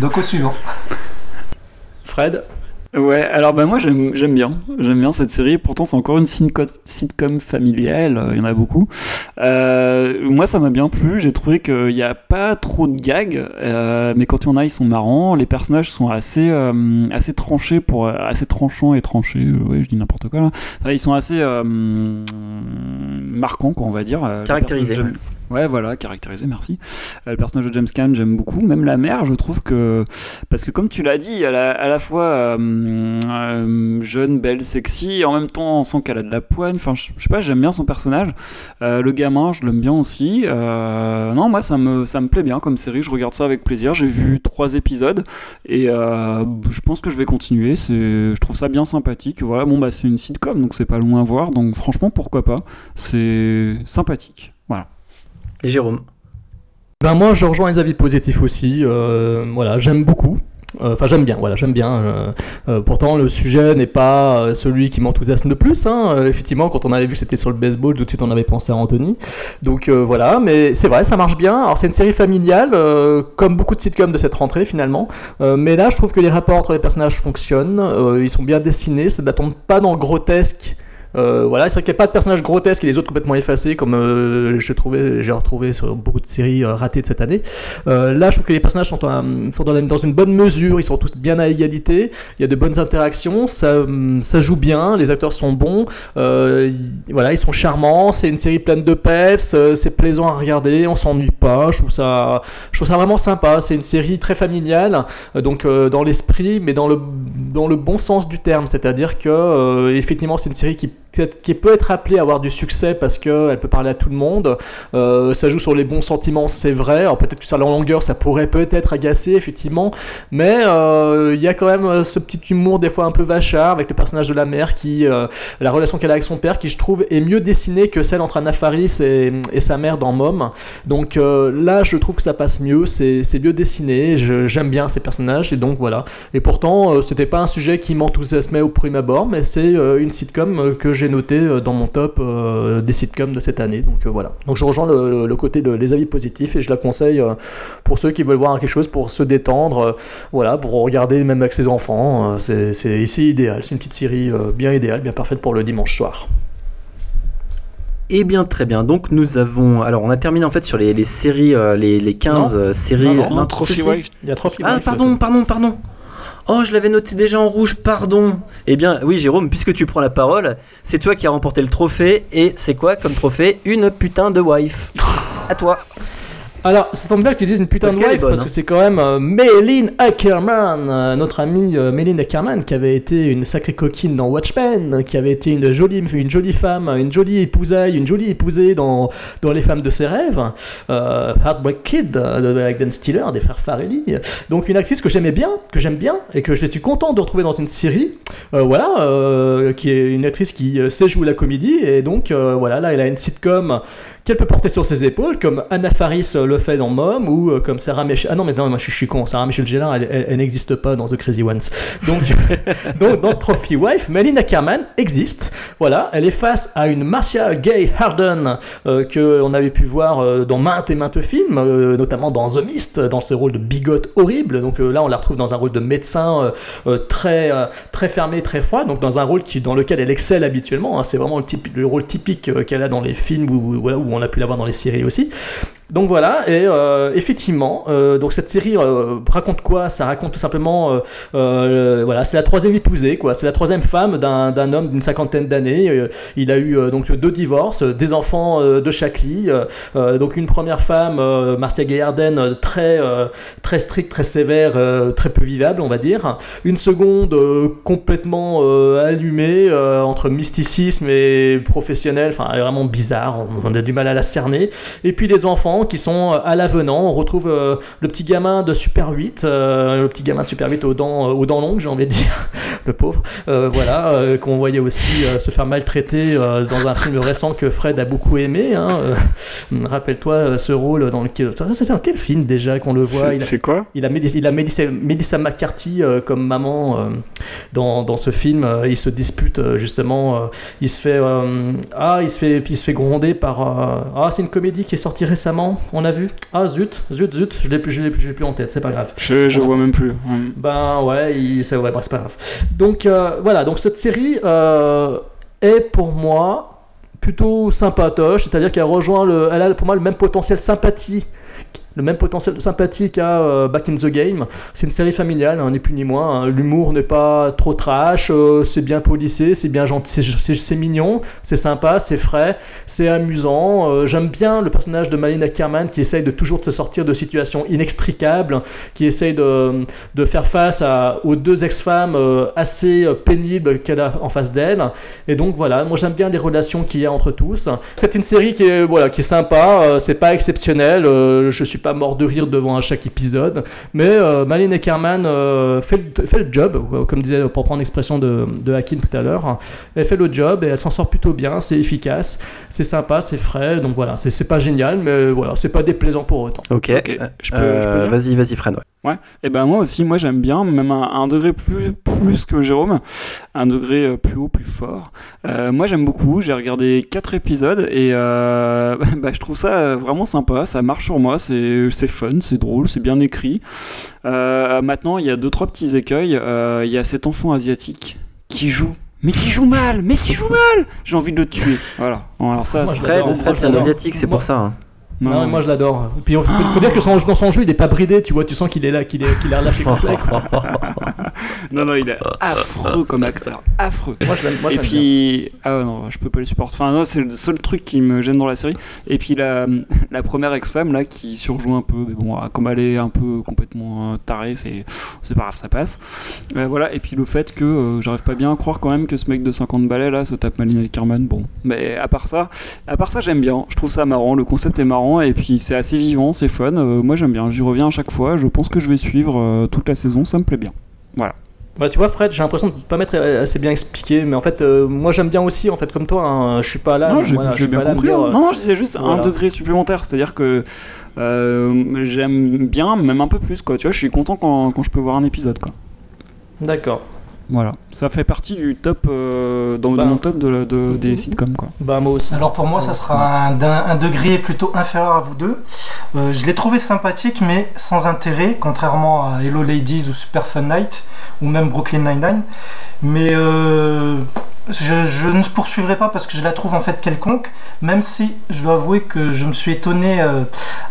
Speaker 12: Donc au suivant.
Speaker 11: Fred?
Speaker 13: Ouais, alors bah moi j'aime bien, j'aime bien cette série. Pourtant c'est encore une sitcom, familiale, il y en a beaucoup. Euh, moi ça m'a bien plu. J'ai trouvé qu'il n'y a pas trop de gags, euh, mais quand il y en a ils sont marrants. Les personnages sont assez euh, assez tranchés pour assez tranchants et tranchés. ouais, je dis n'importe quoi là. Enfin, ils sont assez marquants quoi on va dire.
Speaker 10: Caractérisés,
Speaker 13: Ouais, voilà, caractérisé, merci. Euh, le personnage de James Caan, j'aime beaucoup. Même la mère, je trouve que. Parce que, comme tu l'as dit, elle a à la fois euh, euh, jeune, belle, sexy, et en même temps, on sent qu'elle a de la poigne. Enfin, je sais pas, j'aime bien son personnage. Le gamin, je l'aime bien aussi. Non, moi, ça me, ça me plaît bien comme série. Je regarde ça avec plaisir. J'ai vu trois épisodes et je pense que je vais continuer. Je trouve ça bien sympathique. Voilà, bon, bah, c'est une sitcom, donc c'est pas loin à voir. Donc, franchement, pourquoi pas? C'est sympathique. Voilà.
Speaker 10: Et Jérôme
Speaker 11: Ben moi, je rejoins les avis positifs aussi. Euh, voilà, j'aime beaucoup. Euh, Enfin, j'aime bien, voilà, j'aime bien. Euh, pourtant, le sujet n'est pas celui qui m'enthousiasme le plus. Hein. Effectivement, quand on avait vu que c'était sur le baseball, tout de suite on avait pensé à Anthony. Donc voilà, mais c'est vrai, ça marche bien. Alors, c'est une série familiale, comme beaucoup de sitcoms de cette rentrée finalement. Mais là, je trouve que les rapports entre les personnages fonctionnent. Ils sont bien dessinés, ça ne tombe pas dans le grotesque. Euh, voilà, c'est vrai qu'il n'y a pas de personnages grotesques et les autres complètement effacés, comme euh, je trouvais, j'ai retrouvé sur beaucoup de séries euh, ratées de cette année. Euh, là, je trouve que les personnages sont, sont dans, une bonne mesure, ils sont tous bien à égalité, il y a de bonnes interactions, ça, ça joue bien, les acteurs sont bons, euh, voilà, ils sont charmants, c'est une série pleine de peps, euh, c'est plaisant à regarder, on s'ennuie pas, je trouve ça, je trouve ça vraiment sympa. C'est une série très familiale, euh, donc euh, dans l'esprit, mais dans le dans le bon sens du terme, c'est-à-dire que euh, effectivement c'est une série qui qui peut être appelée à avoir du succès parce qu'elle peut parler à tout le monde. Euh, ça joue sur les bons sentiments, c'est vrai. Alors peut-être que ça en longueur, ça pourrait peut-être agacer effectivement, mais euh, il y a quand même euh, ce petit humour des fois un peu vachard avec le personnage de la mère qui, la relation qu'elle a avec son père, qui je trouve est mieux dessinée que celle entre Anna Faris et, et sa mère dans Mom. Donc là, je trouve que ça passe mieux, c'est mieux dessiné, j'aime bien ces personnages et donc voilà. Et pourtant, c'était pas un sujet qui m'enthousiasmait au premier abord, mais c'est une sitcom que j'ai notée euh, dans mon top euh, des sitcoms de cette année. Donc euh, voilà. Donc je rejoins le, côté de les avis positifs et je la conseille pour ceux qui veulent voir quelque chose pour se détendre, voilà, pour regarder même avec ses enfants. c'est ici idéal. C'est une petite série bien idéale, bien parfaite pour le dimanche soir.
Speaker 10: Eh bien, très bien. Donc, nous avons. Alors, on a terminé en fait sur les, les séries, euh, les, les 15
Speaker 11: Non.
Speaker 10: euh, séries.
Speaker 11: Non, non,
Speaker 10: Non,
Speaker 11: Trophy
Speaker 10: si, si.
Speaker 11: Wife. Il y a Trophy
Speaker 10: Ah,
Speaker 11: Wife,
Speaker 10: pardon, pardon, pardon. Oh, je l'avais noté déjà en rouge, pardon. Eh bien, oui, Jérôme, puisque tu prends la parole, c'est toi qui as remporté le trophée. Et c'est quoi comme trophée? Une putain de wife. À toi.
Speaker 11: Alors, ça tombe bien que tu dises une putain
Speaker 10: Parce
Speaker 11: de wife,
Speaker 10: bonne,
Speaker 11: parce
Speaker 10: hein.
Speaker 11: que c'est quand même euh, Méline Ackerman, euh, notre amie euh, Méline Ackerman, qui avait été une sacrée coquine dans Watchmen, qui avait été une jolie, une jolie femme, une jolie épousaille, une jolie épousée dans, dans Les femmes de ses rêves, euh, Heartbreak Kid, euh, avec Ben Stiller, des frères Farrelly. Donc une actrice que j'aimais bien, que j'aime bien, et que je suis content de retrouver dans une série, voilà, qui est une actrice qui sait jouer la comédie, et donc voilà, là elle a une sitcom qu'elle peut porter sur ses épaules, comme Anna Faris euh, le fait dans Mom, ou euh, comme Sarah Michelle... Ah non, mais non, moi je, suis- je suis con, Sarah Michelle Gellar, elle, elle- elle n'existe pas dans The Crazy Ones. Donc, [LAUGHS] donc dans Trophy Wife, Melina Ackerman existe, voilà, elle est face à une Marcia Gay Harden, euh, que on avait pu voir euh, dans maintes et maintes films, euh, notamment dans The Mist, dans ce rôle de bigote horrible, donc là on la retrouve dans un rôle de médecin très, très fermé, très froid, donc dans un rôle qui, dans lequel elle excelle habituellement, hein, c'est vraiment le, type, le rôle typique qu'elle a dans les films voilà, où on a pu la voir dans les séries aussi. Donc voilà, et euh, effectivement, euh, donc cette série euh, raconte quoi? Ça raconte tout simplement, voilà, c'est la troisième épousée, quoi. C'est la troisième femme d'un homme d'une cinquantaine d'années. Il a eu donc deux divorces, des enfants de chaque lit. Donc une première femme, Harden, euh, très très stricte, très sévère, très peu vivable, on va dire. Une seconde complètement allumée entre mysticisme et professionnel, enfin vraiment bizarre. On, on a du mal à la cerner. Et puis les enfants qui sont euh, à l'avenant. On retrouve euh, le petit gamin de Super 8, euh, le petit gamin de Super 8 aux dents, aux dents longues, j'ai envie de dire, [LAUGHS] le pauvre. Voilà, qu'on voyait aussi se faire maltraiter dans un film récent que Fred a beaucoup aimé. hein, [LAUGHS] Rappelle-toi ce rôle dans lequel. C'était dans quel film déjà qu'on le voit?
Speaker 13: C'est- quoi?
Speaker 11: Il a, il a Melissa, Melissa McCarthy comme maman dans, dans ce film. Il se dispute justement. il se fait ah il se fait il se fait gronder par ah c'est une comédie qui est sortie récemment. On a vu ah zut zut zut je l'ai plus je l'ai plus, je l'ai plus en tête. C'est pas grave.
Speaker 13: Je, je
Speaker 11: On-
Speaker 13: vois même plus.
Speaker 11: Ben ouais, il- c'est ouais, bref, c'est pas grave. Donc euh, voilà, donc cette série euh, est pour moi plutôt sympatoche, c'est-à-dire qu'elle rejoint le, elle a pour moi le même potentiel sympathie le même potentiel sympathique à euh, Back in the Game. C'est une série familiale, hein, ni plus ni moins. hein. L'humour n'est pas trop trash, euh, c'est bien policé, c'est bien gentil, c'est- mignon, c'est sympa, c'est frais, c'est amusant. Euh, J'aime bien le personnage de Malina Kerman qui essaye de toujours de se sortir de situations inextricables, qui essaye de, de faire face aux deux ex-femmes assez pénibles qu'elle a en face d'elle. Et donc voilà, moi j'aime bien les relations qu'il y a entre tous. C'est une série qui est, voilà, qui est sympa, c'est pas exceptionnel, je suis pas mort de rire devant à chaque épisode, mais euh, Malin Eckerman euh, fait, le, fait le job, euh, comme disait pour prendre l'expression de, de Hakim tout à l'heure. Elle fait le job et elle s'en sort plutôt bien, c'est efficace, c'est sympa, c'est frais, donc voilà, c'est c'est pas génial, mais voilà, c'est pas déplaisant pour autant.
Speaker 10: Ok,
Speaker 13: Ok,
Speaker 10: Euh,
Speaker 13: je peux- je peux dire
Speaker 10: vas-y, vas-y, Fred. ouais.
Speaker 13: Ouais, et ben moi aussi, moi j'aime bien, même un, un degré plus, plus que Jérôme, un degré plus haut, plus fort. Euh, moi j'aime beaucoup, j'ai regardé 4 épisodes et euh, [LAUGHS] bah, je trouve ça vraiment sympa, ça marche sur moi, c'est c'est fun, c'est drôle, c'est bien écrit. Euh, maintenant, il y a deux trois petits écueils, Euh, il y a cet enfant asiatique qui joue. Mais qui joue mal, mais qui joue mal J'ai envie de le tuer. Voilà. Alors ça.
Speaker 10: Fred, Fred c'est un asiatique, c'est pour ça. hein.
Speaker 13: Non,
Speaker 11: moi je l'adore. Puis il faut, faut dire que son- dans son jeu il est pas bridé, tu vois, tu sens qu'il est là, qu'il est, qu'il est relâché complet. [LAUGHS]
Speaker 13: Non, non, il est affreux comme acteur. Affreux.
Speaker 11: Moi je l'aime. moi,
Speaker 13: et puis, ah non, je peux pas les supporter. Enfin, non, c'est le seul truc qui me gêne dans la série. Et puis la, la première ex-femme là qui surjoue un peu, mais bon, ah, comme elle est un peu complètement euh, tarée, c'est c'est pas grave, ça passe. Euh, voilà. Et puis le fait que euh, j'arrive pas bien à croire quand même que ce mec de 50 balais là se tape Malina Kerman. Bon, mais à part ça, à part ça, j'aime bien. Je trouve ça marrant. Le concept est marrant et puis c'est assez vivant, c'est fun. Euh, moi j'aime bien. J'y reviens à chaque fois. Je pense que je vais suivre euh, toute la saison. Ça me plaît bien. Voilà.
Speaker 11: Bah tu vois Fred, j'ai l'impression de pas m'être assez bien expliqué, mais en fait euh, moi j'aime bien aussi en fait comme toi, hein, je suis pas là.
Speaker 13: Non, j'ai
Speaker 11: voilà,
Speaker 13: bien compris.
Speaker 11: dire,
Speaker 13: hein.
Speaker 11: euh,
Speaker 13: Non, c'est juste
Speaker 11: voilà.
Speaker 13: un degré supplémentaire. C'est-à-dire que euh, j'aime bien, même un peu plus. Quoi. Tu vois, je suis content quand, quand je peux voir un épisode. Quoi.
Speaker 11: D'accord.
Speaker 13: Voilà. Ça fait partie du top, euh, dans
Speaker 11: Bah.
Speaker 13: mon top de, de- des sitcoms. Quoi.
Speaker 11: Bah moi aussi.
Speaker 12: Alors pour moi, ça sera un, degré plutôt inférieur à vous deux. Euh, je l'ai trouvé sympathique, mais sans intérêt, contrairement à Hello Ladies ou Super Fun Night, ou même Brooklyn Nine-Nine. Mais euh, je, je ne poursuivrai pas parce que je la trouve en fait quelconque, même si je dois avouer que je me suis étonné euh,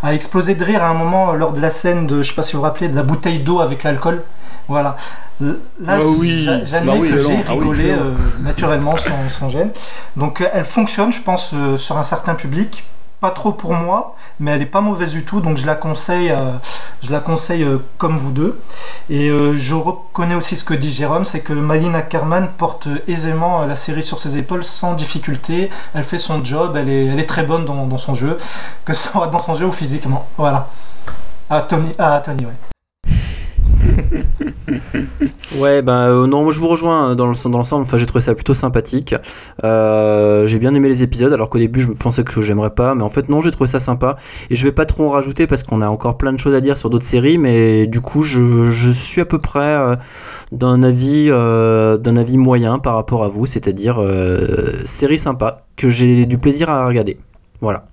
Speaker 12: à exploser de rire à un moment lors de la scène de, je sais pas si vous vous rappelez, de la bouteille d'eau avec l'alcool. Voilà. Là,
Speaker 13: Ah oui.
Speaker 12: j'a- j'admets
Speaker 11: Bah oui,
Speaker 12: que j'ai
Speaker 11: Ah oui,
Speaker 12: rigolé euh, naturellement sans, sans gêne. Donc euh, elle fonctionne, je pense, euh, sur un certain public. Pas trop pour moi, mais elle est pas mauvaise du tout, donc je la conseille, euh, je la conseille euh, comme vous deux. Et euh, je reconnais aussi ce que dit Jérôme, c'est que Malina Kerman porte aisément la série sur ses épaules sans difficulté. Elle fait son job, elle est, elle est très bonne dans, dans son jeu, [LAUGHS] que ce soit dans son jeu ou physiquement. Voilà. Ah Tony, ah Tony, ouais. [LAUGHS] [LAUGHS]
Speaker 10: Ouais, ben euh, non, moi, je vous rejoins euh, dans le- dans l'ensemble. Enfin, j'ai trouvé ça plutôt sympathique. Euh, j'ai bien aimé les épisodes, alors qu'au début, je pensais que j'aimerais pas, mais en fait, non, j'ai trouvé ça sympa. Et je vais pas trop en rajouter parce qu'on a encore plein de choses à dire sur d'autres séries, mais du coup, je, suis à peu près euh, d'un avis, d'un avis moyen par rapport à vous, c'est-à-dire série sympa que j'ai du plaisir à regarder. Voilà.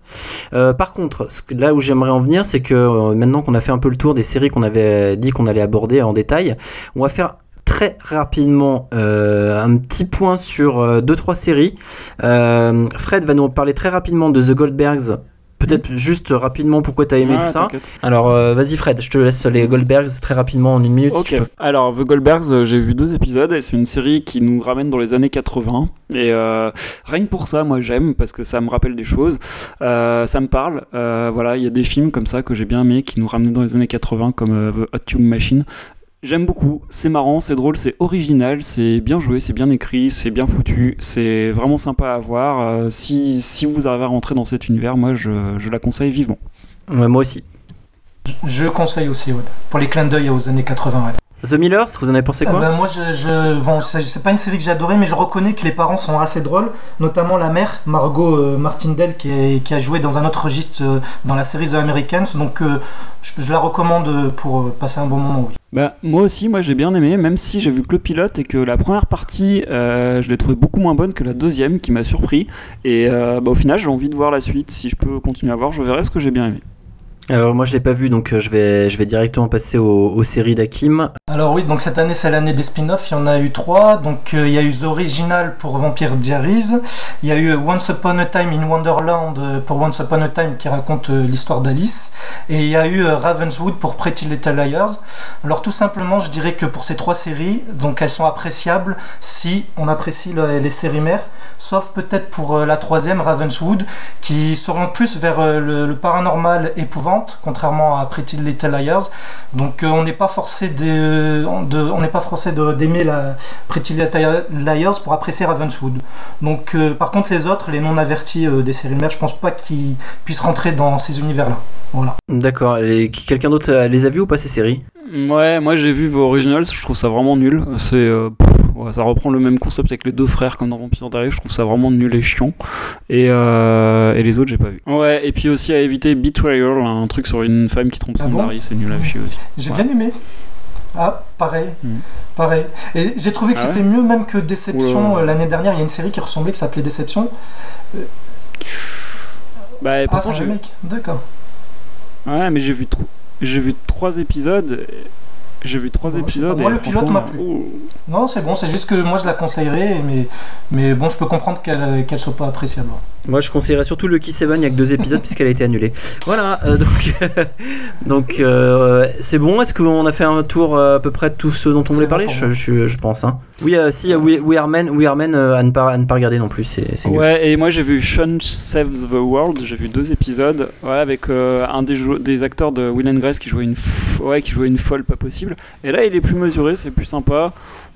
Speaker 10: Euh, par contre, là où j'aimerais en venir, c'est que euh, maintenant qu'on a fait un peu le tour des séries qu'on avait dit qu'on allait aborder en détail, on va faire très rapidement euh, un petit point sur euh, deux trois séries. Fred va nous parler très rapidement de The Goldbergs. Peut-être juste rapidement pourquoi t'as aimé
Speaker 13: Ouais,
Speaker 10: tout ça. Alors euh, vas-y Fred, je te laisse les Goldbergs très rapidement en une minute. si
Speaker 13: Ok.
Speaker 10: tu peux.
Speaker 13: Alors, The Goldbergs, euh, j'ai vu deux épisodes et c'est une série qui nous ramène dans les années 80. Et euh, rien que pour ça, moi j'aime parce que ça me rappelle des choses. Ça me parle. Voilà, il y a des films comme ça que j'ai bien aimé qui nous ramenaient dans les années 80 comme The Hot Tube Machine. J'aime beaucoup, c'est marrant, c'est drôle, c'est original, c'est bien joué, c'est bien écrit, c'est bien foutu, c'est vraiment sympa à voir. Euh, si, si vous arrivez à rentrer dans cet univers, moi je, je la conseille vivement.
Speaker 10: Ouais, moi aussi.
Speaker 12: Je conseille aussi, ouais. Pour les clins d'œil aux années 80, ouais.
Speaker 10: The Millers, vous en avez pensé
Speaker 12: Ah
Speaker 10: quoi
Speaker 12: bah, moi, je, je- bon, c'est pas une série que j'ai adorée, mais je reconnais que les parents sont assez drôles, notamment la mère, Margot euh, Martindale, qui, est- qui a joué dans un autre registre euh, dans la série The Americans. Donc, euh, je, je la recommande pour euh, passer un bon moment, oui.
Speaker 13: Bah, moi aussi, moi j'ai bien aimé, même si j'ai vu que le pilote et que la première partie, euh, je l'ai trouvé beaucoup moins bonne que la deuxième, qui m'a surpris. Et euh, bah, au final, j'ai envie de voir la suite. Si je peux continuer à voir, je verrai ce que j'ai bien aimé.
Speaker 10: Alors moi je l'ai pas vu donc euh, je vais directement passer aux, séries d'Hakim.
Speaker 12: Alors oui, donc cette année c'est l'année des spin-offs, il y en a eu trois. Donc euh, il y a eu The Original pour Vampire Diaries, il y a eu Once Upon a Time in Wonderland euh, pour Once Upon a Time qui raconte l'histoire d'Alice, et il y a eu Ravenswood pour Pretty Little Liars. Alors tout simplement, je dirais que pour ces trois séries, donc elles sont appréciables si on apprécie le- les séries mères, sauf peut-être pour la troisième Ravenswood, qui s'oriente plus vers le, le paranormal contrairement à Pretty Little Liars. Donc euh, on n'est pas forcé de, de- on n'est pas forcé de- d'aimer la Pretty Little Liars pour apprécier Ravenswood. Donc euh, par contre les autres, les non avertis euh, des séries mères, je pense pas qu'ils puissent rentrer dans ces univers-là. Voilà.
Speaker 10: D'accord. Quelqu'un d'autre les a vus ou pas ces séries?
Speaker 13: Ouais, moi j'ai vu vos originals, je trouve ça vraiment nul. C'est, euh, ouais, ça reprend le même concept avec les deux frères comme dans Vampire Diaries, je trouve ça vraiment nul et chiant. Et, euh, et les autres j'ai pas vu. Ouais, et puis aussi à éviter Betrayal, un truc sur une femme qui trompe
Speaker 12: Ah
Speaker 13: son
Speaker 12: bon?
Speaker 13: mari, c'est nul à chier aussi.
Speaker 12: J'ai
Speaker 13: Ouais.
Speaker 12: bien aimé. Ah, pareil.
Speaker 13: Mm.
Speaker 12: Pareil. Et j'ai trouvé que
Speaker 13: Ah
Speaker 12: c'était
Speaker 13: ouais
Speaker 12: mieux même que Déception. Euh, L'année dernière, il y a une série qui ressemblait, qui s'appelait Déception.
Speaker 13: Bah, et
Speaker 12: Ah, c'est un remake. D'accord.
Speaker 13: Ouais, mais j'ai vu, tro- j'ai vu trois épisodes. et- J'ai vu trois
Speaker 12: Ouais,
Speaker 13: épisodes.
Speaker 12: Moi,
Speaker 13: et
Speaker 12: le pilote m'a plu.
Speaker 13: ouh.
Speaker 12: Non, c'est bon, c'est juste que moi je la conseillerais, mais, mais bon, je peux comprendre qu'elle qu'elle soit pas appréciable.
Speaker 10: Moi, je conseillerais surtout Lucky Seven. Il y a que deux épisodes puisqu'elle a été annulée. Voilà. euh, donc, [LAUGHS] donc euh, c'est bon. Est-ce qu'on a fait un tour euh, à peu près de tout ce dont on voulait
Speaker 12: bon
Speaker 10: parler? je, je, je pense. Hein. Oui, euh, si. euh, We, We Are Men. We Are Men euh, à ne pas à ne pas regarder non plus. C'est.
Speaker 13: Ouais, et moi j'ai vu Sean Saves the World, j'ai vu deux épisodes, ouais, avec euh, un des, des acteurs de Will and Grace qui jouait une, ouais, qui jouait une folle pas possible. Et là il est plus mesuré, c'est plus sympa,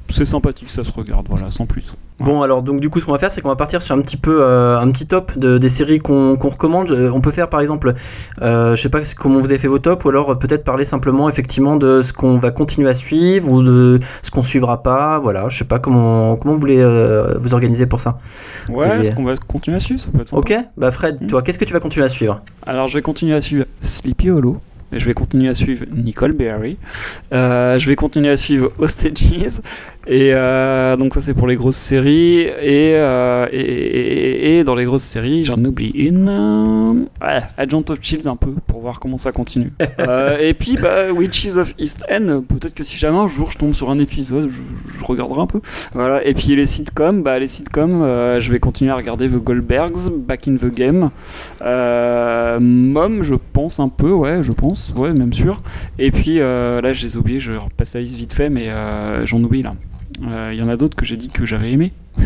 Speaker 13: c'est sympathique, ça se regarde, voilà, sans plus.
Speaker 10: Bon, alors donc du coup, ce qu'on va faire, c'est qu'on va partir sur un petit peu euh, un petit top de, des séries qu'on recommande. Euh, On peut faire par exemple, euh, je sais pas comment vous avez fait vos tops, ou alors peut-être parler simplement effectivement de ce qu'on va continuer à suivre ou de ce qu'on suivra pas. Voilà, je sais pas comment comment vous voulez euh, vous organiser pour ça.
Speaker 13: Ouais,
Speaker 10: avez-
Speaker 13: est-ce qu'on va continuer à suivre Ça peut être sympa.
Speaker 10: Ok, bah Fred,
Speaker 13: Mm.
Speaker 10: toi, qu'est-ce que tu vas continuer à suivre?
Speaker 13: Alors je vais continuer à suivre Sleepy Hollow. Je vais continuer à suivre Nicole Berry. Je vais continuer à suivre Hostages. Et euh, donc ça c'est pour les grosses séries. Et, euh, et, et- et dans les grosses séries, j'en oublie une. ouais, Agent of Shields un peu pour voir comment ça continue. [LAUGHS] Euh, et puis bah, Witches of East End. Peut-être que si jamais un jour je tombe sur un épisode, je, je regarderai un peu. Voilà. Et puis les sitcoms, bah, les sitcoms, je vais continuer à regarder The Goldbergs, Back in the Game. Mom, je pense un peu, ouais, je pense, ouais, même sûr. Et puis là, je les ai oubliés, je repasse liste vite fait, mais j'en oublie là. Euh, Il y en a d'autres que j'ai dit que j'avais aimé. [LAUGHS]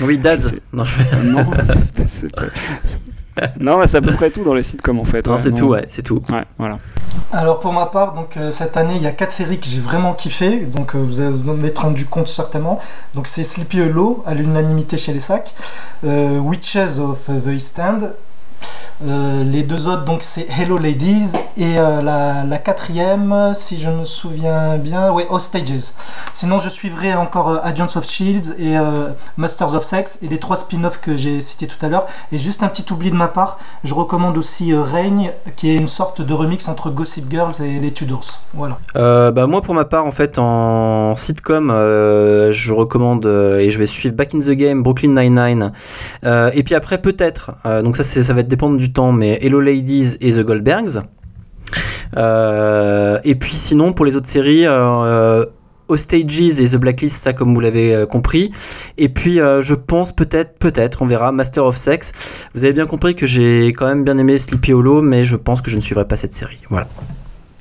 Speaker 10: Oui, Dads. Non, je-
Speaker 13: non, c'est- c'est pas- non, mais c'est à peu près tout dans les sitcoms en fait.
Speaker 10: non,
Speaker 13: ouais,
Speaker 10: c'est tout, ouais, c'est tout.
Speaker 13: Ouais, voilà.
Speaker 12: Alors pour ma part, donc euh, cette année, il y a quatre séries que j'ai vraiment kiffé, donc euh, vous vous en êtes rendu compte certainement. Donc c'est Sleepy Hollow à l'unanimité chez les sacs, euh, Witches of the East End. Euh, les deux autres, donc c'est Hello Ladies et euh, la, la quatrième, si je me souviens bien, ouais, Hostages. Sinon, je suivrai encore euh, Agents of Shields et Masters of Sex et les trois spin-offs que j'ai cités tout à l'heure. Et juste un petit oubli de ma part, je recommande aussi Reign, qui est une sorte de remix entre Gossip Girls et les Tudors. Voilà.
Speaker 10: Bah moi pour ma part en fait en sitcom je recommande et je vais suivre Back in the Game, Brooklyn Nine-Nine et puis après peut-être donc ça ça va dépendre du temps mais Hello Ladies et The Goldbergs. Euh, et puis sinon pour les autres séries euh, Hostages et The Blacklist ça comme vous l'avez euh, compris. Et puis euh, je pense peut-être peut-être on verra Master of Sex. Vous avez bien compris que j'ai quand même bien aimé Sleepy Hollow mais je pense que je ne suivrai pas cette série. Voilà.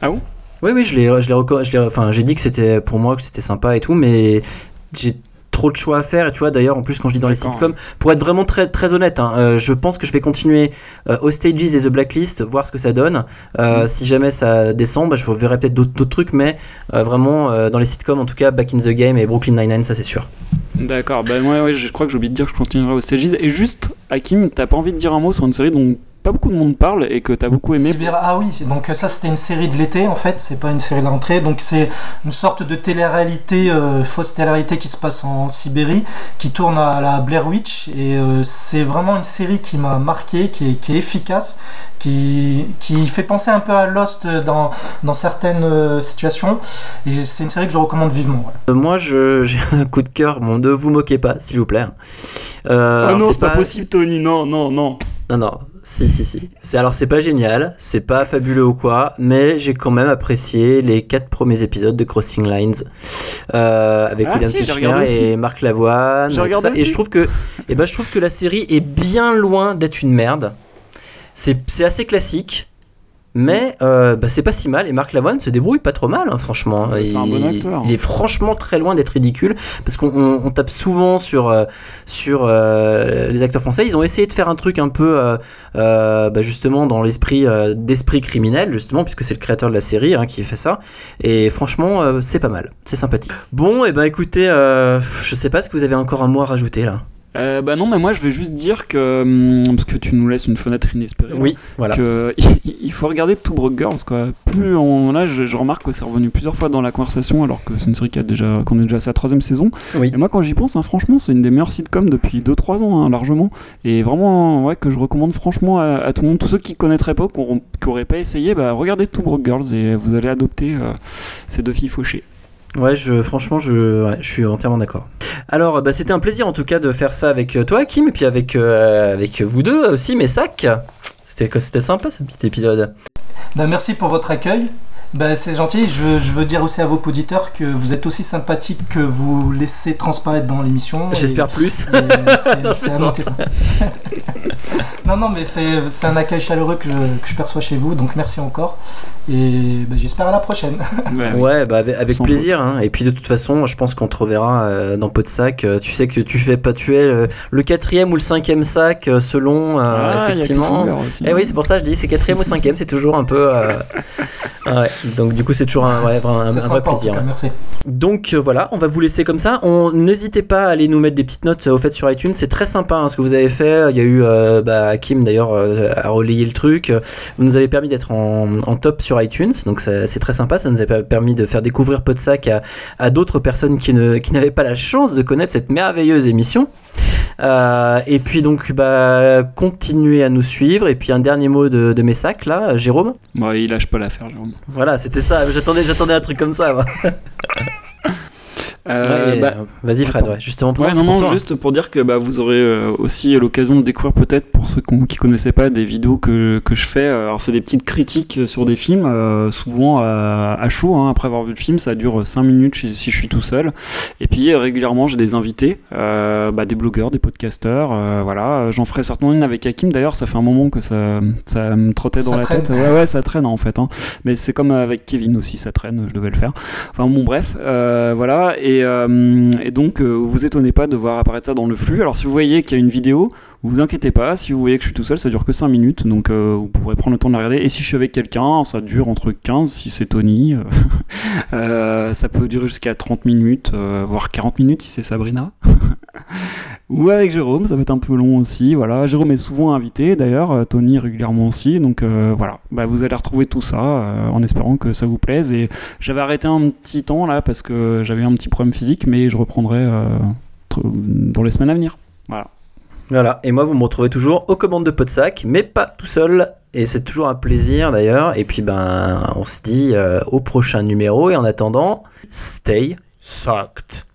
Speaker 13: Ah bon?
Speaker 10: Oui, oui, je l'ai, je l'ai, reco- je l'ai- enfin, j'ai dit que c'était pour moi que c'était sympa et tout, mais j'ai trop de choix à faire. Et tu vois, d'ailleurs, en plus, quand je dis dans les sitcoms, pour être vraiment très, très honnête, hein, euh, je pense que je vais continuer euh, Hostages et The Blacklist, voir ce que ça donne. Euh,
Speaker 13: Mm.
Speaker 10: Si jamais ça descend, bah, je verrai peut-être d'autres, trucs, mais euh, vraiment dans les sitcoms, en tout cas, Back in the Game et Brooklyn Nine-Nine, ça c'est sûr.
Speaker 13: D'accord, bah moi ouais, je crois que j'ai oublié de dire que je continuerai aux stages. Et juste, Hakim, t'as pas envie de dire un mot sur une série dont pas beaucoup de monde parle et que t'as beaucoup aimé
Speaker 12: ah oui, donc euh, ça c'était une série de l'été en fait, c'est pas une série de rentrée, donc c'est une sorte de télé-réalité, euh, fausse télé-réalité qui se passe en Sibérie, qui tourne à la Blair Witch, et euh, c'est vraiment une série qui m'a marqué, qui est, qui est efficace, qui, qui fait penser un peu à Lost dans, dans certaines euh, situations, et c'est une série que je recommande vivement. ouais.
Speaker 10: Euh, moi, je, [LAUGHS] j'ai un coup de cœur. Bon, ne vous moquez pas, s'il vous plaît. Euh,
Speaker 13: Ah non, c'est pas... possible, Tony, non, non, non.
Speaker 10: Non, non. Si, si, si. C'est, alors, c'est pas génial, c'est pas fabuleux ou quoi, mais j'ai quand même apprécié les quatre premiers épisodes de Crossing Lines euh, avec
Speaker 13: Ah,
Speaker 10: William
Speaker 13: si,
Speaker 10: Fichtner et Marc Lavoine. Et tout
Speaker 13: regardé
Speaker 10: ça. Et je trouve que, eh ben, je trouve que la série est bien loin d'être une merde. C'est, c'est assez classique. Mais euh, bah, c'est pas si mal et Marc Lavoine se débrouille pas trop mal hein, franchement.
Speaker 13: Ouais, c'est un bon
Speaker 10: Il-
Speaker 13: acteur.
Speaker 10: Il est franchement très loin d'être ridicule parce qu'on on- on tape souvent sur euh, sur euh, les acteurs français. Ils ont essayé de faire un truc un peu bah, justement dans l'esprit d'esprit criminel justement puisque c'est le créateur de la série hein, qui fait ça. Et franchement c'est pas mal, c'est sympathique. Bon et ben écoutez, euh, je sais pas ce que vous avez encore un mot à rajouter là.
Speaker 13: Euh, bah non, mais moi je vais juste dire que hum, parce que tu nous laisses une fenêtre inespérée.
Speaker 10: Oui, voilà.
Speaker 13: Que [LAUGHS] il, faut regarder Two Broke Girls quoi. Plus on là, je, je remarque que c'est revenu plusieurs fois dans la conversation, alors que c'est une série qui a déjà qu'on est déjà à sa troisième saison.
Speaker 10: Oui.
Speaker 13: Et moi quand j'y pense, hein, franchement, c'est une des meilleures sitcoms depuis 2-3 ans hein, largement. Et vraiment, ouais, que je recommande franchement à, à tout le monde, tous ceux qui connaîtraient pas, qui auront- qui auraient pas essayé, bah regardez Two Broke Girls et vous allez adopter euh, ces deux filles fauchées.
Speaker 10: Ouais, je, franchement, je, ouais, je suis entièrement d'accord. Alors, bah, c'était un plaisir en tout cas de faire ça avec euh, toi, Kim, et puis avec, euh, avec vous deux aussi, mes sacs. C'était, c'était sympa ce petit épisode.
Speaker 12: Bah, merci pour votre accueil. Bah, c'est gentil. Je veux, je veux dire aussi à vos auditeurs que vous êtes aussi sympathiques que vous laissez transparaître dans l'émission.
Speaker 10: J'espère plus.
Speaker 12: c'est- c'est à [LAUGHS] noter, ça. [LAUGHS] non, non, mais c'est c'est un accueil chaleureux que je, que je perçois chez vous. Donc merci encore. Et bah, j'espère à la prochaine.
Speaker 10: Ouais, [LAUGHS] bah, avec, plaisir. hein. Et puis de toute façon, je pense qu'on te reverra euh, dans Pot de Sac. Euh, Tu sais que tu fais pas tuer le, le quatrième ou le cinquième sac euh, selon, euh,
Speaker 13: Ah, il y a
Speaker 10: effectivement.
Speaker 13: Aussi.
Speaker 10: Eh oui, c'est pour ça que je dis c'est quatrième ou cinquième, c'est toujours un peu. euh, [LAUGHS] ouais. Donc du coup, c'est toujours un, ouais, un, un
Speaker 12: C'est
Speaker 10: vrai
Speaker 12: sympa,
Speaker 10: plaisir.
Speaker 12: cas. Merci.
Speaker 10: Donc euh, voilà, on va vous laisser comme ça. On n'hésitez pas à aller nous mettre des petites notes euh, au fait sur iTunes. C'est très sympa hein, ce que vous avez fait. Il y a eu euh, bah, Hakim d'ailleurs euh, à relayer le truc. Vous nous avez permis d'être en, en top sur iTunes, donc c'est très sympa. Ça nous a permis de faire découvrir Podsac à, à d'autres personnes qui n'avaient pas la chance de connaître cette merveilleuse émission. Euh, et puis donc bah continuez à nous suivre. Et puis un dernier mot de, de mes sacs là, Jérôme.
Speaker 13: Bon, il lâche pas l'affaire, Jérôme.
Speaker 10: Voilà, c'était ça. J'attendais j'attendais un truc comme ça. moi. [LAUGHS]
Speaker 13: Euh, bah,
Speaker 10: Vas-y Fred, ouais, justement pour
Speaker 13: Ouais,
Speaker 10: c'est
Speaker 13: non,
Speaker 10: pour
Speaker 13: non,
Speaker 10: toi.
Speaker 13: juste pour dire que bah, vous aurez euh, aussi l'occasion de découvrir peut-être pour ceux qu'on- qui connaissaient pas des vidéos que, que je fais. euh, Alors c'est des petites critiques sur des films, euh, souvent à, à chaud. hein, après avoir vu le film, ça dure 5 minutes si, si je suis tout seul. Et puis régulièrement j'ai des invités, euh, bah, des blogueurs, des podcasteurs. euh, voilà, j'en ferai certainement une avec Hakim. D'ailleurs, ça fait un moment que ça, ça me trottait dans
Speaker 12: Ça
Speaker 13: la
Speaker 12: traîne.
Speaker 13: tête. Ouais, ouais, ça traîne en fait. hein. Mais c'est comme avec Kevin aussi, ça traîne. Je devais le faire. Enfin bon, bref, euh, voilà. Et, euh, et donc, euh, vous étonnez pas de voir apparaître ça dans le flux. Alors, si vous voyez qu'il y a une vidéo, vous inquiétez pas. Si vous voyez que je suis tout seul, ça dure que 5 minutes. Donc, euh, vous pourrez prendre le temps de la regarder. Et si je suis avec quelqu'un, ça dure entre 15, si c'est Tony. [LAUGHS] euh, ça peut durer jusqu'à 30 minutes, voire 40 minutes si c'est Sabrina. [LAUGHS] Ou avec Jérôme, ça va être un peu long aussi. Voilà, Jérôme est souvent invité d'ailleurs, euh, Tony régulièrement aussi. Donc euh, voilà, bah, vous allez retrouver tout ça euh, en espérant que ça vous plaise. Et j'avais arrêté un petit temps là parce que j'avais un petit problème physique, mais je reprendrai dans les semaines à venir. Voilà.
Speaker 10: Voilà, et moi vous me retrouvez toujours aux commandes de Podsac, mais pas tout seul. Et c'est toujours un plaisir d'ailleurs. Et puis ben, on se dit au prochain numéro. Et en attendant, stay sucked.